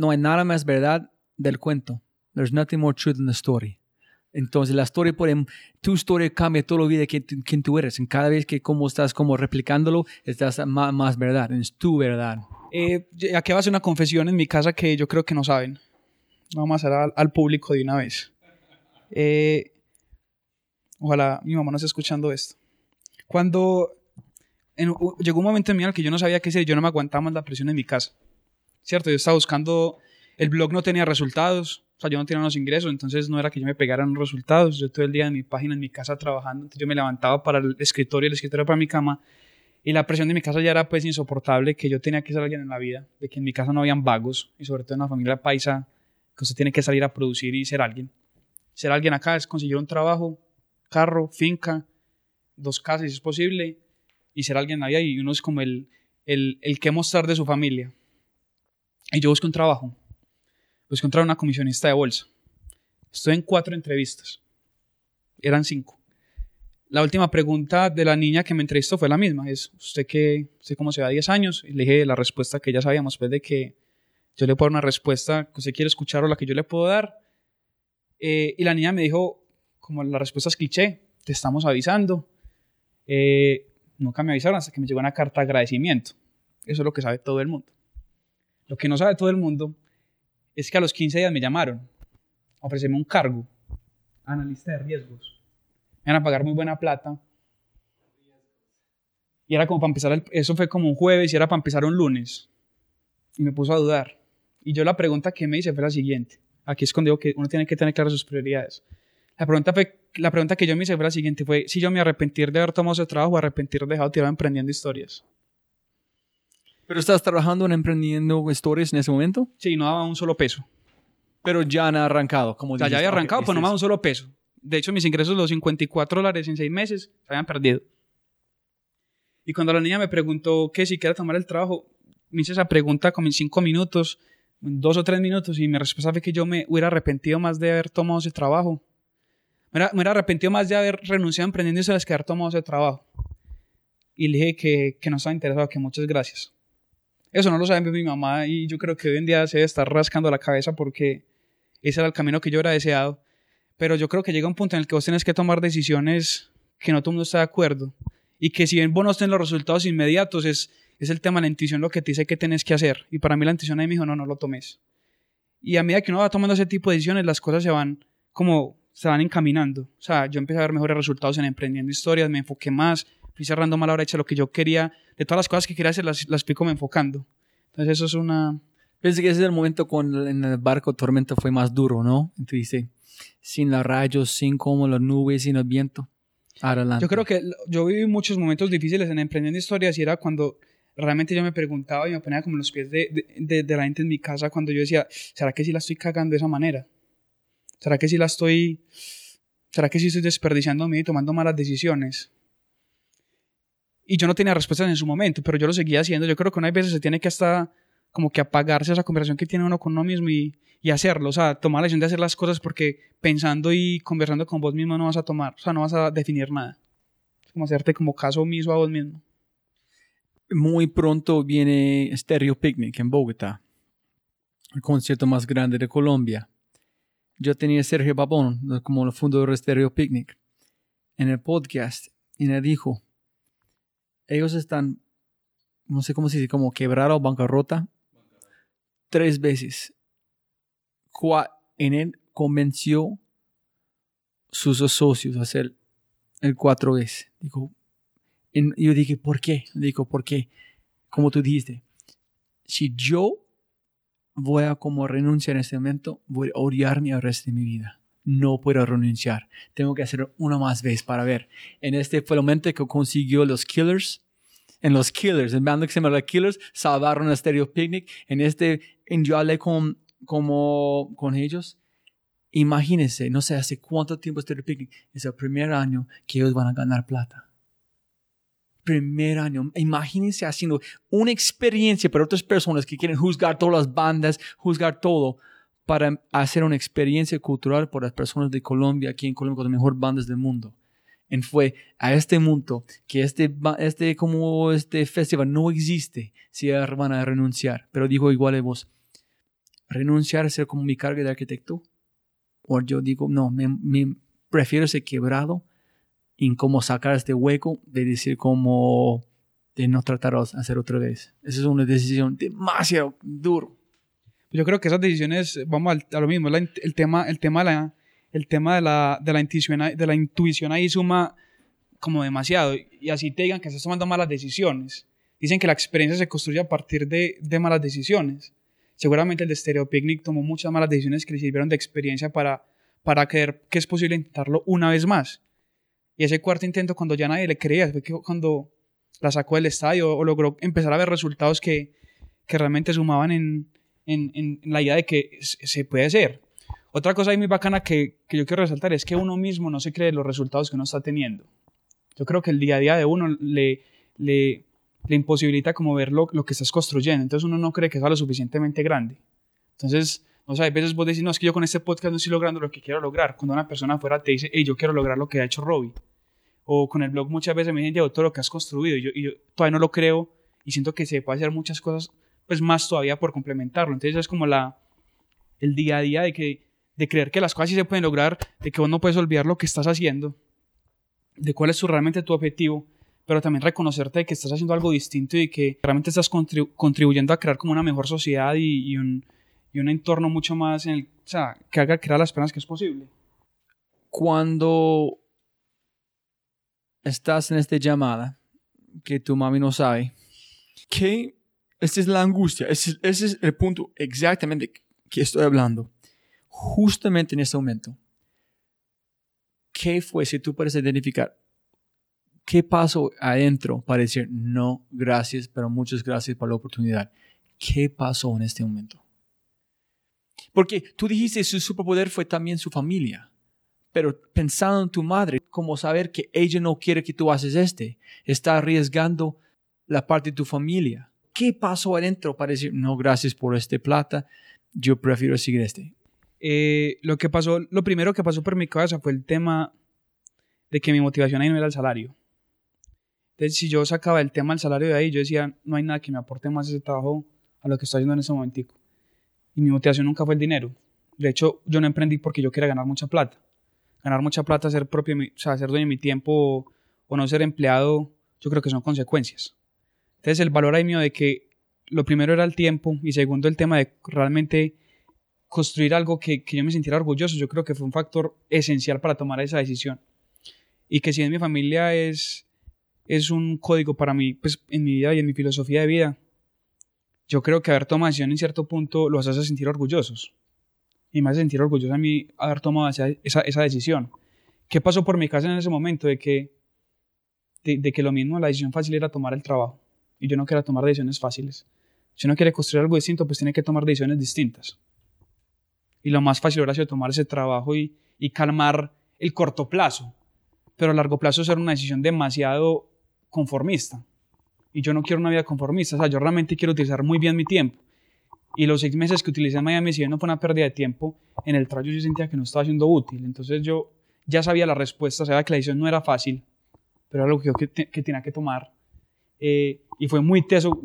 no hay nada más verdad del cuento. There's nothing more true than the story. Entonces la historia, por tu historia cambia toda la vida que quien tú eres. En cada vez que como estás como replicándolo, estás más, verdad, es tu verdad. Eh, aquí va a hacer una confesión en mi casa que yo creo que no saben. Vamos a hacer al, público de una vez. Eh, ojalá mi mamá no esté escuchando esto. Cuando llegó un momento en vida en que yo no sabía qué hacer, yo no me aguantaba más la presión en mi casa. ¿Cierto? Yo estaba buscando, el blog no tenía resultados, sea, yo no tenía unos ingresos, entonces no era que yo me pegara unos resultados. Yo todo el día en mi página, en mi casa trabajando, entonces yo me levantaba para el escritorio, el escritorio para mi cama, y la presión de mi casa ya era pues insoportable, que yo tenía que ser alguien en la vida, de que en mi casa no habían vagos, y sobre todo en una familia paisa, que usted tiene que salir a producir y ser alguien. Ser alguien acá es conseguir un trabajo, carro, finca, dos casas si es posible, y ser alguien en la vida, y uno es como el, el, el que mostrar de su familia. Y yo busco un trabajo pues encontrar una comisionista de bolsa. Estoy en cuatro entrevistas. Eran cinco. La última pregunta de la niña que me entrevistó fue la misma. Es, ¿usted qué, usted cómo se va a 10 años? Y le dije la respuesta que ya sabíamos, pues de que yo le puedo una respuesta que usted quiere escuchar o la que yo le puedo dar. Eh, y la niña me dijo, como la respuesta es cliché, te estamos avisando. Eh, nunca me avisaron hasta que me llegó una carta de agradecimiento. Eso es lo que sabe todo el mundo. Lo que no sabe todo el mundo es que a los 15 días me llamaron a ofrecerme un cargo, analista de riesgos. Me iban a pagar muy buena plata. Y era como para empezar, eso fue como un jueves y era para empezar un lunes. Y me puso a dudar. Y yo la pregunta que me hice fue la siguiente. Aquí es cuando que uno tiene que tener claras sus prioridades. La pregunta, fue, la pregunta que yo me hice fue la siguiente. Fue si yo me arrepentir de haber tomado ese trabajo o arrepentir de dejado tirado emprendiendo historias. ¿Pero estás trabajando en emprendiendo historias en ese momento? Sí, no daba un solo peso. Pero ya han arrancado, como O sea, ya había arrancado, Ok, pero no me este daba un solo peso. De hecho, mis ingresos, los 54 dólares en seis meses, se habían perdido. Y cuando la niña me preguntó que si quería tomar el trabajo, me hice esa pregunta como en cinco minutos, en dos o tres minutos, y mi respuesta fue que yo me hubiera arrepentido más de haber tomado ese trabajo. Me hubiera, me hubiera arrepentido más de haber renunciado a emprendiendo historias que haber tomado ese trabajo. Y le dije que, que no estaba interesado, que muchas gracias. Eso no lo sabe mi mamá y yo creo que hoy en día se debe estar rascando la cabeza porque ese era el camino que yo hubiera deseado. Pero yo creo que llega un punto en el que vos tenés que tomar decisiones que no todo el mundo está de acuerdo. Y que si bien vos no tenés los resultados inmediatos, es, es el tema de la intuición lo que te dice que tenés que hacer. Y para mí la intuición ahí me dijo, no, no lo tomes. Y a medida que uno va tomando ese tipo de decisiones, las cosas se van como, se van encaminando. O sea, yo empecé a ver mejores resultados en emprendiendo historias, me enfoqué más, fui cerrando más la brecha, lo que yo quería, de todas las cosas que quería hacer, las, las fui como enfocando. Entonces eso es una... Pensé que ese es el momento cuando en el barco tormenta fue más duro, ¿no? Entonces dice, sin los rayos, sin como las nubes, sin el viento. Adelante. Yo creo que yo viví muchos momentos difíciles en emprendiendo historias y era cuando realmente yo me preguntaba y me ponía como los pies de, de, de- de la gente en mi casa cuando yo decía, ¿será que sí la estoy cagando de esa manera? ¿Será que sí la estoy... ¿Será que sí estoy desperdiciando mi y tomando malas decisiones? Y yo no tenía respuestas en su momento, pero yo lo seguía haciendo. Yo creo que una veces se tiene que hasta como que apagarse esa conversación que tiene uno con uno mismo y, y hacerlo. O sea, tomar la decisión de hacer las cosas porque pensando y conversando con vos mismo no vas a tomar, o sea, no vas a definir nada. Es como hacerte como caso omiso a vos mismo. Muy pronto viene Stereo Picnic en Bogotá, el concierto más grande de Colombia. Yo tenía a Sergio Babón como el fundador de Stereo Picnic en el podcast y me dijo, ellos están, no sé cómo se dice, como quebrado o bancarrota tres veces. Cua- En él convenció sus socios a hacer el cuatro veces. Dijo, en- yo dije, ¿por qué? Dijo, porque, como tú dijiste, si yo voy a como renunciar en este momento, voy a odiarme el resto de mi vida. No puedo renunciar. Tengo que hacer una más vez para ver. En este fue el momento que consiguió los Killers. En los Killers, el bando que se llama Killers, salvaron a Stereo Picnic. En este, en yo hablé con, como, con ellos. Imagínense, no sé hace cuánto tiempo Stereo Picnic. Es el primer año que ellos van a ganar plata primer año. Imagínense haciendo una experiencia para otras personas que quieren juzgar todas las bandas, juzgar todo, para hacer una experiencia cultural para las personas de Colombia, aquí en Colombia, con las mejores bandas del mundo. Y fue a este mundo que este, este, como este festival no existe si van a renunciar. Pero dijo igual a vos, renunciar a ser como mi carga de arquitecto. O yo digo, no, me, prefiero ser quebrado en cómo sacar este hueco de decir cómo de no tratar de hacer otra vez. Esa es una decisión demasiado duro. Yo creo que esas decisiones, vamos a, lo mismo, el tema, el tema, de la, el tema de la, de la intuición, de la intuición ahí suma como demasiado. Y así te digan que estás tomando malas decisiones. Dicen que la experiencia se construye a partir de, de malas decisiones. Seguramente el de Stereo Picnic tomó muchas malas decisiones que le sirvieron de experiencia para, para creer que es posible intentarlo una vez más. Y ese cuarto intento, cuando ya nadie le creía, fue que cuando la sacó del estadio o logró empezar a ver resultados que, que realmente sumaban en, en, en la idea de que se puede hacer. Otra cosa ahí muy bacana que, que yo quiero resaltar es que uno mismo no se cree los resultados que uno está teniendo. Yo creo que el día a día de uno le, le, le imposibilita como ver lo, lo que estás construyendo. Entonces uno no cree que sea lo suficientemente grande. Entonces, no sé, a veces vos decís, no, es que yo con este podcast no estoy logrando lo que quiero lograr. Cuando una persona afuera te dice, hey, yo quiero lograr lo que ha hecho Robbie. O con el blog muchas veces me dicen, Diego, todo lo que has construido. Y yo, y yo todavía no lo creo y siento que se puede hacer muchas cosas pues más todavía por complementarlo. Entonces es como la, el día a día de que, de creer que las cosas sí se pueden lograr, de que vos no puedes olvidar lo que estás haciendo, de cuál es tu, realmente tu objetivo, pero también reconocerte de que estás haciendo algo distinto y que realmente estás contribuyendo a crear como una mejor sociedad y, un, entorno mucho más en el, o sea, que haga crear las personas que es posible. Cuando estás en esta llamada que tu mami no sabe, que esta es la angustia, ese, ese es el punto exactamente que estoy hablando, justamente en este momento. ¿Qué fue, si tú puedes identificar, qué pasó adentro para decir, no, gracias, pero muchas gracias por la oportunidad? ¿Qué pasó en este momento? Porque tú dijiste su superpoder fue también su familia. Pero pensando en tu madre, como saber que ella no quiere que tú haces este, está arriesgando la parte de tu familia. ¿Qué pasó adentro para decir, no, gracias por este plata, yo prefiero seguir este? Eh, lo que pasó, lo primero que pasó por mi cabeza fue el tema de que mi motivación ahí no era el salario. Entonces, si yo sacaba el tema del salario de ahí, yo decía, no hay nada que me aporte más ese trabajo a lo que estoy haciendo en ese momentico. Y mi motivación nunca fue el dinero. De hecho, yo no emprendí porque yo quería ganar mucha plata ganar mucha plata, ser propio, o sea, ser dueño de mi tiempo o no ser empleado, yo creo que son consecuencias. Entonces el valor ahí mío de que lo primero era el tiempo y segundo el tema de realmente construir algo que, que yo me sintiera orgulloso, yo creo que fue un factor esencial para tomar esa decisión. Y que si en mi familia es, es un código para mí, pues en mi vida y en mi filosofía de vida, yo creo que haber tomado decisión en cierto punto los hace sentir orgullosos y me hace sentir orgulloso a mí haber tomado esa, esa, decisión. ¿Qué pasó por mi casa en ese momento? De que, de, que lo mismo, la decisión fácil era tomar el trabajo. Y yo no quería tomar decisiones fáciles. Si uno quiere construir algo distinto, pues tiene que tomar decisiones distintas. Y lo más fácil hubiera sido tomar ese trabajo y, y calmar el corto plazo. Pero a largo plazo ser una decisión demasiado conformista. Y yo no quiero una vida conformista. O sea, yo realmente quiero utilizar muy bien mi tiempo. Y los seis meses que utilicé en Miami, si bien no fue una pérdida de tiempo, en el trabajo yo sentía que no estaba siendo útil. Entonces yo ya sabía la respuesta, sabía que la decisión no era fácil, pero era algo que yo tenía que tomar. Eh, y fue muy teso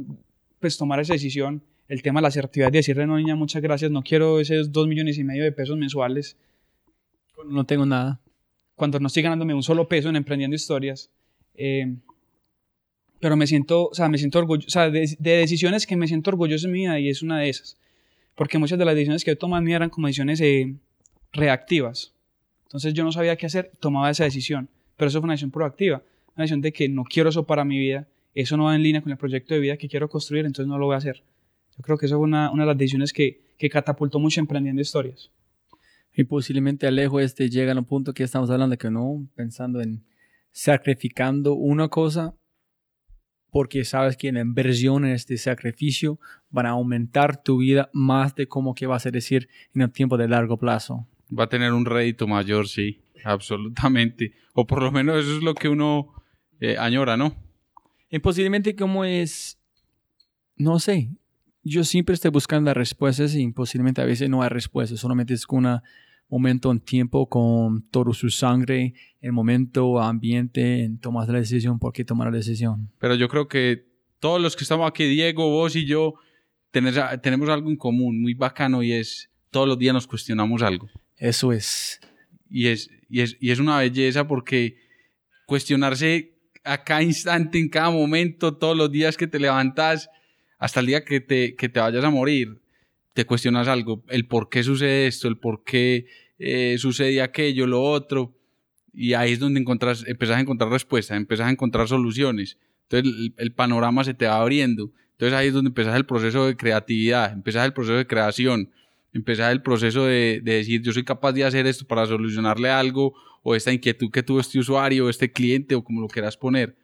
pues, tomar esa decisión. El tema de la asertividad de decirle, no, niña, muchas gracias, no quiero esos dos millones y medio de pesos mensuales. No tengo nada. Cuando no estoy ganándome un solo peso en emprendiendo historias. Eh, pero me siento, o sea, me siento orgulloso, o sea, de, decisiones que me siento orgulloso en mi vida y es una de esas. Porque muchas de las decisiones que yo tomaba en mi eran como decisiones eh, reactivas. Entonces yo no sabía qué hacer, tomaba esa decisión. Pero eso fue una decisión proactiva, una decisión de que no quiero eso para mi vida, eso no va en línea con el proyecto de vida que quiero construir, entonces no lo voy a hacer. Yo creo que eso fue una, una de las decisiones que, que catapultó mucho emprendiendo historias. Y posiblemente Alejo este llega a un punto que estamos hablando que no, pensando en sacrificando una cosa porque sabes que en la inversión en este sacrificio van a aumentar tu vida más de como que vas a decir en el tiempo de largo plazo. Va a tener un rédito mayor, sí, absolutamente. O por lo menos eso es lo que uno eh, añora, ¿no? Y posiblemente como es, no sé, yo siempre estoy buscando las respuestas y posiblemente a veces no hay respuestas, solamente es una momento en tiempo con todo su sangre, el momento, ambiente, en tomar la decisión, por qué tomar la decisión. Pero yo creo que todos los que estamos aquí, Diego, vos y yo, tenemos algo en común muy bacano y es todos los días nos cuestionamos algo. Eso es. Y es, y es, y es una belleza porque cuestionarse a cada instante, en cada momento, todos los días que te levantas, hasta el día que te, que te vayas a morir, te cuestionas algo, el por qué sucede esto, el por qué eh, sucede aquello, lo otro, y ahí es donde encontras, empezás a encontrar respuestas, empezás a encontrar soluciones. Entonces el, panorama se te va abriendo. Entonces ahí es donde empezás el proceso de creatividad, empezás el proceso de creación, empezás el proceso de, decir yo soy capaz de hacer esto para solucionarle algo o esta inquietud que tuvo este usuario, este cliente o como lo quieras poner.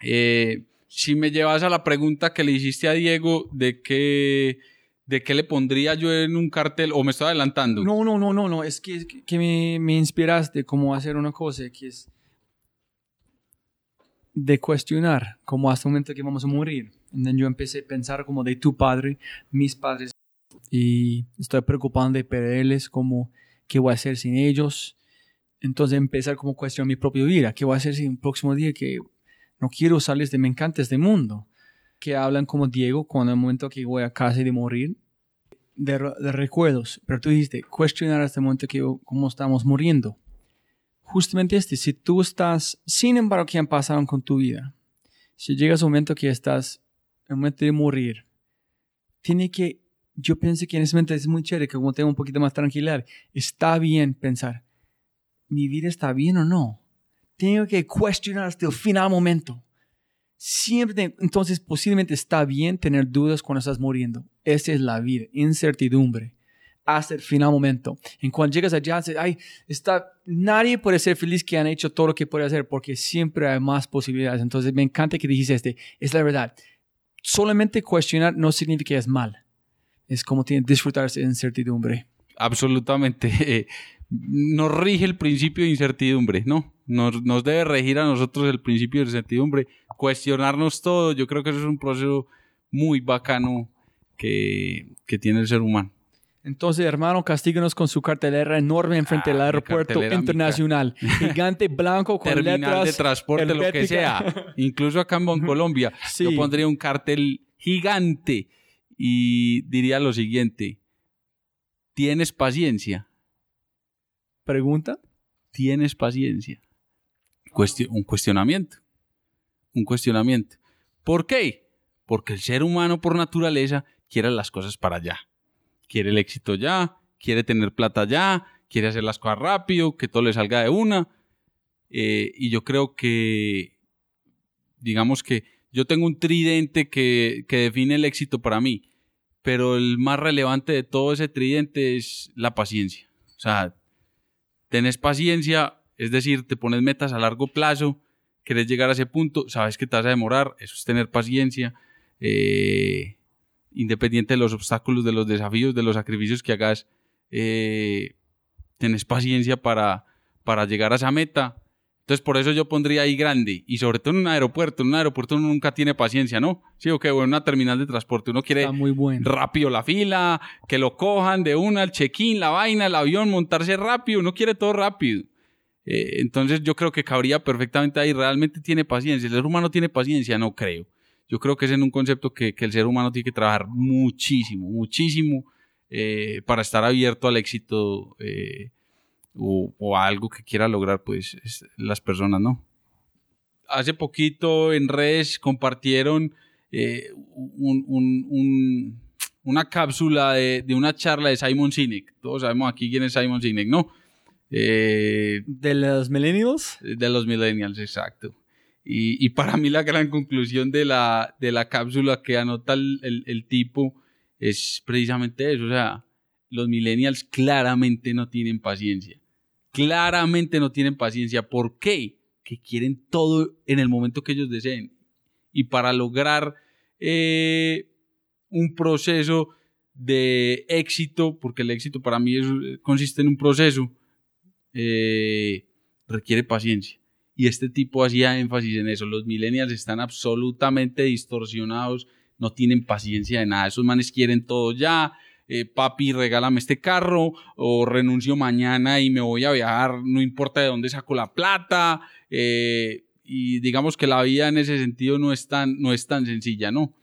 Eh, si me llevas a la pregunta que le hiciste a Diego de que de qué le pondría yo en un cartel o me estoy adelantando. No, no, no, no, no, es que, me, me inspiraste cómo hacer una cosa que es de cuestionar, como hasta el momento que vamos a morir. Entonces yo empecé a pensar como de tu padre, mis padres, y estoy preocupado de perderles, como qué voy a hacer sin ellos. Entonces empezar como cuestionar mi propia vida, qué voy a hacer si un próximo día que no quiero salir de me encanta este mundo. Que hablan como Diego cuando el momento que voy a casa de morir, de, re- de recuerdos, pero tú dijiste, cuestionar este momento que cómo estamos muriendo. Justamente este, si tú estás, sin embargo, que han pasado con tu vida, si llegas a un momento que estás el momento de morir, tiene que, yo pienso que en ese momento es muy chévere, que como tengo un poquito más tranquilidad, está bien pensar, ¿mi vida está bien o no? Tengo que cuestionar hasta el final momento. Siempre, entonces posiblemente está bien tener dudas cuando estás muriendo. Esa es la vida, incertidumbre. Hasta el final momento. En cuando llegas allá, dices, ay, está, nadie puede ser feliz que han hecho todo lo que puede hacer porque siempre hay más posibilidades. Entonces me encanta que dijiste este, es la verdad. Solamente cuestionar no significa que es mal. Es como tiene disfrutar esa incertidumbre. absolutamente [LAUGHS] nos rige el principio de incertidumbre, ¿no? Nos, nos debe regir a nosotros el principio de incertidumbre, cuestionarnos todo. Yo creo que eso es un proceso muy bacano que, que tiene el ser humano. Entonces, hermano, castíganos con su cartelera enorme enfrente Ah, del aeropuerto internacional. [LAUGHS] Gigante blanco con Terminal letras. de transporte, lo que sea. Incluso acá en Colombia, Sí. yo pondría un cartel gigante y diría lo siguiente. ¿Tienes paciencia? Pregunta. ¿Tienes paciencia? Un cuestionamiento. Un cuestionamiento. ¿Por qué? Porque el ser humano por naturaleza quiere las cosas para allá. Quiere el éxito ya, quiere tener plata ya, quiere hacer las cosas rápido, que todo le salga de una. Eh, y yo creo que, digamos que yo tengo un tridente que, que define el éxito para mí, pero el más relevante de todo ese tridente es la paciencia. O sea, tenés paciencia, es decir, te pones metas a largo plazo, querés llegar a ese punto, sabes que te vas a demorar, eso es tener paciencia, eh, independiente de los obstáculos, de los desafíos, de los sacrificios que hagas, eh, tenés paciencia para, para llegar a esa meta. Entonces, por eso yo pondría ahí grande. Y sobre todo en un aeropuerto. En un aeropuerto uno nunca tiene paciencia, ¿no? Sí, o que bueno, en una terminal de transporte. Uno quiere muy bueno. rápido la fila, que lo cojan de una, el check-in, la vaina, el avión, montarse rápido, uno quiere todo rápido. Eh, entonces yo creo que cabría perfectamente ahí, realmente tiene paciencia. ¿El ser humano tiene paciencia? No creo. Yo creo que es en un concepto que, el ser humano tiene que trabajar muchísimo, muchísimo eh, para estar abierto al éxito eh, o, a algo que quiera lograr pues es- las personas, ¿no? Hace poquito en redes compartieron un- un- un- una cápsula de una charla de Simon Sinek. Todos sabemos aquí quién es Simon Sinek, ¿no? Eh, De los millennials. de los millennials, exacto. Y, y para mí la gran conclusión de la, de la cápsula que anota el, el- el tipo es precisamente eso. O sea, los millennials claramente no tienen paciencia. Claramente no tienen paciencia. ¿Por qué? Que quieren todo en el momento que ellos deseen. Y para lograr eh, un proceso de éxito, porque el éxito para mí es- consiste en un proceso, eh, requiere paciencia. Y este tipo hacía énfasis en eso. Los millennials están absolutamente distorsionados, no tienen paciencia de nada. Esos manes quieren todo ya. eh, papi, regálame este carro o renuncio mañana y me voy a viajar, no importa de dónde saco la plata. eh, y digamos que la vida en ese sentido no es tan, no es tan sencilla, ¿no?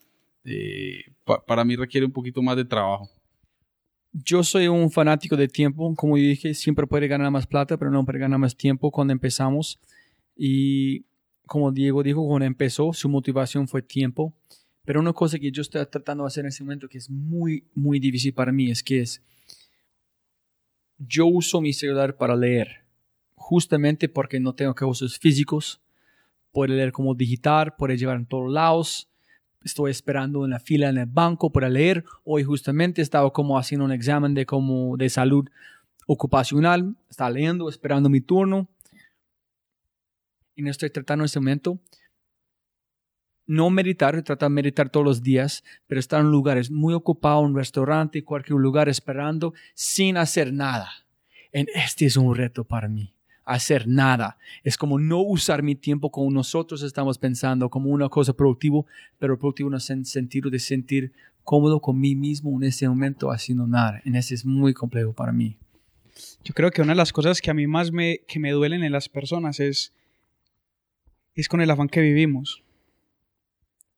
Pa- para mí requiere un poquito más de trabajo. Yo soy un fanático de tiempo. Como dije, siempre puede ganar más plata, pero no puede ganar más tiempo cuando empezamos. Y como Diego dijo, cuando empezó, su motivación fue tiempo. Pero una cosa que yo estoy tratando de hacer en ese momento que es muy, muy difícil para mí es que es, yo uso mi celular para leer, justamente porque no tengo que usos físicos. Puedo leer como digital, puedo llevar en todos lados. Estoy esperando en la fila en el banco para leer. Hoy justamente estaba como haciendo un examen de, como de salud ocupacional. Estaba leyendo, esperando mi turno. Y no estoy tratando en ese momento no meditar, tratar de meditar todos los días, pero estar en lugares muy ocupados, un restaurante, cualquier lugar esperando, sin hacer nada. En este es un reto para mí. Hacer nada. Es como no usar mi tiempo como nosotros estamos pensando, como una cosa productiva, pero productivo en el sentido de sentir cómodo con mí mismo en ese momento haciendo nada. En ese es muy complejo para mí. Yo creo que una de las cosas que a mí más me, que me duelen en las personas es, es con el afán que vivimos.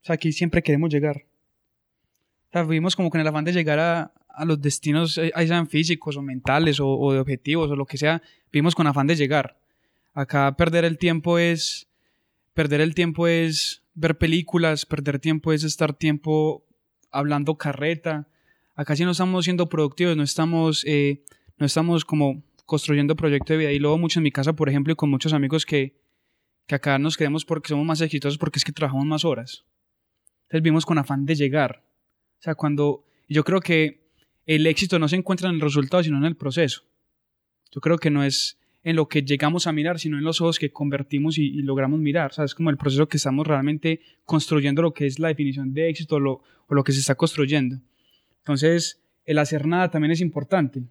O sea, aquí siempre queremos llegar. O sea, vivimos como con el afán de llegar a, a los destinos, eh, ahí sean físicos o mentales o, de objetivos o lo que sea, vivimos con afán de llegar. Acá perder el tiempo es, perder el tiempo es ver películas, perder tiempo es estar tiempo hablando carreta. Acá sí no estamos siendo productivos, no estamos, eh, no estamos como construyendo proyecto de vida. Y luego mucho en mi casa, por ejemplo, y con muchos amigos que, que acá nos creemos porque somos más exitosos porque es que trabajamos más horas. Entonces vivimos con afán de llegar. O sea, cuando yo creo que el éxito no se encuentra en el resultado, sino en el proceso. Yo creo que no es en lo que llegamos a mirar, sino en los ojos que convertimos y, logramos mirar. O sea, es como el proceso que estamos realmente construyendo lo que es la definición de éxito o lo que se está construyendo. Entonces, el hacer nada también es importante.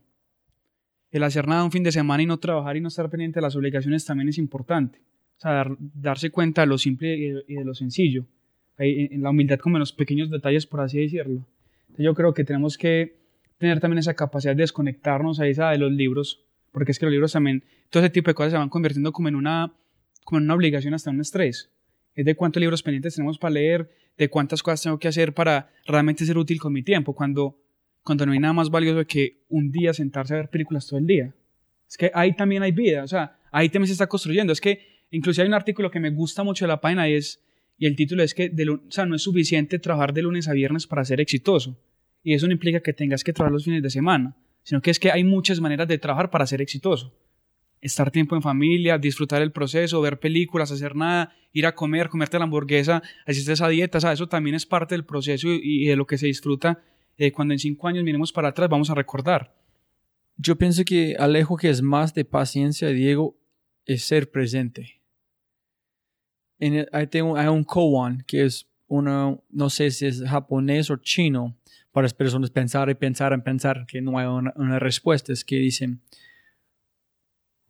El hacer nada un fin de semana y no trabajar y no estar pendiente de las obligaciones también es importante. O sea, dar, darse cuenta de lo simple y de, lo sencillo. En la humildad como en los pequeños detalles, por así decirlo. Yo creo que tenemos que tener también esa capacidad de desconectarnos ahí esa de los libros, porque es que los libros también, todo ese tipo de cosas se van convirtiendo como en una, como en una obligación hasta un estrés. Es de cuántos libros pendientes tenemos para leer, de cuántas cosas tengo que hacer para realmente ser útil con mi tiempo, cuando, cuando no hay nada más valioso que un día sentarse a ver películas todo el día. Es que ahí también hay vida, o sea, ahí también se está construyendo. Es que incluso hay un artículo que me gusta mucho de la página y, es, y el título es que de, o sea, no es suficiente trabajar de lunes a viernes para ser exitoso. Y eso no implica que tengas que trabajar los fines de semana, sino que es que hay muchas maneras de trabajar para ser exitoso. Estar tiempo en familia, disfrutar el proceso, ver películas, hacer nada, ir a comer, comerte la hamburguesa, hacer esa dieta, sea, eso también es parte del proceso y, y de lo que se disfruta. Eh, cuando en cinco años miremos para atrás, vamos a recordar. Yo pienso que Alejo, que es más de paciencia, Diego, es ser presente. En el, hay, tengo, hay un koan que es una, no sé si es japonés o chino, para las personas pensar y pensar y pensar que no hay una, respuesta. Es que dicen,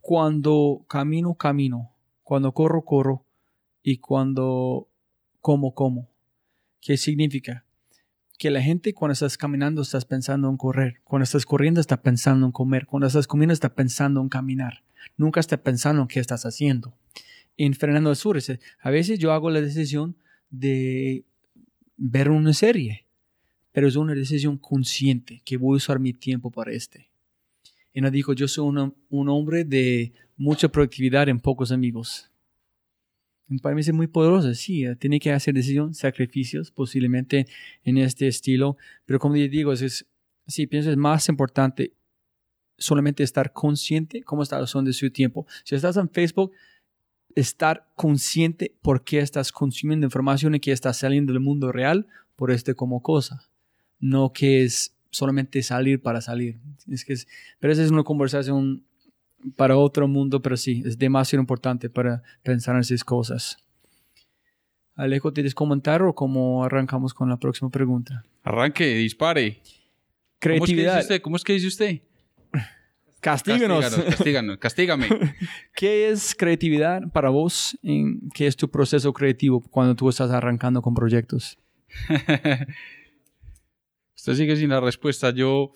cuando camino, camino, cuando corro, corro y cuando como, como. ¿Qué significa? Que la gente cuando estás caminando estás pensando en correr, cuando estás corriendo estás pensando en comer, cuando estás comiendo estás pensando en caminar, nunca estás pensando en qué estás haciendo. En Fernando Sur, a veces yo hago la decisión de ver una serie, pero es una decisión consciente que voy a usar mi tiempo para este. Y no digo, yo soy una, un hombre de mucha productividad en pocos amigos. Para mí es muy poderoso, sí, tiene que hacer decisiones, sacrificios, posiblemente en este estilo, pero como yo digo, es, es, sí, pienso es más importante solamente estar consciente cómo está usando su tiempo. Si estás en Facebook, estar consciente por qué estás consumiendo información y que estás saliendo del mundo real por este como cosa, no que es solamente salir para salir. Es que es, pero esa es una conversación para otro mundo, pero sí, es demasiado importante para pensar en esas cosas. Alejo, ¿tienes comentar o cómo arrancamos con la próxima pregunta? Arranque, dispare. Creatividad. ¿Cómo es que dice usted? ¿Cómo es que dice usted? Castíganos. Castíganos, castíganos, castígame. [LAUGHS] ¿Qué es creatividad para vos? ¿Qué es tu proceso creativo cuando tú estás arrancando con proyectos? [LAUGHS] Usted sigue sin la respuesta. Yo,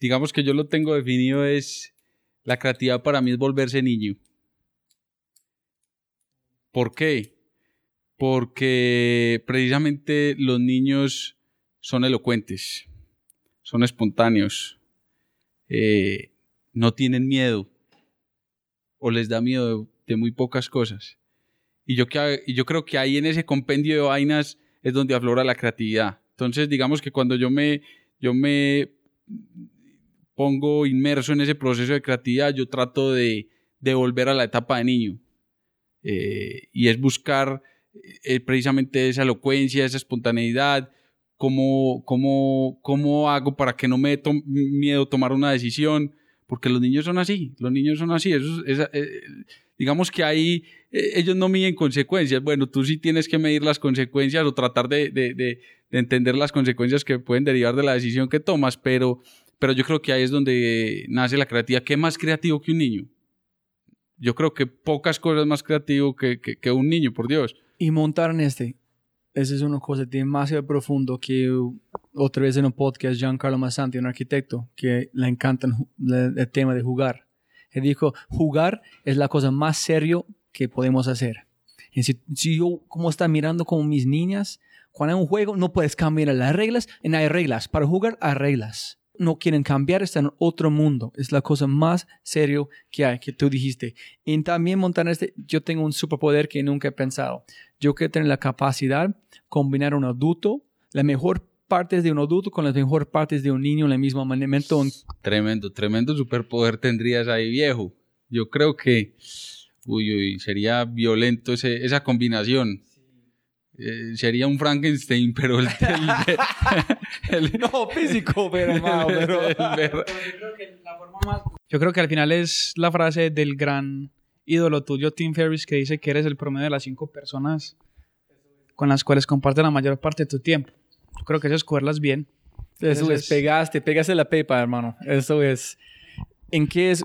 digamos que yo lo tengo definido es la creatividad para mí es volverse niño. ¿Por qué? Porque precisamente los niños son elocuentes, son espontáneos, eh, no tienen miedo o les da miedo de, muy pocas cosas. Y yo, yo creo que ahí en ese compendio de vainas es donde aflora la creatividad. Entonces, digamos que cuando yo me, yo me pongo inmerso en ese proceso de creatividad, yo trato de, de volver a la etapa de niño. Eh, y es buscar eh, precisamente esa elocuencia, esa espontaneidad, cómo, cómo, cómo hago para que no me dé to miedo tomar una decisión, porque los niños son así, los niños son así. Eso es, eh, digamos que ahí ellos no miden consecuencias. Bueno, tú sí tienes que medir las consecuencias o tratar de, de, de, de entender las consecuencias que pueden derivar de la decisión que tomas, pero pero yo creo que ahí es donde nace la creatividad. ¿Qué más creativo que un niño? Yo creo que pocas cosas más creativo que, que, que un niño, por Dios. Y montar en este, esa es una cosa demasiado profundo que otra vez en un podcast Giancarlo Massanti, un arquitecto, que le encanta el, el tema de jugar. Él dijo, jugar es la cosa más serio que podemos hacer. Y si, yo como está mirando como mis niñas, Cuando hay un juego, no puedes cambiar las reglas y hay reglas. Para jugar, hay reglas. No quieren cambiar, están en otro mundo. Es la cosa más serio que hay, que tú dijiste. Y también montar este, yo tengo un superpoder que nunca he pensado. Yo quiero tener la capacidad de combinar un adulto, la mejor partes de un adulto con las mejores partes de un niño en el mismo momento. Tremendo, tremendo superpoder tendrías ahí, viejo. Yo creo que, uy, uy, sería violento ese, esa combinación. Eh, sería un Frankenstein, [LAUGHS] pero el, [LAUGHS] el, el no físico, pero, pero yo creo que al final es la frase del gran ídolo tuyo, Tim Ferriss, que dice que eres el promedio de las cinco personas con las cuales compartes la mayor parte de tu tiempo. Yo creo que eso es cogerlas bien. Eso, es, pegaste, pegaste la pepa, hermano. Eso es. ¿En qué es?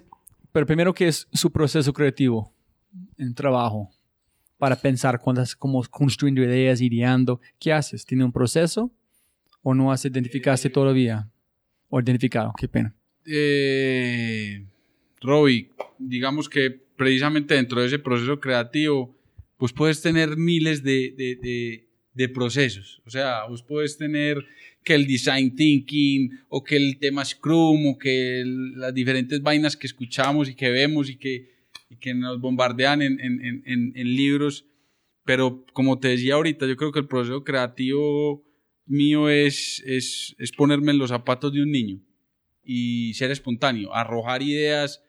Pero primero, ¿qué es su proceso creativo en trabajo? Para pensar cuando estás como construyendo ideas, ideando. ¿Qué haces? ¿Tiene un proceso? ¿O no has identificado todavía? ¿O identificado? Qué pena. Eh, Robbie, digamos que precisamente dentro de ese proceso creativo, pues puedes tener miles de, de de procesos. O sea, vos puedes tener que el design thinking o que el tema Scrum o que las diferentes vainas que escuchamos y que vemos y que, y que nos bombardean en, en, en, en, libros. Pero como te decía ahorita, yo creo que el proceso creativo mío es, es, es ponerme en los zapatos de un niño y ser espontáneo, arrojar ideas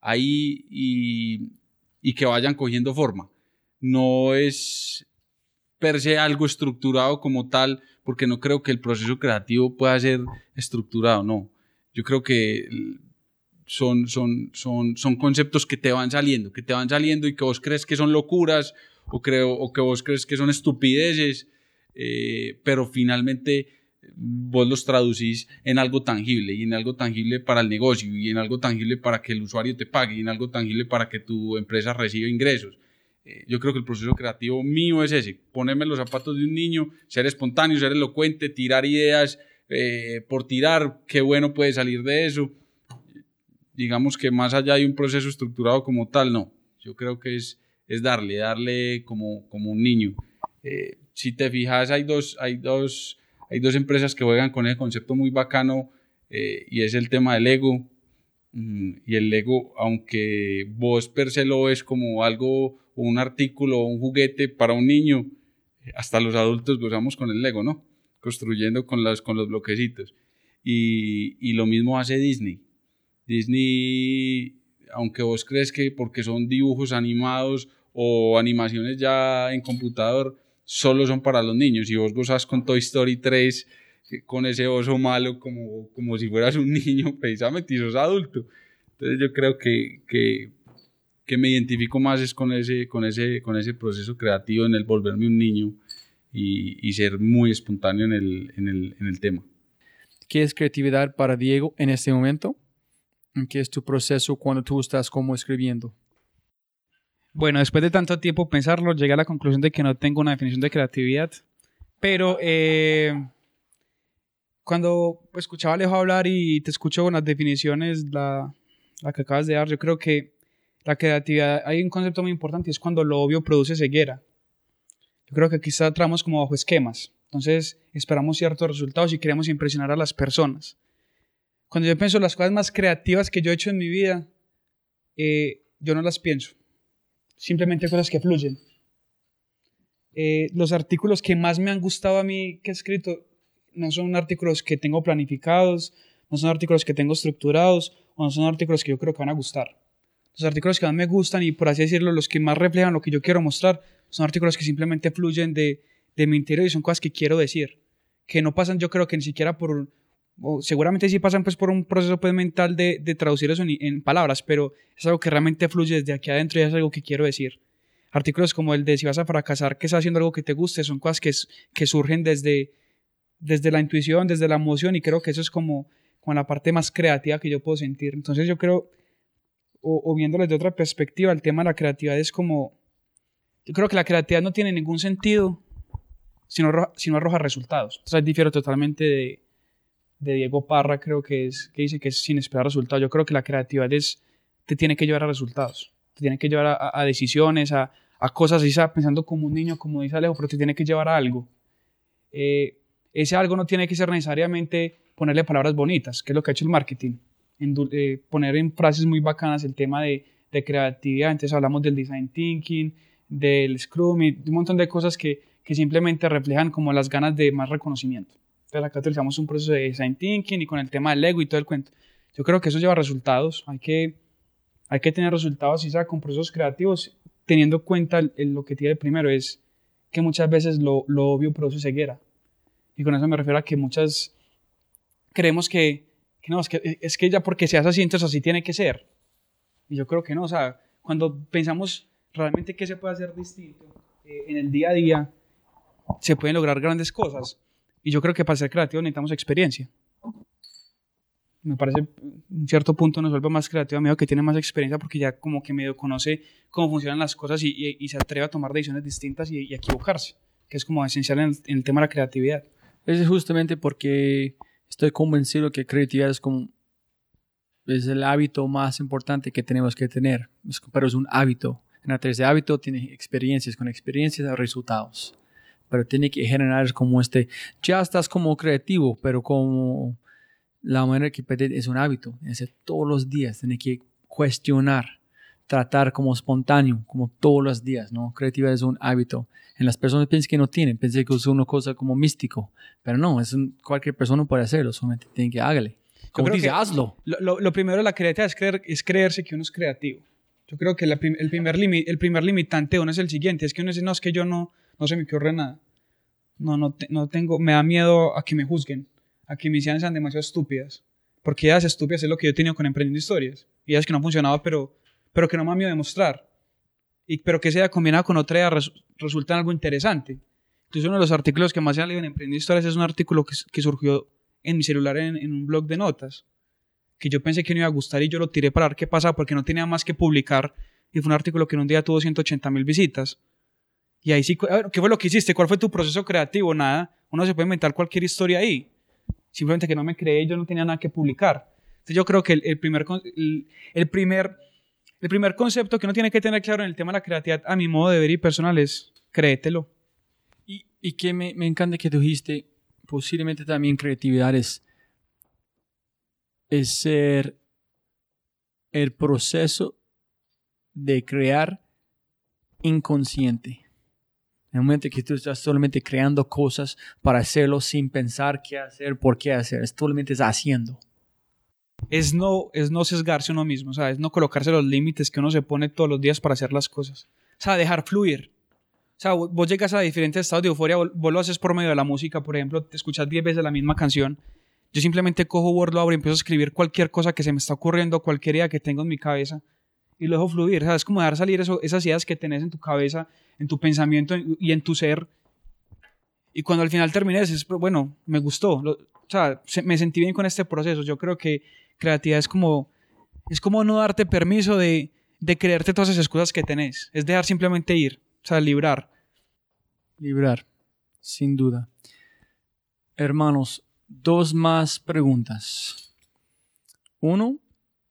ahí y, y que vayan cogiendo forma. No es per se algo estructurado como tal, porque no creo que el proceso creativo pueda ser estructurado, no. Yo creo que son, son, son, son conceptos que te van saliendo, que te van saliendo y que vos crees que son locuras o, creo, o que vos crees que son estupideces, eh, pero finalmente vos los traducís en algo tangible y en algo tangible para el negocio y en algo tangible para que el usuario te pague y en algo tangible para que tu empresa reciba ingresos. Eh, yo creo que el proceso creativo mío es ese, ponerme los zapatos de un niño, ser espontáneo, ser elocuente, tirar ideas eh, por tirar, qué bueno puede salir de eso. Digamos que más allá de un proceso estructurado como tal, no. Yo creo que es, es darle, darle como, como un niño. Eh, si te fijas, hay dos, hay, dos, hay dos empresas que juegan con ese concepto muy bacano y es el tema del ego. Mm, y el Lego, aunque vos per se lo ves como algo, un artículo, un juguete para un niño, hasta los adultos gozamos con el Lego, ¿no? Construyendo con, las, con los bloquecitos. Y, y lo mismo hace Disney. Disney, aunque vos crees que porque son dibujos animados o animaciones ya en computador, solo son para los niños. Y vos gozas con Toy Story 3 con ese oso malo como, como si fueras un [LAUGHS] niño precisamente y sos adulto. Entonces yo creo que, que, que, me identifico más es con ese, con, ese, con ese proceso creativo en el volverme un niño y, y ser muy espontáneo en el, en, el, en el tema. ¿Qué es creatividad para Diego en este momento? ¿Qué es tu proceso cuando tú estás como escribiendo? Bueno, después de tanto tiempo pensarlo, llegué a la conclusión de que no tengo una definición de creatividad, pero eh, cuando escuchaba a Alejo hablar y te escucho con las definiciones, la, la, que acabas de dar, yo creo que la creatividad, hay un concepto muy importante y es cuando lo obvio produce ceguera. Yo creo que quizá tramos como bajo esquemas. Entonces esperamos ciertos resultados y queremos impresionar a las personas. Cuando yo pienso las cosas más creativas que yo he hecho en mi vida, eh, yo no las pienso. Simplemente cosas que fluyen. Eh, los artículos que más me han gustado a mí que he escrito no son artículos que tengo planificados, no son artículos que tengo estructurados, o no son artículos que yo creo que van a gustar. Los artículos que más me gustan y por así decirlo, los que más reflejan lo que yo quiero mostrar, son artículos que simplemente fluyen de, de mi interior y son cosas que quiero decir, que no pasan yo creo que ni siquiera por, o seguramente sí pasan pues por un proceso pues mental de, de traducir eso en, palabras, pero es algo que realmente fluye desde aquí adentro y es algo que quiero decir. Artículos como el de si vas a fracasar, que estás haciendo algo que te guste, son cosas que, que surgen desde, desde la intuición, desde la emoción y creo que eso es como, como la parte más creativa que yo puedo sentir. Entonces yo creo, o, o viéndolo desde otra perspectiva, el tema de la creatividad es como, yo creo que la creatividad no tiene ningún sentido si no, si no arroja resultados. Entonces difiero totalmente de, de, Diego Parra, creo que es, que dice que es sin esperar resultados. Yo creo que la creatividad es, te tiene que llevar a resultados, te tiene que llevar a, a decisiones, a, a cosas, y pensando como un niño, como dice Alejo, pero te tiene que llevar a algo. eh, ese algo no tiene que ser necesariamente ponerle palabras bonitas, que es lo que ha hecho el marketing. Eh, poner en frases muy bacanas el tema de, de, creatividad. Entonces hablamos del design thinking, del scrum y un montón de cosas que, que simplemente reflejan como las ganas de más reconocimiento. Entonces acá utilizamos un proceso de design thinking y con el tema del ego y todo el cuento. Yo creo que eso lleva resultados. Hay que, hay que tener resultados y sea con procesos creativos, teniendo en cuenta lo que tiene primero es que muchas veces lo, lo obvio produce ceguera. Y con eso me refiero a que muchas creemos que, que no, es que, es que ya porque se hace así, entonces así tiene que ser. Y yo creo que no, o sea, cuando pensamos realmente qué se puede hacer distinto eh, en el día a día, se pueden lograr grandes cosas. Y yo creo que para ser creativo necesitamos experiencia. Me parece, un cierto punto nos vuelve más creativo a medio que tiene más experiencia porque ya como que medio conoce cómo funcionan las cosas y, y, se atreve a tomar decisiones distintas y, y equivocarse, que es como esencial en el, en el tema de la creatividad. Es justamente porque estoy convencido que creatividad es como es el hábito más importante que tenemos que tener, pero es un hábito. En la de hábito tiene experiencias, con experiencias resultados pero tiene que generar como este, ya estás como creativo, pero como la manera que es un hábito, es todos los días, tiene que cuestionar, tratar como espontáneo, como todos los días, ¿no? Creatividad es un hábito. En las personas piensan que no tienen, piensan que es una cosa como místico, pero no, es cualquier persona puede hacerlo, solamente tiene que hágale. Como dice, hazlo. Lo, lo, primero de la creatividad es, creer, es creerse que uno es creativo. Yo creo que el, primer el primer limitante uno es el siguiente, es que uno dice, no, es que yo no, no se me ocurre nada. No, no, no tengo, me da miedo a que me juzguen, a que mis ideas sean demasiado estúpidas. Porque ideas estúpidas es lo que yo he tenido con Emprendiendo Historias. Ideas que no han funcionado, pero, pero que no me da miedo demostrar. Y, pero que sea combinado con otra idea resulta en algo interesante. Entonces uno de los artículos que más se han leído en Emprendiendo Historias es un artículo que, que surgió en mi celular en, en, un blog de notas. Que yo pensé que no iba a gustar y yo lo tiré para ver qué pasaba porque no tenía más que publicar. Y fue un artículo que en un día tuvo 180 mil visitas. Y ahí sí, ¿qué fue lo que hiciste? ¿Cuál fue tu proceso creativo? Nada. Uno se puede inventar cualquier historia ahí. Simplemente que no me creé, yo no tenía nada que publicar. Entonces yo creo que el, primer, el, primer, el primer concepto que uno tiene que tener claro en el tema de la creatividad, a mi modo de ver y personal, es créetelo. Y, y que me, me encanta que tú dijiste, posiblemente también creatividad es, es ser el proceso de crear inconsciente. En el momento que tú estás solamente creando cosas para hacerlo sin pensar qué hacer, por qué hacer, solamente es haciendo. Es no, es no sesgarse uno mismo, o sea, es no colocarse los límites que uno se pone todos los días para hacer las cosas. O sea, dejar fluir. O sea, vos llegas a diferentes estados de euforia, vos lo haces por medio de la música, por ejemplo, te escuchas 10 veces la misma canción. Yo simplemente cojo Word, lo abro y empiezo a escribir cualquier cosa que se me está ocurriendo, cualquier idea que tengo en mi cabeza y lo dejo fluir. O sea, es como dejar salir eso, esas ideas que tenés en tu cabeza en tu pensamiento y en tu ser. Y cuando al final termines, es, bueno, me gustó. O sea, me sentí bien con este proceso. Yo creo que creatividad es como, es como no darte permiso de, de creerte todas esas cosas que tenés. Es dejar simplemente ir. O sea, librar. Librar, sin duda. Hermanos, dos más preguntas. Uno,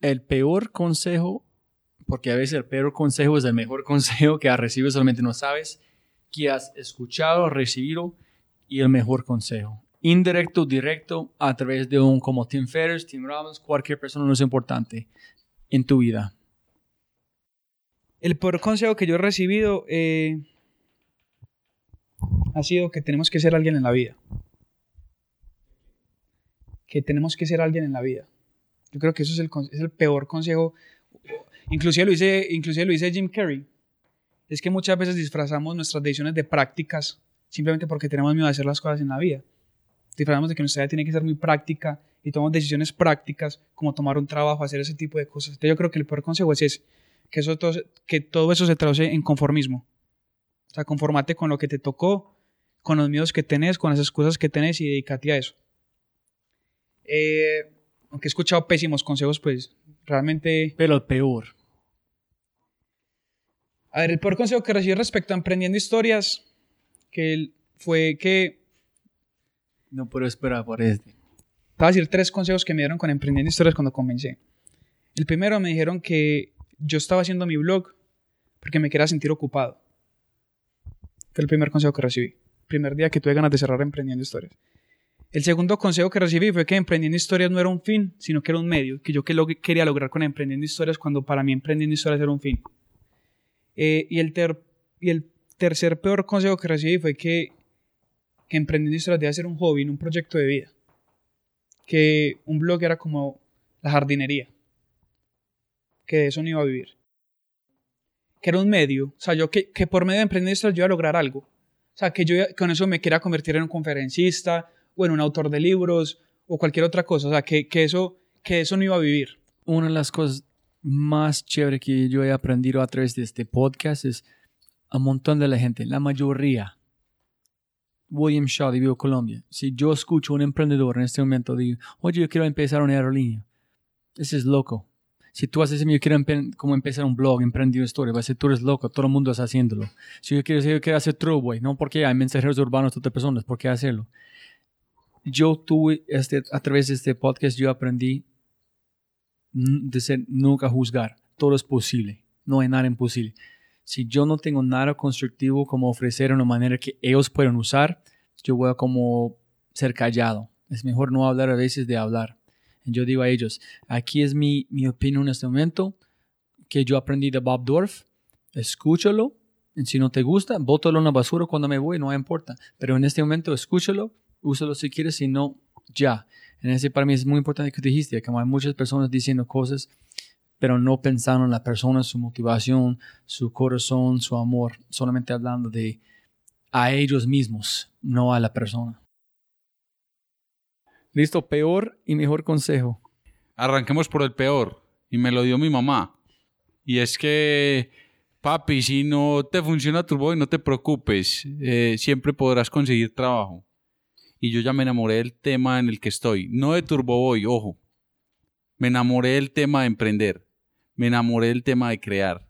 el peor consejo porque a veces el peor consejo es el mejor [LAUGHS] consejo que has recibido, solamente no sabes que has escuchado, recibido y el mejor consejo. Indirecto, directo, a través de un como Tim Ferriss, Tim Robbins, cualquier persona no es importante en tu vida. El peor consejo que yo he recibido eh, ha sido que tenemos que ser alguien en la vida. Que tenemos que ser alguien en la vida. Yo creo que eso es el, peor consejo Inclusive lo, dice, inclusive lo dice Jim Carrey. Es que muchas veces disfrazamos nuestras decisiones de prácticas simplemente porque tenemos miedo de hacer las cosas en la vida. Disfrazamos de que nuestra vida tiene que ser muy práctica y tomamos decisiones prácticas como tomar un trabajo, hacer ese tipo de cosas. Entonces yo creo que el peor consejo es que, eso todo, que todo eso se traduce en conformismo. O sea, conformate con lo que te tocó, con los miedos que tenés, con las excusas que tenés y dedícate a eso. Eh, aunque he escuchado pésimos consejos, pues realmente... Pero el peor. A ver, el peor consejo que recibí respecto a emprendiendo historias que fue que... No puedo esperar por este. Te voy a decir tres consejos que me dieron con emprendiendo historias cuando comencé. El primero me dijeron que yo estaba haciendo mi blog porque me quería sentir ocupado. Fue el primer consejo que recibí. primer día que tuve ganas de cerrar Emprendiendo Historias. El segundo consejo que recibí fue que Emprendiendo Historias no era un fin, sino que era un medio, que yo que lo que quería lograr con Emprendiendo Historias cuando para mí Emprendiendo Historias era un fin. Eh, y, el ter- y el tercer peor consejo que recibí fue que, que Emprendiendo Historias debe ser un hobby, un proyecto de vida. Que un blog era como la jardinería. Que de eso no iba a vivir. Que era un medio. O sea, yo que, que por medio de Emprendiendo Historias yo iba a lograr algo. O sea, que yo con eso me quiera convertir en un conferencista o en un autor de libros o cualquier otra cosa. O sea, que, que, eso, que eso no iba a vivir. Una de las cosas más chéveres que yo he aprendido a través de este podcast es a un montón de la gente, la mayoría. William Shaw de Vivo Colombia. Si yo escucho a un emprendedor en este momento, digo, oye, yo quiero empezar una aerolínea. Ese es loco. Si tú haces yo quiero como empezar un blog, emprendido historia, va a ser tú eres loco, todo el mundo está haciéndolo. Si yo quiero, si yo quiero hacer Trueboy, no porque hay mensajeros urbanos de otras personas, ¿por qué hacerlo? Yo tuve, este, a través de este podcast, yo aprendí de ser nunca juzgar. Todo es posible. No hay nada imposible. Si yo no tengo nada constructivo como ofrecer de una manera que ellos puedan usar, yo voy a como ser callado. Es mejor no hablar a veces de hablar. Yo digo a ellos, aquí es mi, mi opinión en este momento, que yo aprendí de Bob Dorf, escúchalo, y si no te gusta, bótalo en la basura cuando me voy, no importa. Pero en este momento escúchalo, úsalo si quieres, si no, ya. En ese para mí es muy importante que dijiste, que hay muchas personas diciendo cosas, pero no pensando en la persona, su motivación, su corazón, su amor, solamente hablando de a ellos mismos, no a la persona. Listo, peor y mejor consejo. Arranquemos por el peor. Y me lo dio mi mamá. Y es que, papi, si no te funciona Turboy, no te preocupes. eh, siempre podrás conseguir trabajo. Y yo ya me enamoré del tema en el que estoy. No de Turboboy, ojo. Me enamoré del tema de emprender. Me enamoré del tema de crear.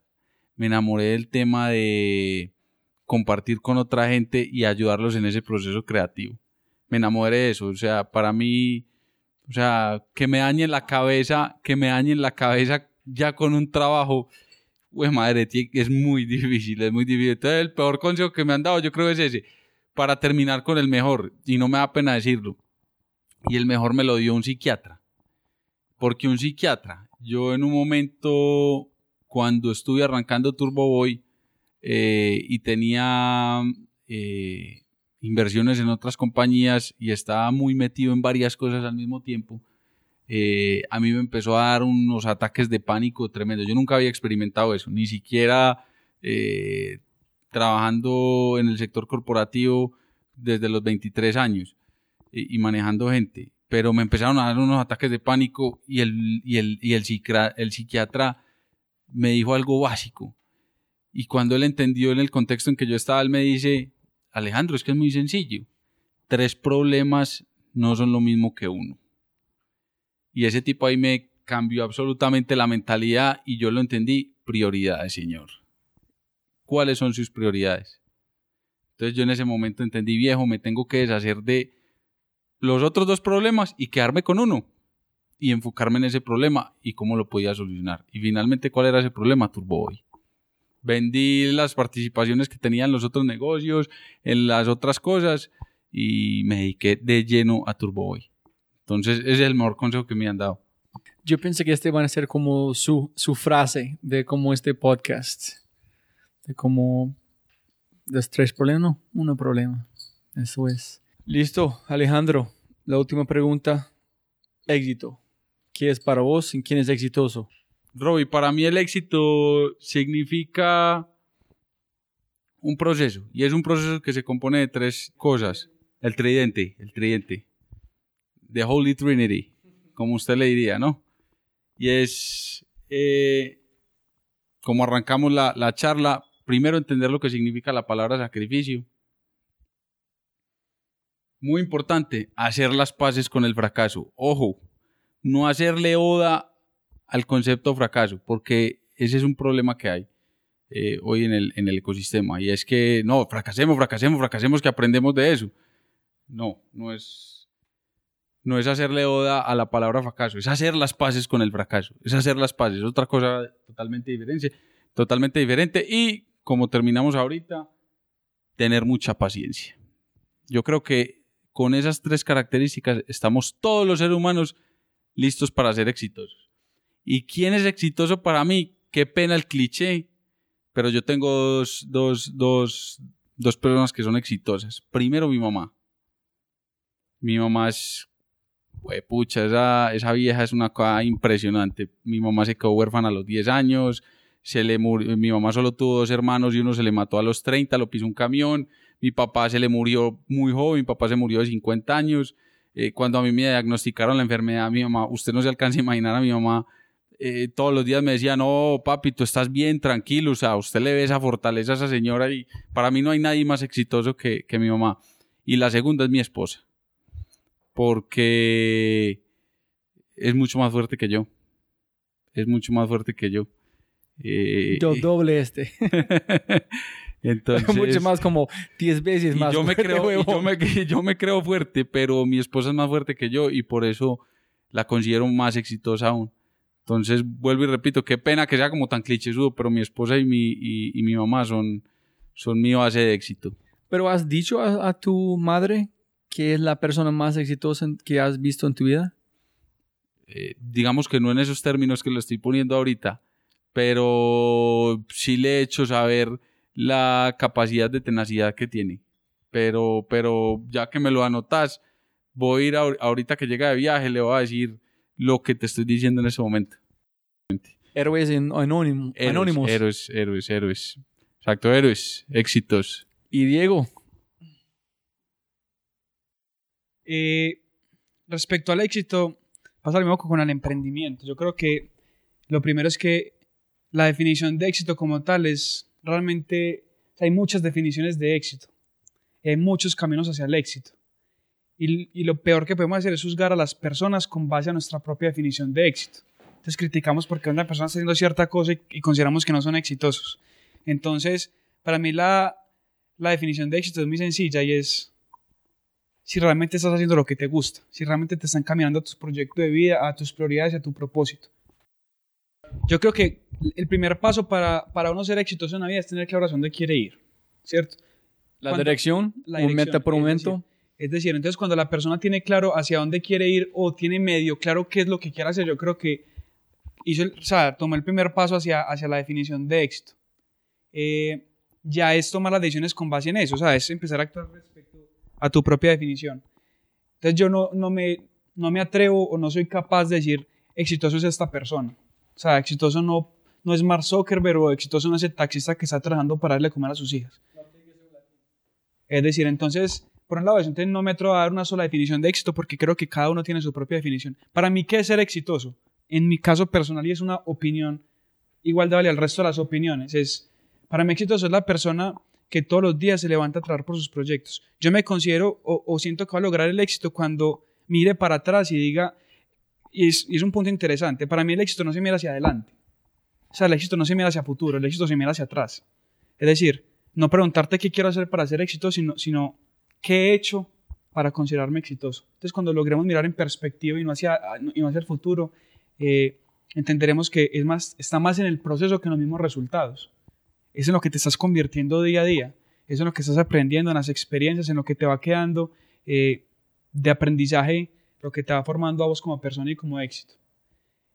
Me enamoré del tema de compartir con otra gente y ayudarlos en ese proceso creativo. Me enamoré de eso. O sea, para mí, o sea, que me dañen la cabeza, que me dañen la cabeza ya con un trabajo, pues madre, es muy difícil, es muy difícil. Entonces, el peor consejo que me han dado, yo creo es ese, para terminar con el mejor, y no me da pena decirlo. Y el mejor me lo dio un psiquiatra. Porque un psiquiatra, yo en un momento, cuando estuve arrancando Turbo Boy eh, y tenía eh, inversiones en otras compañías y estaba muy metido en varias cosas al mismo tiempo, eh, a mí me empezó a dar unos ataques de pánico tremendos. Yo nunca había experimentado eso, ni siquiera trabajando en el sector corporativo desde los 23 años y manejando gente. Pero me empezaron a dar unos ataques de pánico y el, y el, y el, psiquiatra, el psiquiatra me dijo algo básico. Y cuando él entendió en el contexto en que yo estaba, él me dice, Alejandro, es que es muy sencillo. Tres problemas no son lo mismo que uno. Y ese tipo ahí me cambió absolutamente la mentalidad y yo lo entendí. Prioridades, señor. ¿Cuáles son sus prioridades? Entonces yo en ese momento entendí, viejo, me tengo que deshacer de los otros dos problemas y quedarme con uno. Y enfocarme en ese problema y cómo lo podía solucionar. Y finalmente, ¿cuál era ese problema? Turboboy. Vendí las participaciones que tenía en los otros negocios, en las otras cosas y me dediqué de lleno a Turboboy. Entonces, ese es el mejor consejo que me han dado. Yo pensé que este van a ser como su, su frase de como este podcast. De como los tres problemas, no, uno problema. Eso es. Listo, Alejandro. La última pregunta. Éxito. ¿Qué es para vos y quién es exitoso? Roby, para mí el éxito significa un proceso. Y es un proceso que se compone de tres cosas. El tridente, el tridente. The Holy Trinity, como usted le diría, ¿no? Y es, eh, como arrancamos la, la charla, primero entender lo que significa la palabra sacrificio. Muy importante, hacer las paces con el fracaso. Ojo, no hacerle oda al concepto fracaso, porque ese es un problema que hay eh, hoy en el, en el ecosistema. Y es que, no, fracasemos, fracasemos, fracasemos, que aprendemos de eso. No, no es, no es hacerle oda a la palabra fracaso, es hacer las paces con el fracaso, es hacer las paces, otra cosa totalmente diferente, totalmente diferente. Y como terminamos ahorita, tener mucha paciencia. Yo creo que con esas tres características estamos todos los seres humanos listos para ser exitosos. ¿Y quién es exitoso para mí? Qué pena el cliché, pero yo tengo dos, dos, dos, dos personas que son exitosas. Primero mi mamá. Mi mamá es, pucha, esa, esa vieja es una cosa impresionante. Mi mamá se quedó huérfana a los 10 años, se le murió, mi mamá solo tuvo dos hermanos y uno se le mató a los 30, lo pisó un camión. Mi papá se le murió muy joven, mi papá se murió de 50 años. Eh, cuando a mí me diagnosticaron la enfermedad, mi mamá, usted no se alcanza a imaginar a mi mamá, eh, todos los días me decía, no, papi, tú estás bien, tranquilo, o sea, usted le ve esa fortaleza a esa señora y para mí no hay nadie más exitoso que, que mi mamá. Y la segunda es mi esposa, porque es mucho más fuerte que yo, es mucho más fuerte que yo. Eh, Yo doble este. [LAUGHS] [LAUGHS] Entonces, Mucho más como 10 veces y más. yo me, creo, y yo, me, yo me creo fuerte, pero mi esposa es más fuerte que yo y por eso la considero más exitosa aún. Entonces, vuelvo y repito, qué pena que sea como tan clichésudo, pero mi esposa y mi, y, y mi mamá son, son mi base de éxito. Pero has dicho a, a tu madre que es la persona más exitosa que has visto en tu vida. Eh, digamos que no en esos términos que lo estoy poniendo ahorita, pero sí le he hecho saber la capacidad de tenacidad que tiene. Pero, pero ya que me lo anotas, voy a ir ahor- ahorita que llega de viaje, le voy a decir lo que te estoy diciendo en ese momento. Héroes en- anónimo- Héroes, anónimos. Héroes, héroes, héroes. Exacto, héroes, éxitos. Y Diego, Eh, respecto al éxito, pasa lo mismo con el emprendimiento. Yo creo que lo primero es que la definición de éxito como tal es realmente, hay muchas definiciones de éxito. Hay muchos caminos hacia el éxito. Y, lo peor que podemos hacer es juzgar a las personas con base a nuestra propia definición de éxito. Entonces criticamos porque una persona está haciendo cierta cosa y, consideramos que no son exitosos. Entonces, para mí la, la definición de éxito es muy sencilla y es si realmente estás haciendo lo que te gusta, si realmente te están caminando a tus proyectos de vida, a tus prioridades y a tu propósito. Yo creo que el primer paso para, para uno ser exitoso en la vida es tener claro dónde quiere ir, ¿cierto? la Cuando- dirección, la un dirección, meta por momento. Es decir, entonces cuando la persona tiene claro hacia dónde quiere ir o tiene medio claro qué es lo que quiere hacer, yo creo que hizo el, o sea, tomó el primer paso hacia, hacia la definición de éxito. Eh, ya es tomar las decisiones con base en eso, o sea, es empezar a actuar respecto a tu propia definición. Entonces yo no, no, me, no me atrevo o no soy capaz de decir exitoso es esta persona. O sea, exitoso no, no es Mark Zuckerberg o exitoso no es el taxista que está trabajando para darle a comer a sus hijas. Es decir, entonces, por un lado, entonces no me atrevo a dar una sola definición de éxito porque creo que cada uno tiene su propia definición. Para mí, ¿qué es ser exitoso? En mi caso personal, y es una opinión igual de vale al resto de las opiniones, es, para mí exitoso es la persona que todos los días se levanta a trabajar por sus proyectos. Yo me considero o, o siento que va a lograr el éxito cuando mire para atrás y diga, y es, un punto interesante, para mí el éxito no se mira hacia adelante. O sea, el éxito no se mira hacia futuro, el éxito se mira hacia atrás. Es decir, no preguntarte qué quiero hacer para ser exitoso, sino, sino qué he hecho para considerarme exitoso. Entonces, cuando logremos mirar en perspectiva y no hacia, y no hacia el futuro, eh, entenderemos que es más, está más en el proceso que en los mismos resultados. Es en lo que te estás convirtiendo día a día, es en lo que estás aprendiendo, en las experiencias, en lo que te va quedando eh, de aprendizaje, lo que te va formando a vos como persona y como éxito.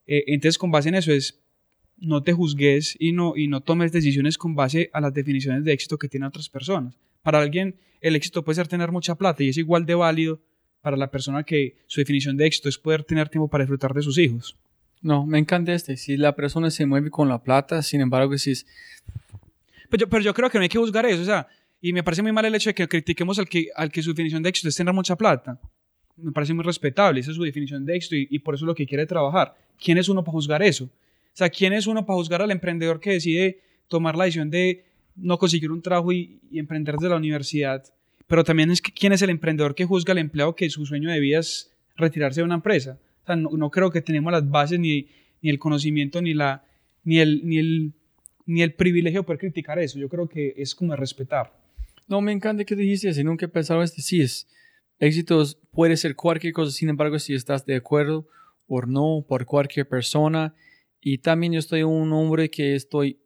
Eh, entonces, con base en eso es no te juzgues y no, y no tomes decisiones con base a las definiciones de éxito que tienen otras personas. Para alguien, el éxito puede ser tener mucha plata y es igual de válido para la persona que su definición de éxito es poder tener tiempo para disfrutar de sus hijos. No, me encanta este. Si la persona se mueve con la plata, sin embargo, si es Pero yo, pero yo creo que no hay que juzgar eso, o sea, y me parece muy mal el hecho de que critiquemos al que, al que su definición de éxito es tener mucha plata. Me parece muy respetable, esa es su definición de éxito y, por eso es lo que quiere trabajar. ¿Quién es uno para juzgar eso? O sea, ¿quién es uno para juzgar al emprendedor que decide tomar la decisión de no conseguir un trabajo y, y emprender desde la universidad? Pero también es que, quién es el emprendedor que juzga al empleado que su sueño de vida es retirarse de una empresa. O sea, no, no creo que tenemos las bases ni, ni el conocimiento ni, la, ni, el, ni, el, ni el privilegio de poder criticar eso. Yo creo que es como respetar. No, me encanta que dijiste así, nunca he pensado este. Sí, es éxitos puede ser cualquier cosa, sin embargo, si estás de acuerdo o no por cualquier persona. Y también yo estoy un hombre que estoy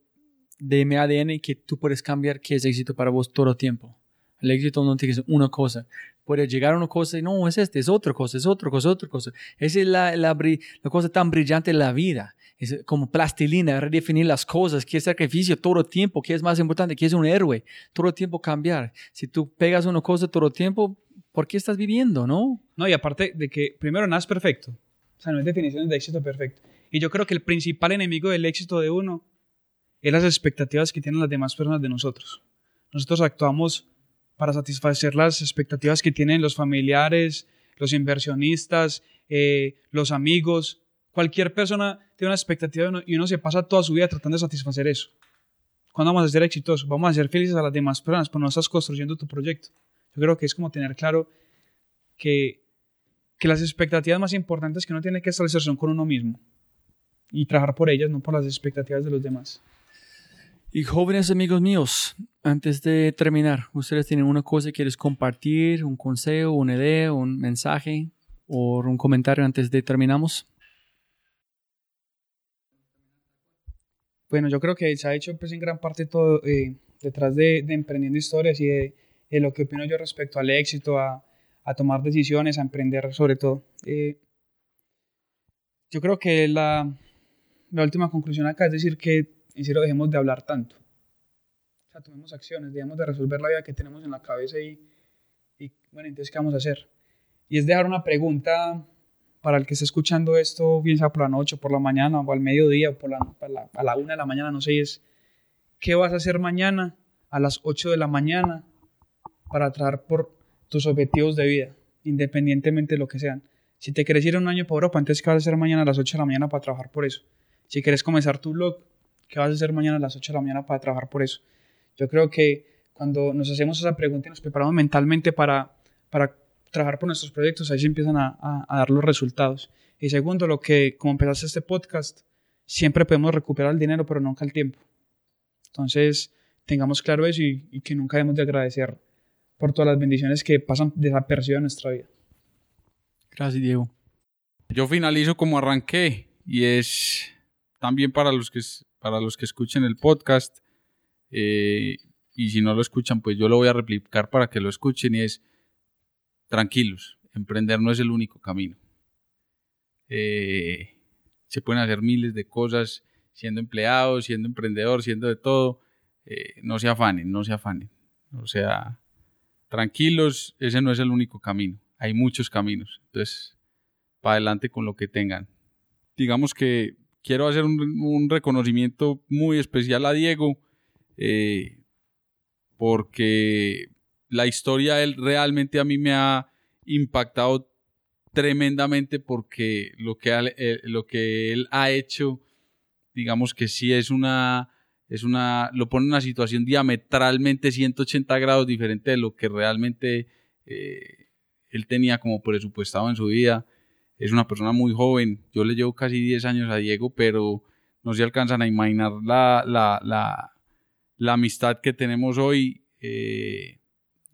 de mi ADN que tú puedes cambiar qué es éxito para vos todo el tiempo. El éxito no tiene que ser una cosa. Puede llegar a una cosa y no, es este, es otra cosa, es otra cosa, otra cosa. Esa es la, la, la cosa tan brillante de la vida. Es como plastilina, redefinir las cosas, que es sacrificio todo el tiempo, que es más importante, que es un héroe, todo el tiempo cambiar. Si tú pegas una cosa todo el tiempo, ¿por qué estás viviendo, no? No, y aparte de que primero nada es perfecto. O sea, no hay definiciones de éxito perfecto. Y yo creo que el principal enemigo del éxito de uno es las expectativas que tienen las demás personas de nosotros. Nosotros actuamos para satisfacer las expectativas que tienen los familiares, los inversionistas, eh, los amigos. Cualquier persona tiene una expectativa y uno se pasa toda su vida tratando de satisfacer eso. ¿Cuándo vamos a ser exitosos? Vamos a ser felices a las demás personas, pero no estás construyendo tu proyecto. Yo creo que es como tener claro que, que las expectativas más importantes que uno tiene que establecer son con uno mismo y trabajar por ellas, no por las expectativas de los demás. Y jóvenes amigos míos, antes de terminar, ¿ustedes tienen una cosa que quieres compartir, un consejo, una idea, un mensaje o un comentario antes de terminamos? Bueno, yo creo que se ha hecho pues en gran parte todo eh, detrás de, Emprendiendo Historias y de, lo que opino yo respecto al éxito, a, tomar decisiones, a emprender sobre todo. Eh, yo creo que la, la última conclusión acá es decir que en serio dejemos de hablar tanto. O sea, tomemos acciones, dejemos de resolver la vida que tenemos en la cabeza y, y bueno, entonces, ¿qué vamos a hacer? Y es dejar una pregunta para el que esté escuchando esto, bien por la noche, por la mañana, o al mediodía, o por la, a la una de la mañana, no sé, es ¿qué vas a hacer mañana a las 8 de la mañana para trabajar por tus objetivos de vida, independientemente de lo que sean? Si te quieres ir un año para Europa, entonces ¿qué vas a hacer mañana a las 8 de la mañana para trabajar por eso? Si quieres comenzar tu blog, ¿qué vas a hacer mañana a las 8 de la mañana para trabajar por eso? Yo creo que cuando nos hacemos esa pregunta y nos preparamos mentalmente para, para trabajar por nuestros proyectos, ahí se empiezan a, a, dar los resultados. Y segundo, lo que, como empezaste este podcast, siempre podemos recuperar el dinero, pero nunca el tiempo. Entonces, tengamos claro eso y, y que nunca debemos de agradecer por todas las bendiciones que pasan desapercibidas en nuestra vida. Gracias, Diego. Yo finalizo como arranqué y es también para los que, para los que escuchen el podcast. Eh, y si no lo escuchan, pues yo lo voy a replicar para que lo escuchen y es tranquilos, emprender no es el único camino. Eh, se pueden hacer miles de cosas siendo empleado, siendo emprendedor, siendo de todo. Eh, no se afanen, no se afanen. O sea, tranquilos, ese no es el único camino. Hay muchos caminos. Entonces, para adelante con lo que tengan. Digamos que quiero hacer un, reconocimiento muy especial a Diego, eh, porque la historia él realmente a mí me ha impactado tremendamente porque lo que, eh, lo que él ha hecho, digamos que sí es una, es una, lo pone en una situación diametralmente 180 grados diferente de lo que realmente eh, él tenía como presupuestado en su vida. Es una persona muy joven, yo le llevo casi 10 años a Diego, pero no se alcanzan a imaginar la, la, la, la amistad que tenemos hoy. Eh,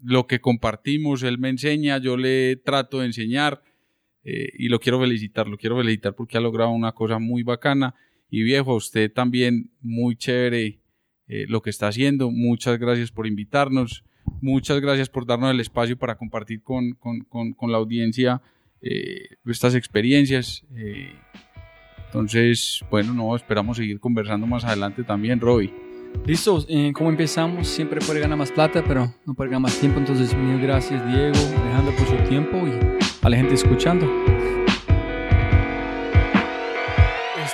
lo que compartimos, él me enseña, yo le trato de enseñar eh, y lo quiero felicitar, lo quiero felicitar porque ha logrado una cosa muy bacana y viejo, usted también muy chévere eh, lo que está haciendo, muchas gracias por invitarnos, muchas gracias por darnos el espacio para compartir con, la audiencia eh, estas experiencias. entonces, bueno, no, esperamos seguir conversando más adelante también, Roy. Listo, eh, como empezamos, siempre puede ganar más plata, pero no puede ganar más tiempo. Entonces, mil gracias, Diego, Alejandro, por su tiempo y a la gente escuchando.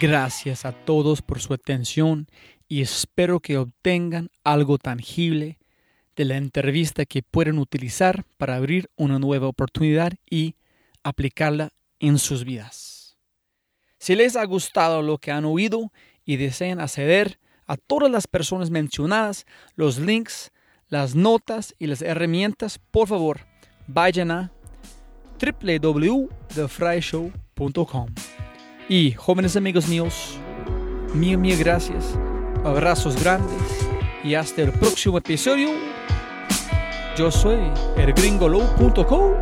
Gracias a todos por su atención y espero que obtengan algo tangible de la entrevista que pueden utilizar para abrir una nueva oportunidad y aplicarla en sus vidas. Si les ha gustado lo que han oído y desean acceder a todas las personas mencionadas, los links, las notas y las herramientas, por favor, vayan a www.thefryshow.com. Y jóvenes amigos míos, mil, mil gracias, abrazos grandes y hasta el próximo episodio. Yo soy elgringolow.com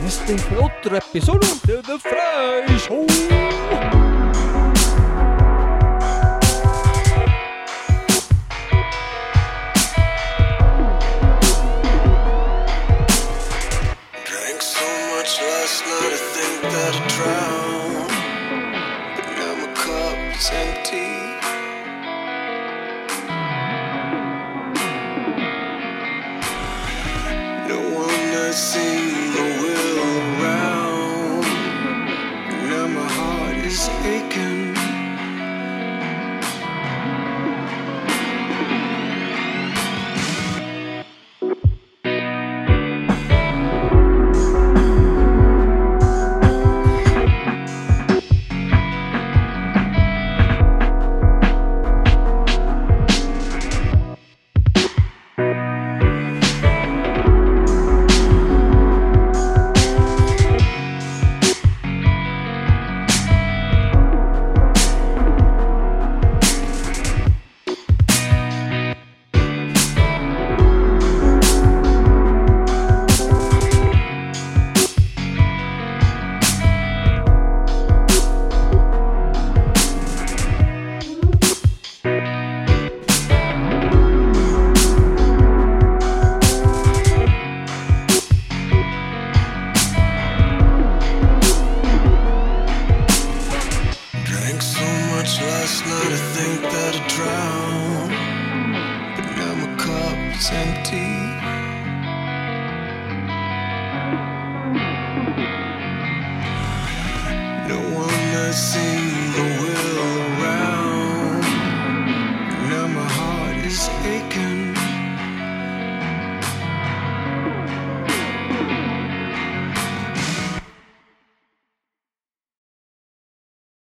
en este otro episodio de The Fry Show.